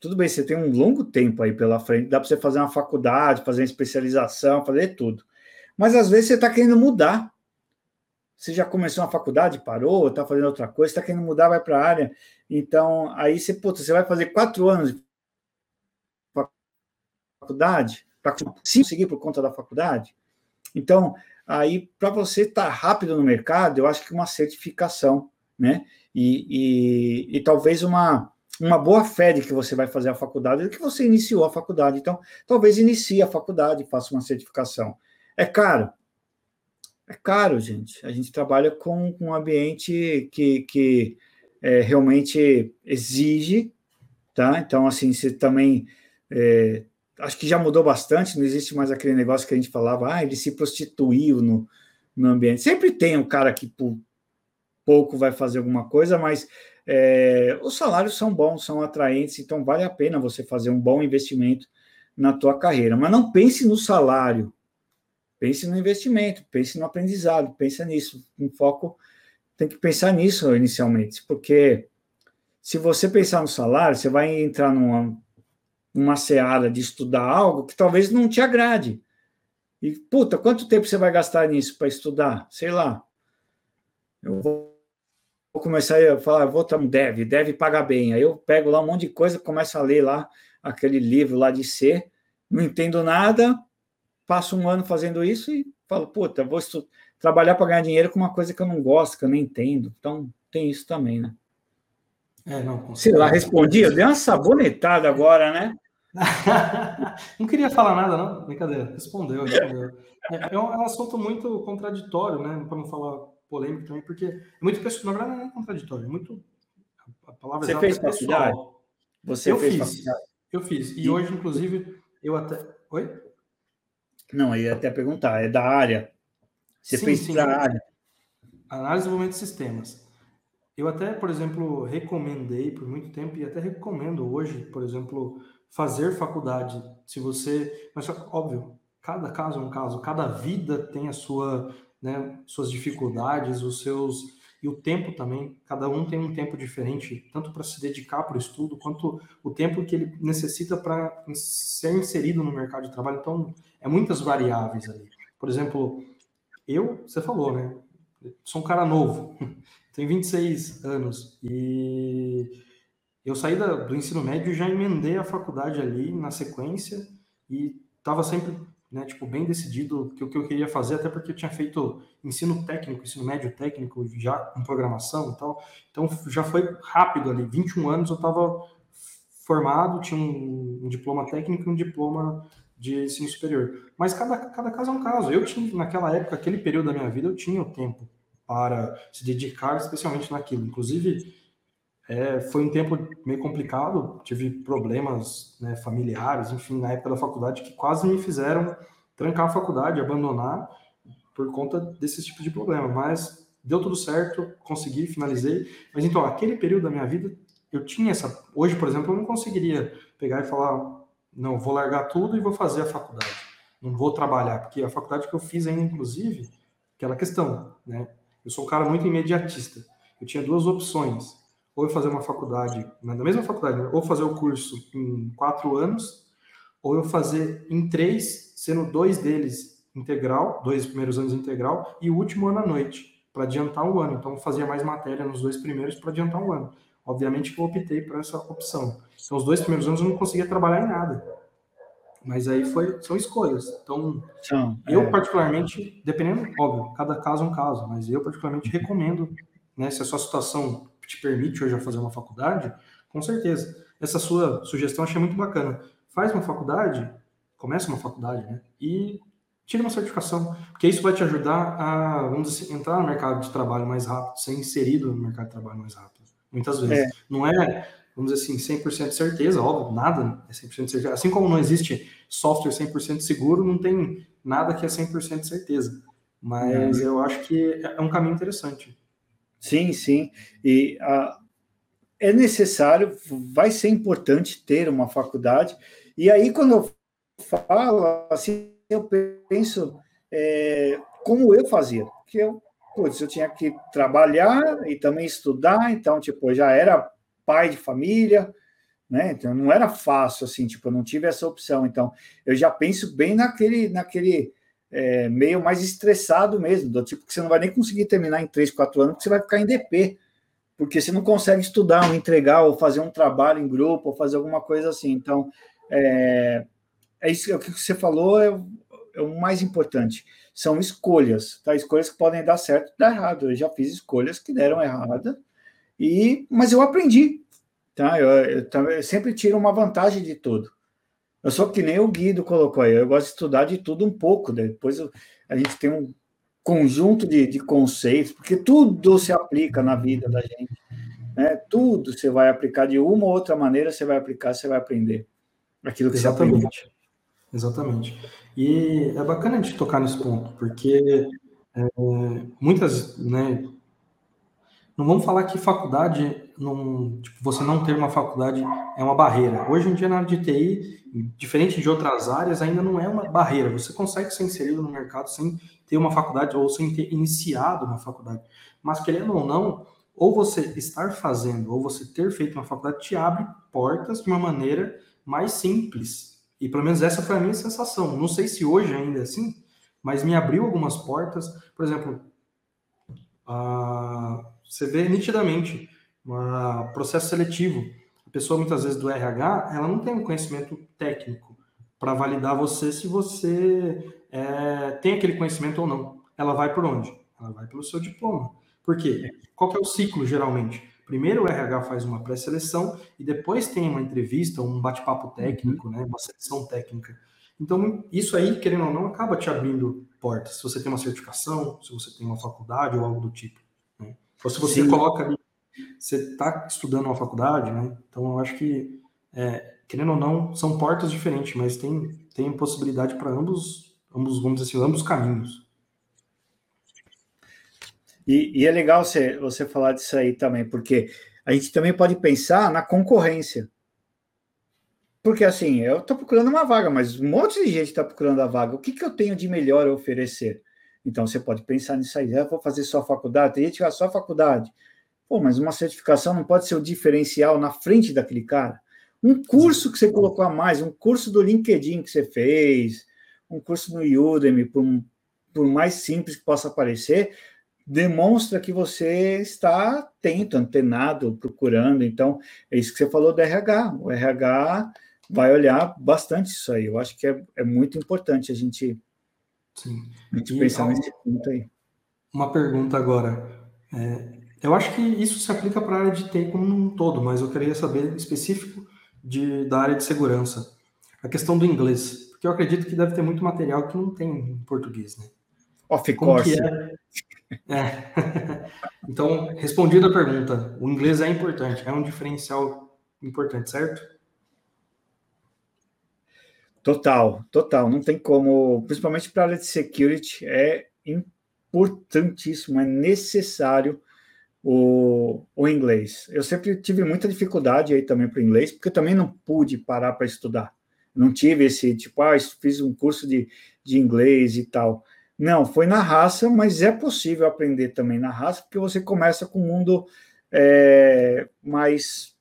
tudo bem, você tem um longo tempo aí pela frente, dá para você fazer uma faculdade, fazer uma especialização, fazer tudo. Mas às vezes você está querendo mudar. Você já começou uma faculdade, parou, está fazendo outra coisa, está querendo mudar, vai para a área. Então, aí você, puta, você vai fazer quatro anos de faculdade para conseguir por conta da faculdade. Então, aí, para você estar tá rápido no mercado, eu acho que uma certificação, né? E, e, e talvez uma uma boa fé de que você vai fazer a faculdade, de que você iniciou a faculdade. Então, talvez inicie a faculdade, faça uma certificação. É caro. É caro, gente. A gente trabalha com um ambiente que, que é, realmente exige, tá? Então, assim, você também. É, acho que já mudou bastante, não existe mais aquele negócio que a gente falava, ah, ele se prostituiu no, no ambiente. Sempre tem um cara que por pouco vai fazer alguma coisa, mas é, os salários são bons, são atraentes, então vale a pena você fazer um bom investimento na tua carreira. Mas não pense no salário, pense no investimento, pense no aprendizado, pense nisso, um foco. tem que pensar nisso inicialmente, porque se você pensar no salário, você vai entrar numa, numa seara de estudar algo que talvez não te agrade. E, puta, quanto tempo você vai gastar nisso para estudar? Sei lá. Eu vou começar a falar, vou estar um dev, dev paga bem. Aí eu pego lá um monte de coisa, começo a ler lá aquele livro lá de C, não entendo nada, passo um ano fazendo isso e falo, puta, vou trabalhar para ganhar dinheiro com uma coisa que eu não gosto, que eu não entendo. Então, tem isso também, né? É, não, Sei lá, respondi, eu dei uma sabonetada agora, né? não queria falar nada, não. Brincadeira. Respondeu, respondeu. É, é um assunto muito contraditório, né? Para não falar polêmico também, porque é muito pessoal. Na verdade, não é contraditório, é muito. A palavra Você fez é pessoal. Você eu fez fiz. Faculdade? Eu fiz. E, e hoje, inclusive, eu até. Oi? Não, eu ia até perguntar, é da área. Você sim, fez para a área. Análise de desenvolvimento de sistemas. Eu até, por exemplo, recomendei por muito tempo e até recomendo hoje, por exemplo, fazer faculdade. Se você, mas óbvio, cada caso é um caso, cada vida tem a sua, né, suas dificuldades, os seus e o tempo também. Cada um tem um tempo diferente, tanto para se dedicar para o estudo quanto o tempo que ele necessita para ser inserido no mercado de trabalho. Então, é muitas variáveis ali. Por exemplo, eu, você falou, né? Sou um cara novo, tenho 26 anos e eu saí da, do ensino médio já emendei a faculdade ali na sequência e estava sempre, né, tipo, bem decidido que o que eu queria fazer, até porque eu tinha feito ensino técnico, ensino médio técnico, já com programação e tal. Então já foi rápido ali, 21 anos eu estava formado, tinha um, um diploma técnico e um diploma de ensino superior. Mas cada, cada caso é um caso. Eu tinha, naquela época, aquele período da minha vida, eu tinha o tempo para se dedicar especialmente naquilo. Inclusive, é, foi um tempo meio complicado, tive problemas né, familiares, enfim, na época da faculdade, que quase me fizeram trancar a faculdade, abandonar, por conta desse tipo de problema. Mas deu tudo certo, consegui, finalizei. Mas então, aquele período da minha vida, eu tinha essa. Hoje, por exemplo, eu não conseguiria pegar e falar, não, vou largar tudo e vou fazer a faculdade. Não vou trabalhar, porque a faculdade que eu fiz ainda, inclusive, aquela questão, né? Eu sou um cara muito imediatista. Eu tinha duas opções ou eu fazer uma faculdade, na mesma faculdade, né? ou fazer o curso em quatro anos, ou eu fazer em três, sendo dois deles integral, dois primeiros anos integral, e o último ano à noite, para adiantar um ano. Então, eu fazia mais matéria nos dois primeiros para adiantar um ano. Obviamente que eu optei por essa opção. Então, os dois primeiros anos eu não conseguia trabalhar em nada. Mas aí foi, são escolhas. Então, eu é... particularmente, dependendo, óbvio, cada caso é um caso, mas eu particularmente recomendo, né, se a sua situação te permite hoje fazer uma faculdade, com certeza. Essa sua sugestão achei muito bacana. Faz uma faculdade, começa uma faculdade, né? E tira uma certificação, porque isso vai te ajudar a, vamos dizer, assim, entrar no mercado de trabalho mais rápido, ser inserido no mercado de trabalho mais rápido. Muitas vezes. É. Não é, vamos dizer assim, 100% certeza, óbvio, nada é 100% certeza. Assim como não existe software 100% seguro, não tem nada que é 100% certeza. Mas é. eu acho que é um caminho interessante. Sim, sim. E a, é necessário, vai ser importante ter uma faculdade. E aí, quando eu falo, assim, eu penso é, como eu fazia. Que eu, putz, eu tinha que trabalhar e também estudar, então, tipo, já era pai de família, né? Então, não era fácil, assim, tipo, eu não tive essa opção. Então, eu já penso bem naquele, naquele é, meio mais estressado mesmo, do tipo que você não vai nem conseguir terminar em 3, 4 anos, porque você vai ficar em DP, porque você não consegue estudar, ou entregar, ou fazer um trabalho em grupo, ou fazer alguma coisa assim. Então, é, é isso é o que você falou, é, é, o mais importante. São escolhas, tá? Escolhas que podem dar certo dar errado. Eu já fiz escolhas que deram errada, e, mas eu aprendi, tá? Eu, eu, eu sempre tiro uma vantagem de tudo. Eu sou que nem o Guido colocou aí, eu gosto de estudar de tudo um pouco, né? depois eu, a gente tem um conjunto de, de, conceitos, porque tudo se aplica na vida da gente, né? Tudo você vai aplicar de uma ou outra maneira, você vai aplicar, você vai aprender aquilo que Exatamente. você aprende. Exatamente. E é bacana a gente tocar nesse ponto, porque é, muitas, né, não vamos falar que faculdade não, tipo, você não ter uma faculdade é uma barreira. Hoje em dia, na área de TI, diferente de outras áreas, ainda não é uma barreira. Você consegue ser inserido no mercado sem ter uma faculdade ou sem ter iniciado uma faculdade. Mas, querendo ou não, ou você estar fazendo, ou você ter feito uma faculdade, te abre portas de uma maneira mais simples. E pelo menos essa foi a minha sensação. Não sei se hoje ainda é assim, mas me abriu algumas portas. Por exemplo, uh, você vê nitidamente um processo seletivo. A pessoa, muitas vezes, do RH, ela não tem um conhecimento técnico para validar você se você é, tem aquele conhecimento ou não. Ela vai por onde? Ela vai pelo seu diploma. Por quê? Qual que é o ciclo, geralmente? Primeiro o RH faz uma pré-seleção e depois tem uma entrevista, um bate-papo técnico, uhum. né, uma seleção técnica. Então, isso aí, querendo ou não, acaba te abrindo portas. Se você tem uma certificação, se você tem uma faculdade ou algo do tipo. Ou se você Sim. coloca ali, você está estudando uma faculdade, né? Então, eu acho que, é, querendo ou não, são portas diferentes, mas tem, tem possibilidade para ambos, ambos, vamos dizer assim, ambos caminhos. E, e, é legal você, você falar disso aí também, porque a gente também pode pensar na concorrência. Porque assim, eu estou procurando uma vaga, mas um monte de gente está procurando a vaga. O que, que eu tenho de melhor a oferecer? Então você pode pensar nisso aí. Eu vou fazer só faculdade, tem gente que só faculdade. Pô, mas uma certificação não pode ser o diferencial na frente daquele cara. Um curso que você colocou a mais, um curso do LinkedIn que você fez, um curso no Udemy, por, por mais simples que possa parecer, demonstra que você está atento, antenado, procurando. Então, é isso que você falou do RH. O RH vai olhar bastante isso aí. Eu acho que é, é muito importante a gente, Sim. A gente pensar nesse ponto aí. Uma pergunta agora. É, eu acho que isso se aplica para a área de TI como um todo, mas eu queria saber específico de, da área de segurança. A questão do inglês, porque eu acredito que deve ter muito material que não tem em português, né? Of course. É? É. então, respondida a pergunta, o inglês é importante, é um diferencial importante, certo? Total, total. Não tem como, principalmente para a área de security, é importantíssimo, é necessário o, o inglês. Eu sempre tive muita dificuldade aí também para o inglês, porque eu também não pude parar para estudar. Não tive esse tipo, ah, fiz um curso de, de inglês e tal. Não, foi na raça, mas é possível aprender também na raça, porque você começa com um mundo é, mais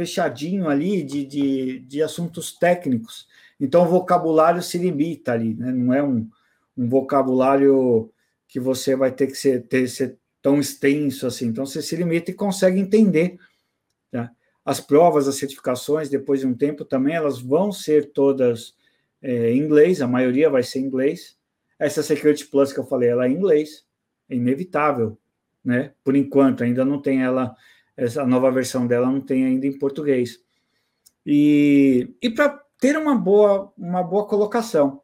fechadinho ali de, de, de assuntos técnicos. Então, o vocabulário se limita ali, né? não é um, um vocabulário que você vai ter que ser, ter, ser tão extenso assim. Então, você se limita e consegue entender. Tá? As provas, as certificações, depois de um tempo também, elas vão ser todas é, em inglês, a maioria vai ser em inglês. Essa Security Plus que eu falei, ela é em inglês, é inevitável, né? Por enquanto, ainda não tem ela essa nova versão dela não tem ainda em português. E, e para ter uma boa, uma boa colocação.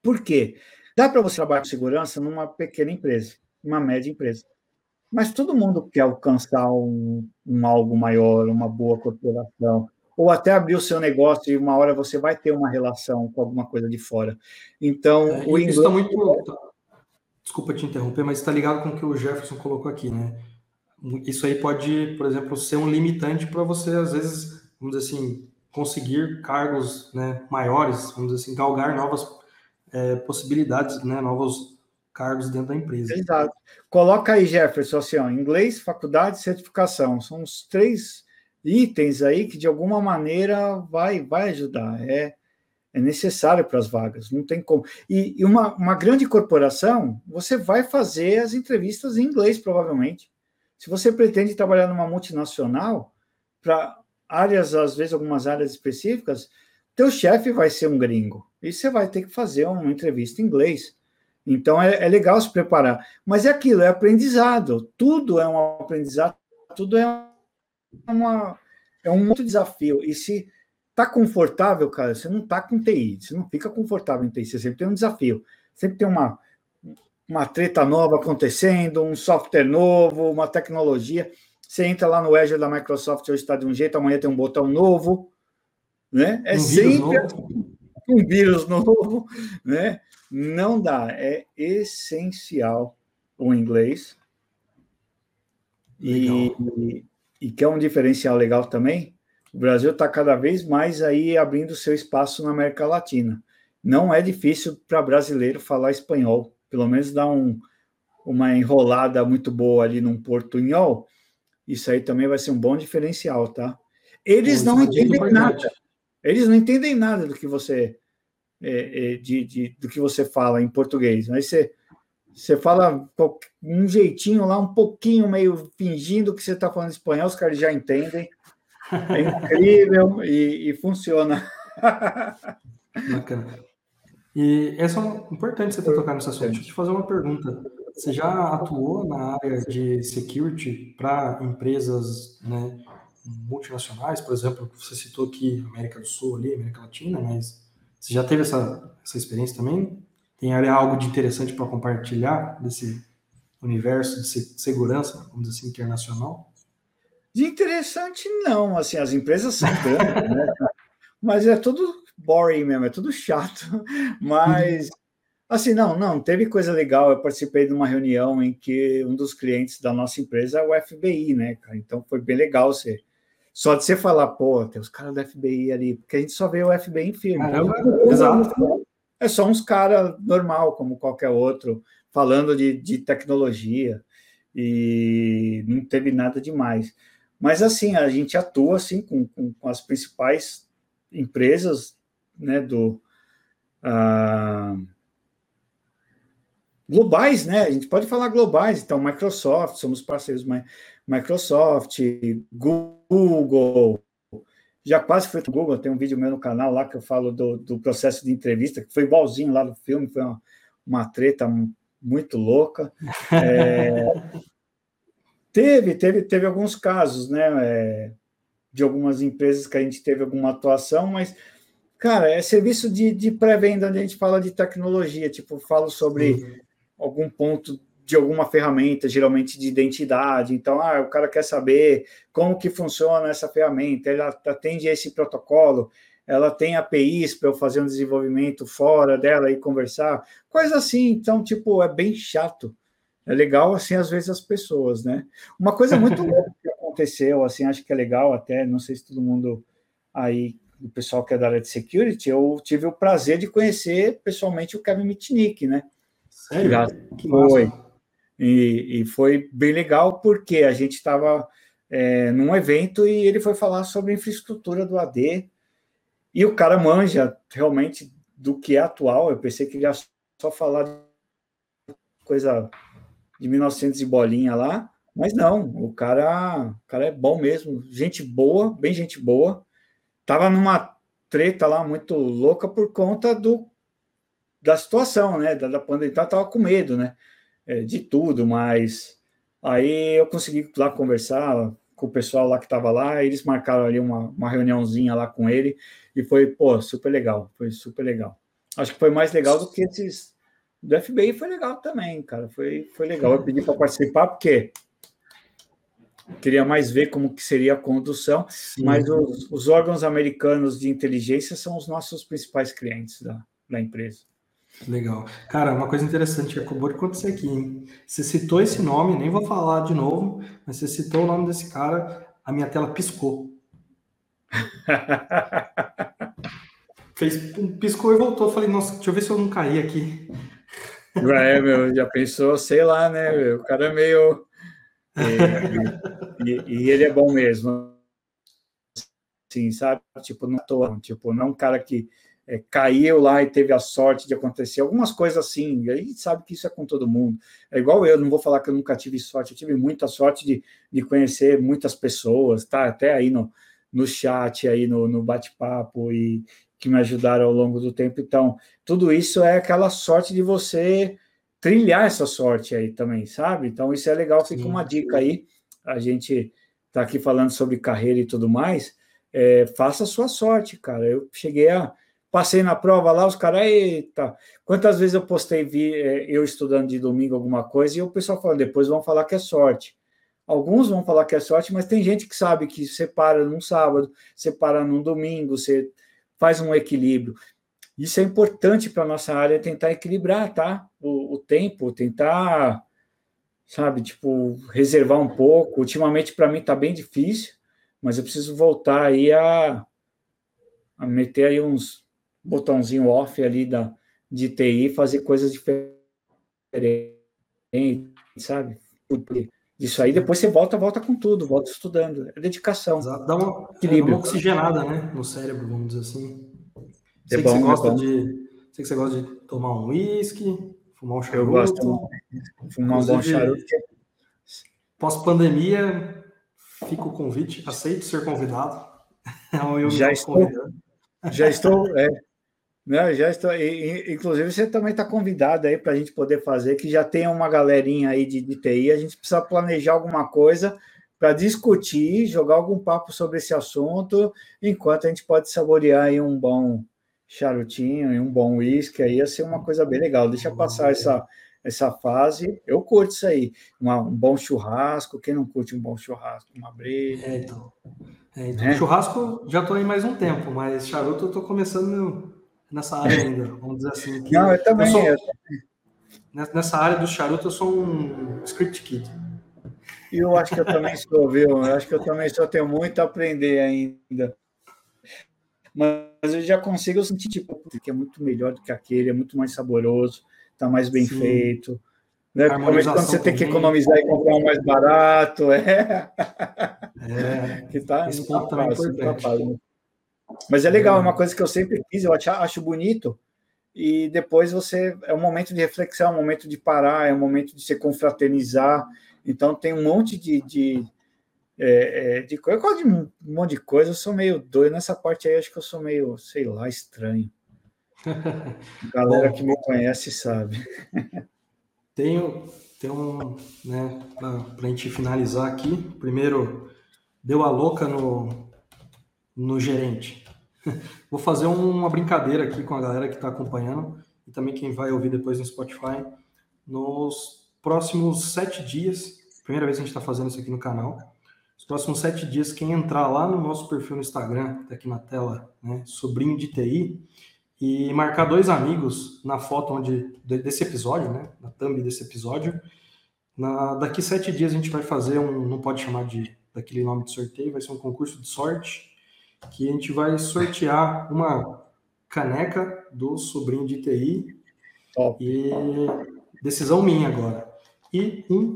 Por quê? Dá para você trabalhar com segurança numa pequena empresa, uma média empresa. Mas todo mundo quer alcançar um, um algo maior, uma boa corporação, ou até abrir o seu negócio e uma hora você vai ter uma relação com alguma coisa de fora. Então, é, o inglês. Está muito desculpa te interromper, mas está ligado com o que o Jefferson colocou aqui, né? Isso aí pode, por exemplo, ser um limitante para você, às vezes, vamos dizer assim, conseguir cargos né, maiores, vamos dizer assim, galgar novas é, possibilidades, né, novos cargos dentro da empresa. Exato. Coloca aí, Jefferson, assim, ó, inglês, faculdade, certificação. São os três itens aí que, de alguma maneira, vai, vai ajudar. É, é necessário para as vagas, não tem como. E, e, uma, uma grande corporação, você vai fazer as entrevistas em inglês, provavelmente. Se você pretende trabalhar numa multinacional, para áreas, às vezes, algumas áreas específicas, teu chefe vai ser um gringo. E você vai ter que fazer uma entrevista em inglês. Então, é, é legal se preparar. Mas é aquilo, é aprendizado. Tudo é um aprendizado, tudo é uma, é um outro desafio. E se Tá confortável, cara? Você não tá com TI, você não fica confortável em TI, você sempre tem um desafio, sempre tem uma, uma treta nova acontecendo, um software novo, uma tecnologia. Você entra lá no Azure da Microsoft, hoje está de um jeito, amanhã tem um botão novo, né? É um sempre um vírus novo, né? Não dá, é essencial o inglês E, e, que é um diferencial legal também, o Brasil está cada vez mais aí abrindo seu espaço na América Latina. Não é difícil para brasileiro falar espanhol, pelo menos dá um, uma enrolada muito boa ali num portunhol. Isso aí também vai ser um bom diferencial, tá? Eles não entendem nada. Eles não entendem nada do que você é, é, de, de, do que você fala em português. Mas você, você fala um jeitinho lá, um pouquinho meio fingindo que você está falando espanhol, os caras já entendem. É incrível e, e funciona. Bacana. E é só importante você ter tocado nesse assunto. Deixa eu te fazer uma pergunta. Você já atuou na área de security para empresas né, multinacionais, por exemplo, você citou aqui América do Sul, ali, América Latina, mas você já teve essa, essa experiência também? Tem algo de interessante para compartilhar desse universo de segurança, vamos dizer assim, internacional? De interessante, não. Assim, as empresas são grandes, né? Mas é tudo boring mesmo, é tudo chato. Mas, assim, não, não, teve coisa legal. Eu participei de uma reunião em que um dos clientes da nossa empresa é o FBI, né, cara? Então foi bem legal você só de você falar, pô, tem os caras do FBI ali, porque a gente só vê o FBI em filme. Caramba, então, exato. É só uns caras normal, como qualquer outro, falando de, de tecnologia e não teve nada demais. Mas assim, a gente atua assim com, com, com as principais empresas né, do uh, globais, né? A gente pode falar globais, então Microsoft, somos parceiros Microsoft, Google, já quase fui para Google, tem um vídeo meu no canal lá que eu falo do, do processo de entrevista, que foi igualzinho lá no filme, foi uma, uma treta muito louca. É, teve, teve, teve alguns casos, né, é, de algumas empresas que a gente teve alguma atuação, mas, cara, é serviço de, de pré-venda onde a gente fala de tecnologia, tipo, falo sobre uhum. algum ponto de alguma ferramenta, geralmente de identidade. Então, ah, o cara quer saber como que funciona essa ferramenta, ela atende a esse protocolo, ela tem APIs para eu fazer um desenvolvimento fora dela e conversar, coisa assim. Então, tipo, é bem chato. É legal, assim, às vezes as pessoas, né? Uma coisa muito louca que aconteceu, assim, acho que é legal até, não sei se todo mundo aí, o pessoal que é da área de security, eu tive o prazer de conhecer pessoalmente o Kevin Mitnick, né? Sério? Já que foi. Massa. E, e foi bem legal porque a gente estava é, num evento e ele foi falar sobre infraestrutura do AD. E o cara manja realmente do que é atual. Eu pensei que ele ia só falar de coisa de 1900 e bolinha lá, mas não, o cara, o cara é bom mesmo, gente boa, bem gente boa. Tava numa treta lá muito louca por conta do da situação, né, da, da pandemia, então tava com medo, né? é, de tudo, mas aí eu consegui lá conversar com o pessoal lá que estava lá, eles marcaram ali uma, uma reuniãozinha lá com ele, e foi, pô, super legal, foi super legal. Acho que foi mais legal do que esses do FBI, foi legal também, cara, foi, foi legal. Eu pedi para participar porque queria mais ver como que seria a condução, Sim. mas os, os, órgãos americanos de inteligência são os nossos principais clientes da, da empresa. Legal. Cara, uma coisa interessante que acabou de acontecer aqui, hein? Você citou esse nome, nem vou falar de novo, mas você citou o nome desse cara, a minha tela piscou. Fez, piscou e voltou. Falei, nossa, deixa eu ver se eu não caí aqui. É, meu, já pensou, sei lá, né? Meu, o cara é meio. E, e, e, ele é bom mesmo. Sim, sabe? Tipo, não tô, tipo, não é um cara que é, caiu lá e teve a sorte de acontecer, algumas coisas assim, a gente sabe que isso é com todo mundo. É igual eu, não vou falar que eu nunca tive sorte, eu tive muita sorte de, de conhecer muitas pessoas, tá? Até aí no, no chat, aí no, no bate-papo e que me ajudaram ao longo do tempo. Então, tudo isso é aquela sorte de você trilhar essa sorte aí também, sabe? Então, isso é legal, fica Sim. uma dica aí. A gente tá aqui falando sobre carreira e tudo mais. É, faça a sua sorte, cara. Eu cheguei a Passei na prova lá, os caras, eita, quantas vezes eu postei vi, é, eu estudando de domingo alguma coisa e o pessoal falando, depois vão falar que é sorte. Alguns vão falar que é sorte, mas tem gente que sabe que você para num sábado, você para num domingo, você faz um equilíbrio. Isso é importante para a nossa área tentar equilibrar, tá? O, o tempo, tentar sabe? Tipo, reservar um pouco. Ultimamente, para mim, está bem difícil, mas eu preciso voltar aí a, a meter aí uns botãozinho off ali da, de TI, fazer coisas diferentes, sabe? Porque isso aí depois você volta, volta com tudo, volta estudando. É dedicação. Exato. Dá uma, é, uma oxigenada, né? No cérebro, vamos dizer assim. É sei é bom, que você gosta é de. Sei que você gosta de tomar um uísque, fumar um charuto. Eu gosto de fumar um bom charuto. Pós-pandemia, fica o convite, aceito ser convidado. É já estou, já estou, é, né, já estou, inclusive você também está convidado aí para a gente poder fazer, que já tem uma galerinha aí de, de TI, a gente precisa planejar alguma coisa para discutir, jogar algum papo sobre esse assunto, enquanto a gente pode saborear aí um bom charutinho e um bom uísque, aí ia ser uma coisa bem legal. Deixa passar essa, essa fase, eu curto isso aí. Uma, um bom churrasco, quem não curte um bom churrasco? Uma breja. É, então. É, então é. Churrasco já estou aí mais um tempo, mas charuto eu estou começando nessa área ainda, vamos dizer assim. Não, eu também, eu sou, Nessa área do charuto, eu sou um script kid. E eu acho que eu também sou, viu? Eu acho que eu também só tenho muito a aprender ainda. Mas eu já consigo sentir, tipo, que é muito melhor do que aquele, é muito mais saboroso, está mais bem Sim. feito. Né? Quando você tem que economizar e comprar um mais barato, é. é que tá, ponto tá fácil, tá. Mas é legal, é uma coisa que eu sempre quis, eu acho bonito. E depois você é um momento de reflexão, é um momento de parar, é um momento de se confraternizar. Então tem um monte de, de, é, é, de coisa. Eu gosto de um monte de coisa, eu sou meio doido. Nessa parte aí, acho que eu sou meio, sei lá, estranho. A galera Bom, que me conhece sabe. Tenho, tenho um, né, para a gente finalizar aqui. Primeiro, deu a louca no, no gerente. Vou fazer uma brincadeira aqui com a galera que está acompanhando e também quem vai ouvir depois no Spotify. Nos próximos sete dias, primeira vez que a gente está fazendo isso aqui no canal, os próximos sete dias, quem entrar lá no nosso perfil no Instagram, tá aqui na tela, né, sobrinho de TI, e marcar dois amigos na foto onde desse episódio, né, na thumb desse episódio, na, daqui sete dias a gente vai fazer um, não pode chamar de daquele nome de sorteio, vai ser um concurso de sorte que a gente vai sortear uma caneca do sobrinho de TI. Top. E decisão minha agora. E um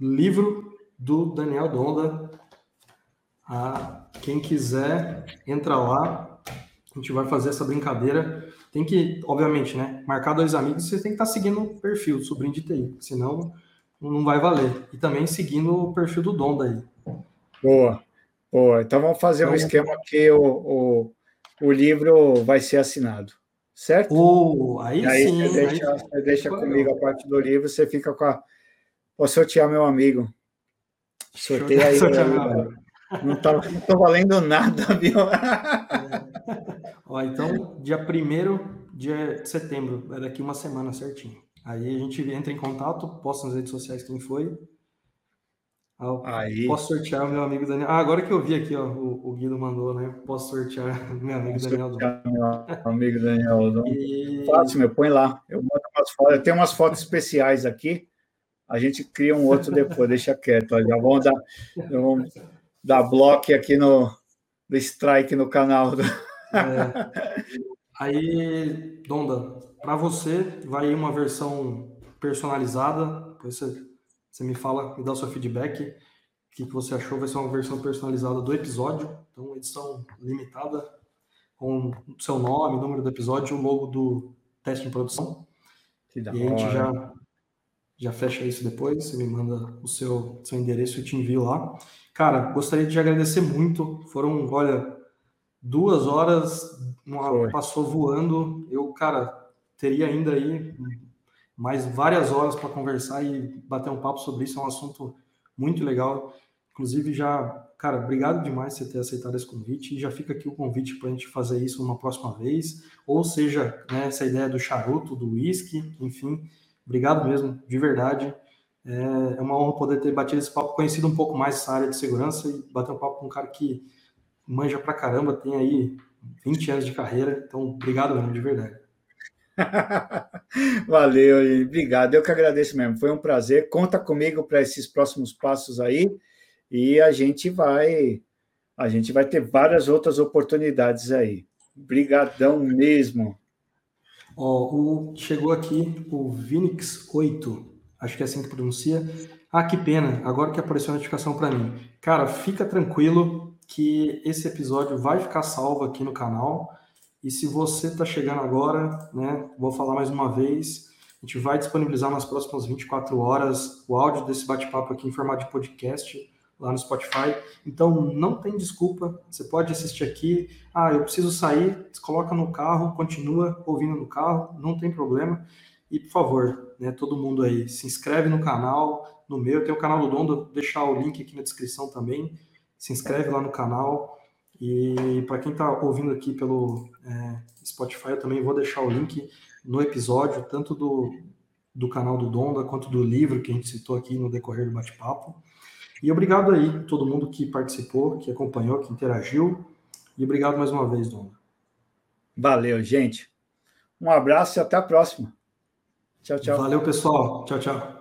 livro do Daniel Donda. Ah, quem quiser, entra lá. A gente vai fazer essa brincadeira. Tem que, obviamente, né? Marcar dois amigos, você tem que estar seguindo o perfil do sobrinho de TI, senão não vai valer. E também seguindo o perfil do Donda aí. Boa. Boa, então vamos fazer um então, esquema que o, o, o livro vai ser assinado, certo? Oh, aí, aí sim. Você deixa, aí... Você deixa comigo a parte do livro, você fica com a. Vou sortear meu amigo. Sorteia aí. Sortear meu amigo. Não está não tô valendo nada, viu? É. Ó, então, dia 1 de setembro, é daqui uma semana certinho. Aí a gente entra em contato, posta nas redes sociais quem foi, Aí. Posso sortear meu amigo Daniel. Ah, agora que eu vi aqui, ó, o, o Guido mandou, né? Posso sortear meu amigo Posso Daniel. Meu amigo Daniel. E... Fácil, meu, põe lá. Eu mando umas fotos. Eu tenho umas fotos especiais aqui. A gente cria um outro depois, deixa quieto. Já vamos dar, vamos dar bloco aqui no do strike no canal. Do... É. Aí, Donda, para você vai uma versão personalizada. Você você me fala, me dá o seu feedback. O que, que você achou? Vai ser uma versão personalizada do episódio. Então, edição limitada, com o seu nome, número do episódio, o logo do teste em produção. e a gente já, já fecha isso depois. Você me manda o seu, seu endereço e eu te envio lá. Cara, gostaria de agradecer muito. Foram, olha, duas horas, uma, passou voando. Eu, cara, teria ainda aí mais várias horas para conversar e bater um papo sobre isso. É um assunto muito legal. Inclusive, já, cara, obrigado demais por você ter aceitado esse convite. E já fica aqui o convite para a gente fazer isso uma próxima vez. Ou seja, né, essa ideia do charuto, do whisky, enfim. Obrigado mesmo, de verdade. É, é uma honra poder ter batido esse papo, conhecido um pouco mais essa área de segurança e bater um papo com um cara que manja pra caramba, tem aí 20 anos de carreira. Então, obrigado mesmo, de verdade. Valeu, obrigado. Eu que agradeço mesmo. Foi um prazer. Conta comigo para esses próximos passos aí e a gente vai a gente vai ter várias outras oportunidades aí. Obrigadão mesmo. Ó, o, chegou aqui o Vinix 8, acho que é assim que pronuncia. Ah, que pena, agora que apareceu a notificação para mim. Cara, fica tranquilo que esse episódio vai ficar salvo aqui no canal. E se você está chegando agora, né, vou falar mais uma vez, a gente vai disponibilizar nas próximas 24 horas o áudio desse bate-papo aqui em formato de podcast lá no Spotify. Então não tem desculpa, você pode assistir aqui. Ah, eu preciso sair, coloca no carro, continua ouvindo no carro, não tem problema. E por favor, né, todo mundo aí, se inscreve no canal, no meu, tem o canal do Dom, vou deixar o link aqui na descrição também. Se inscreve lá no canal. E para quem está ouvindo aqui pelo é, Spotify, eu também vou deixar o link no episódio, tanto do, do canal do Donda quanto do livro que a gente citou aqui no decorrer do bate-papo. E obrigado aí todo mundo que participou, que acompanhou, que interagiu. E obrigado mais uma vez, Donda. Valeu, gente. Um abraço e até a próxima. Tchau, tchau. Valeu, pessoal. Tchau, tchau.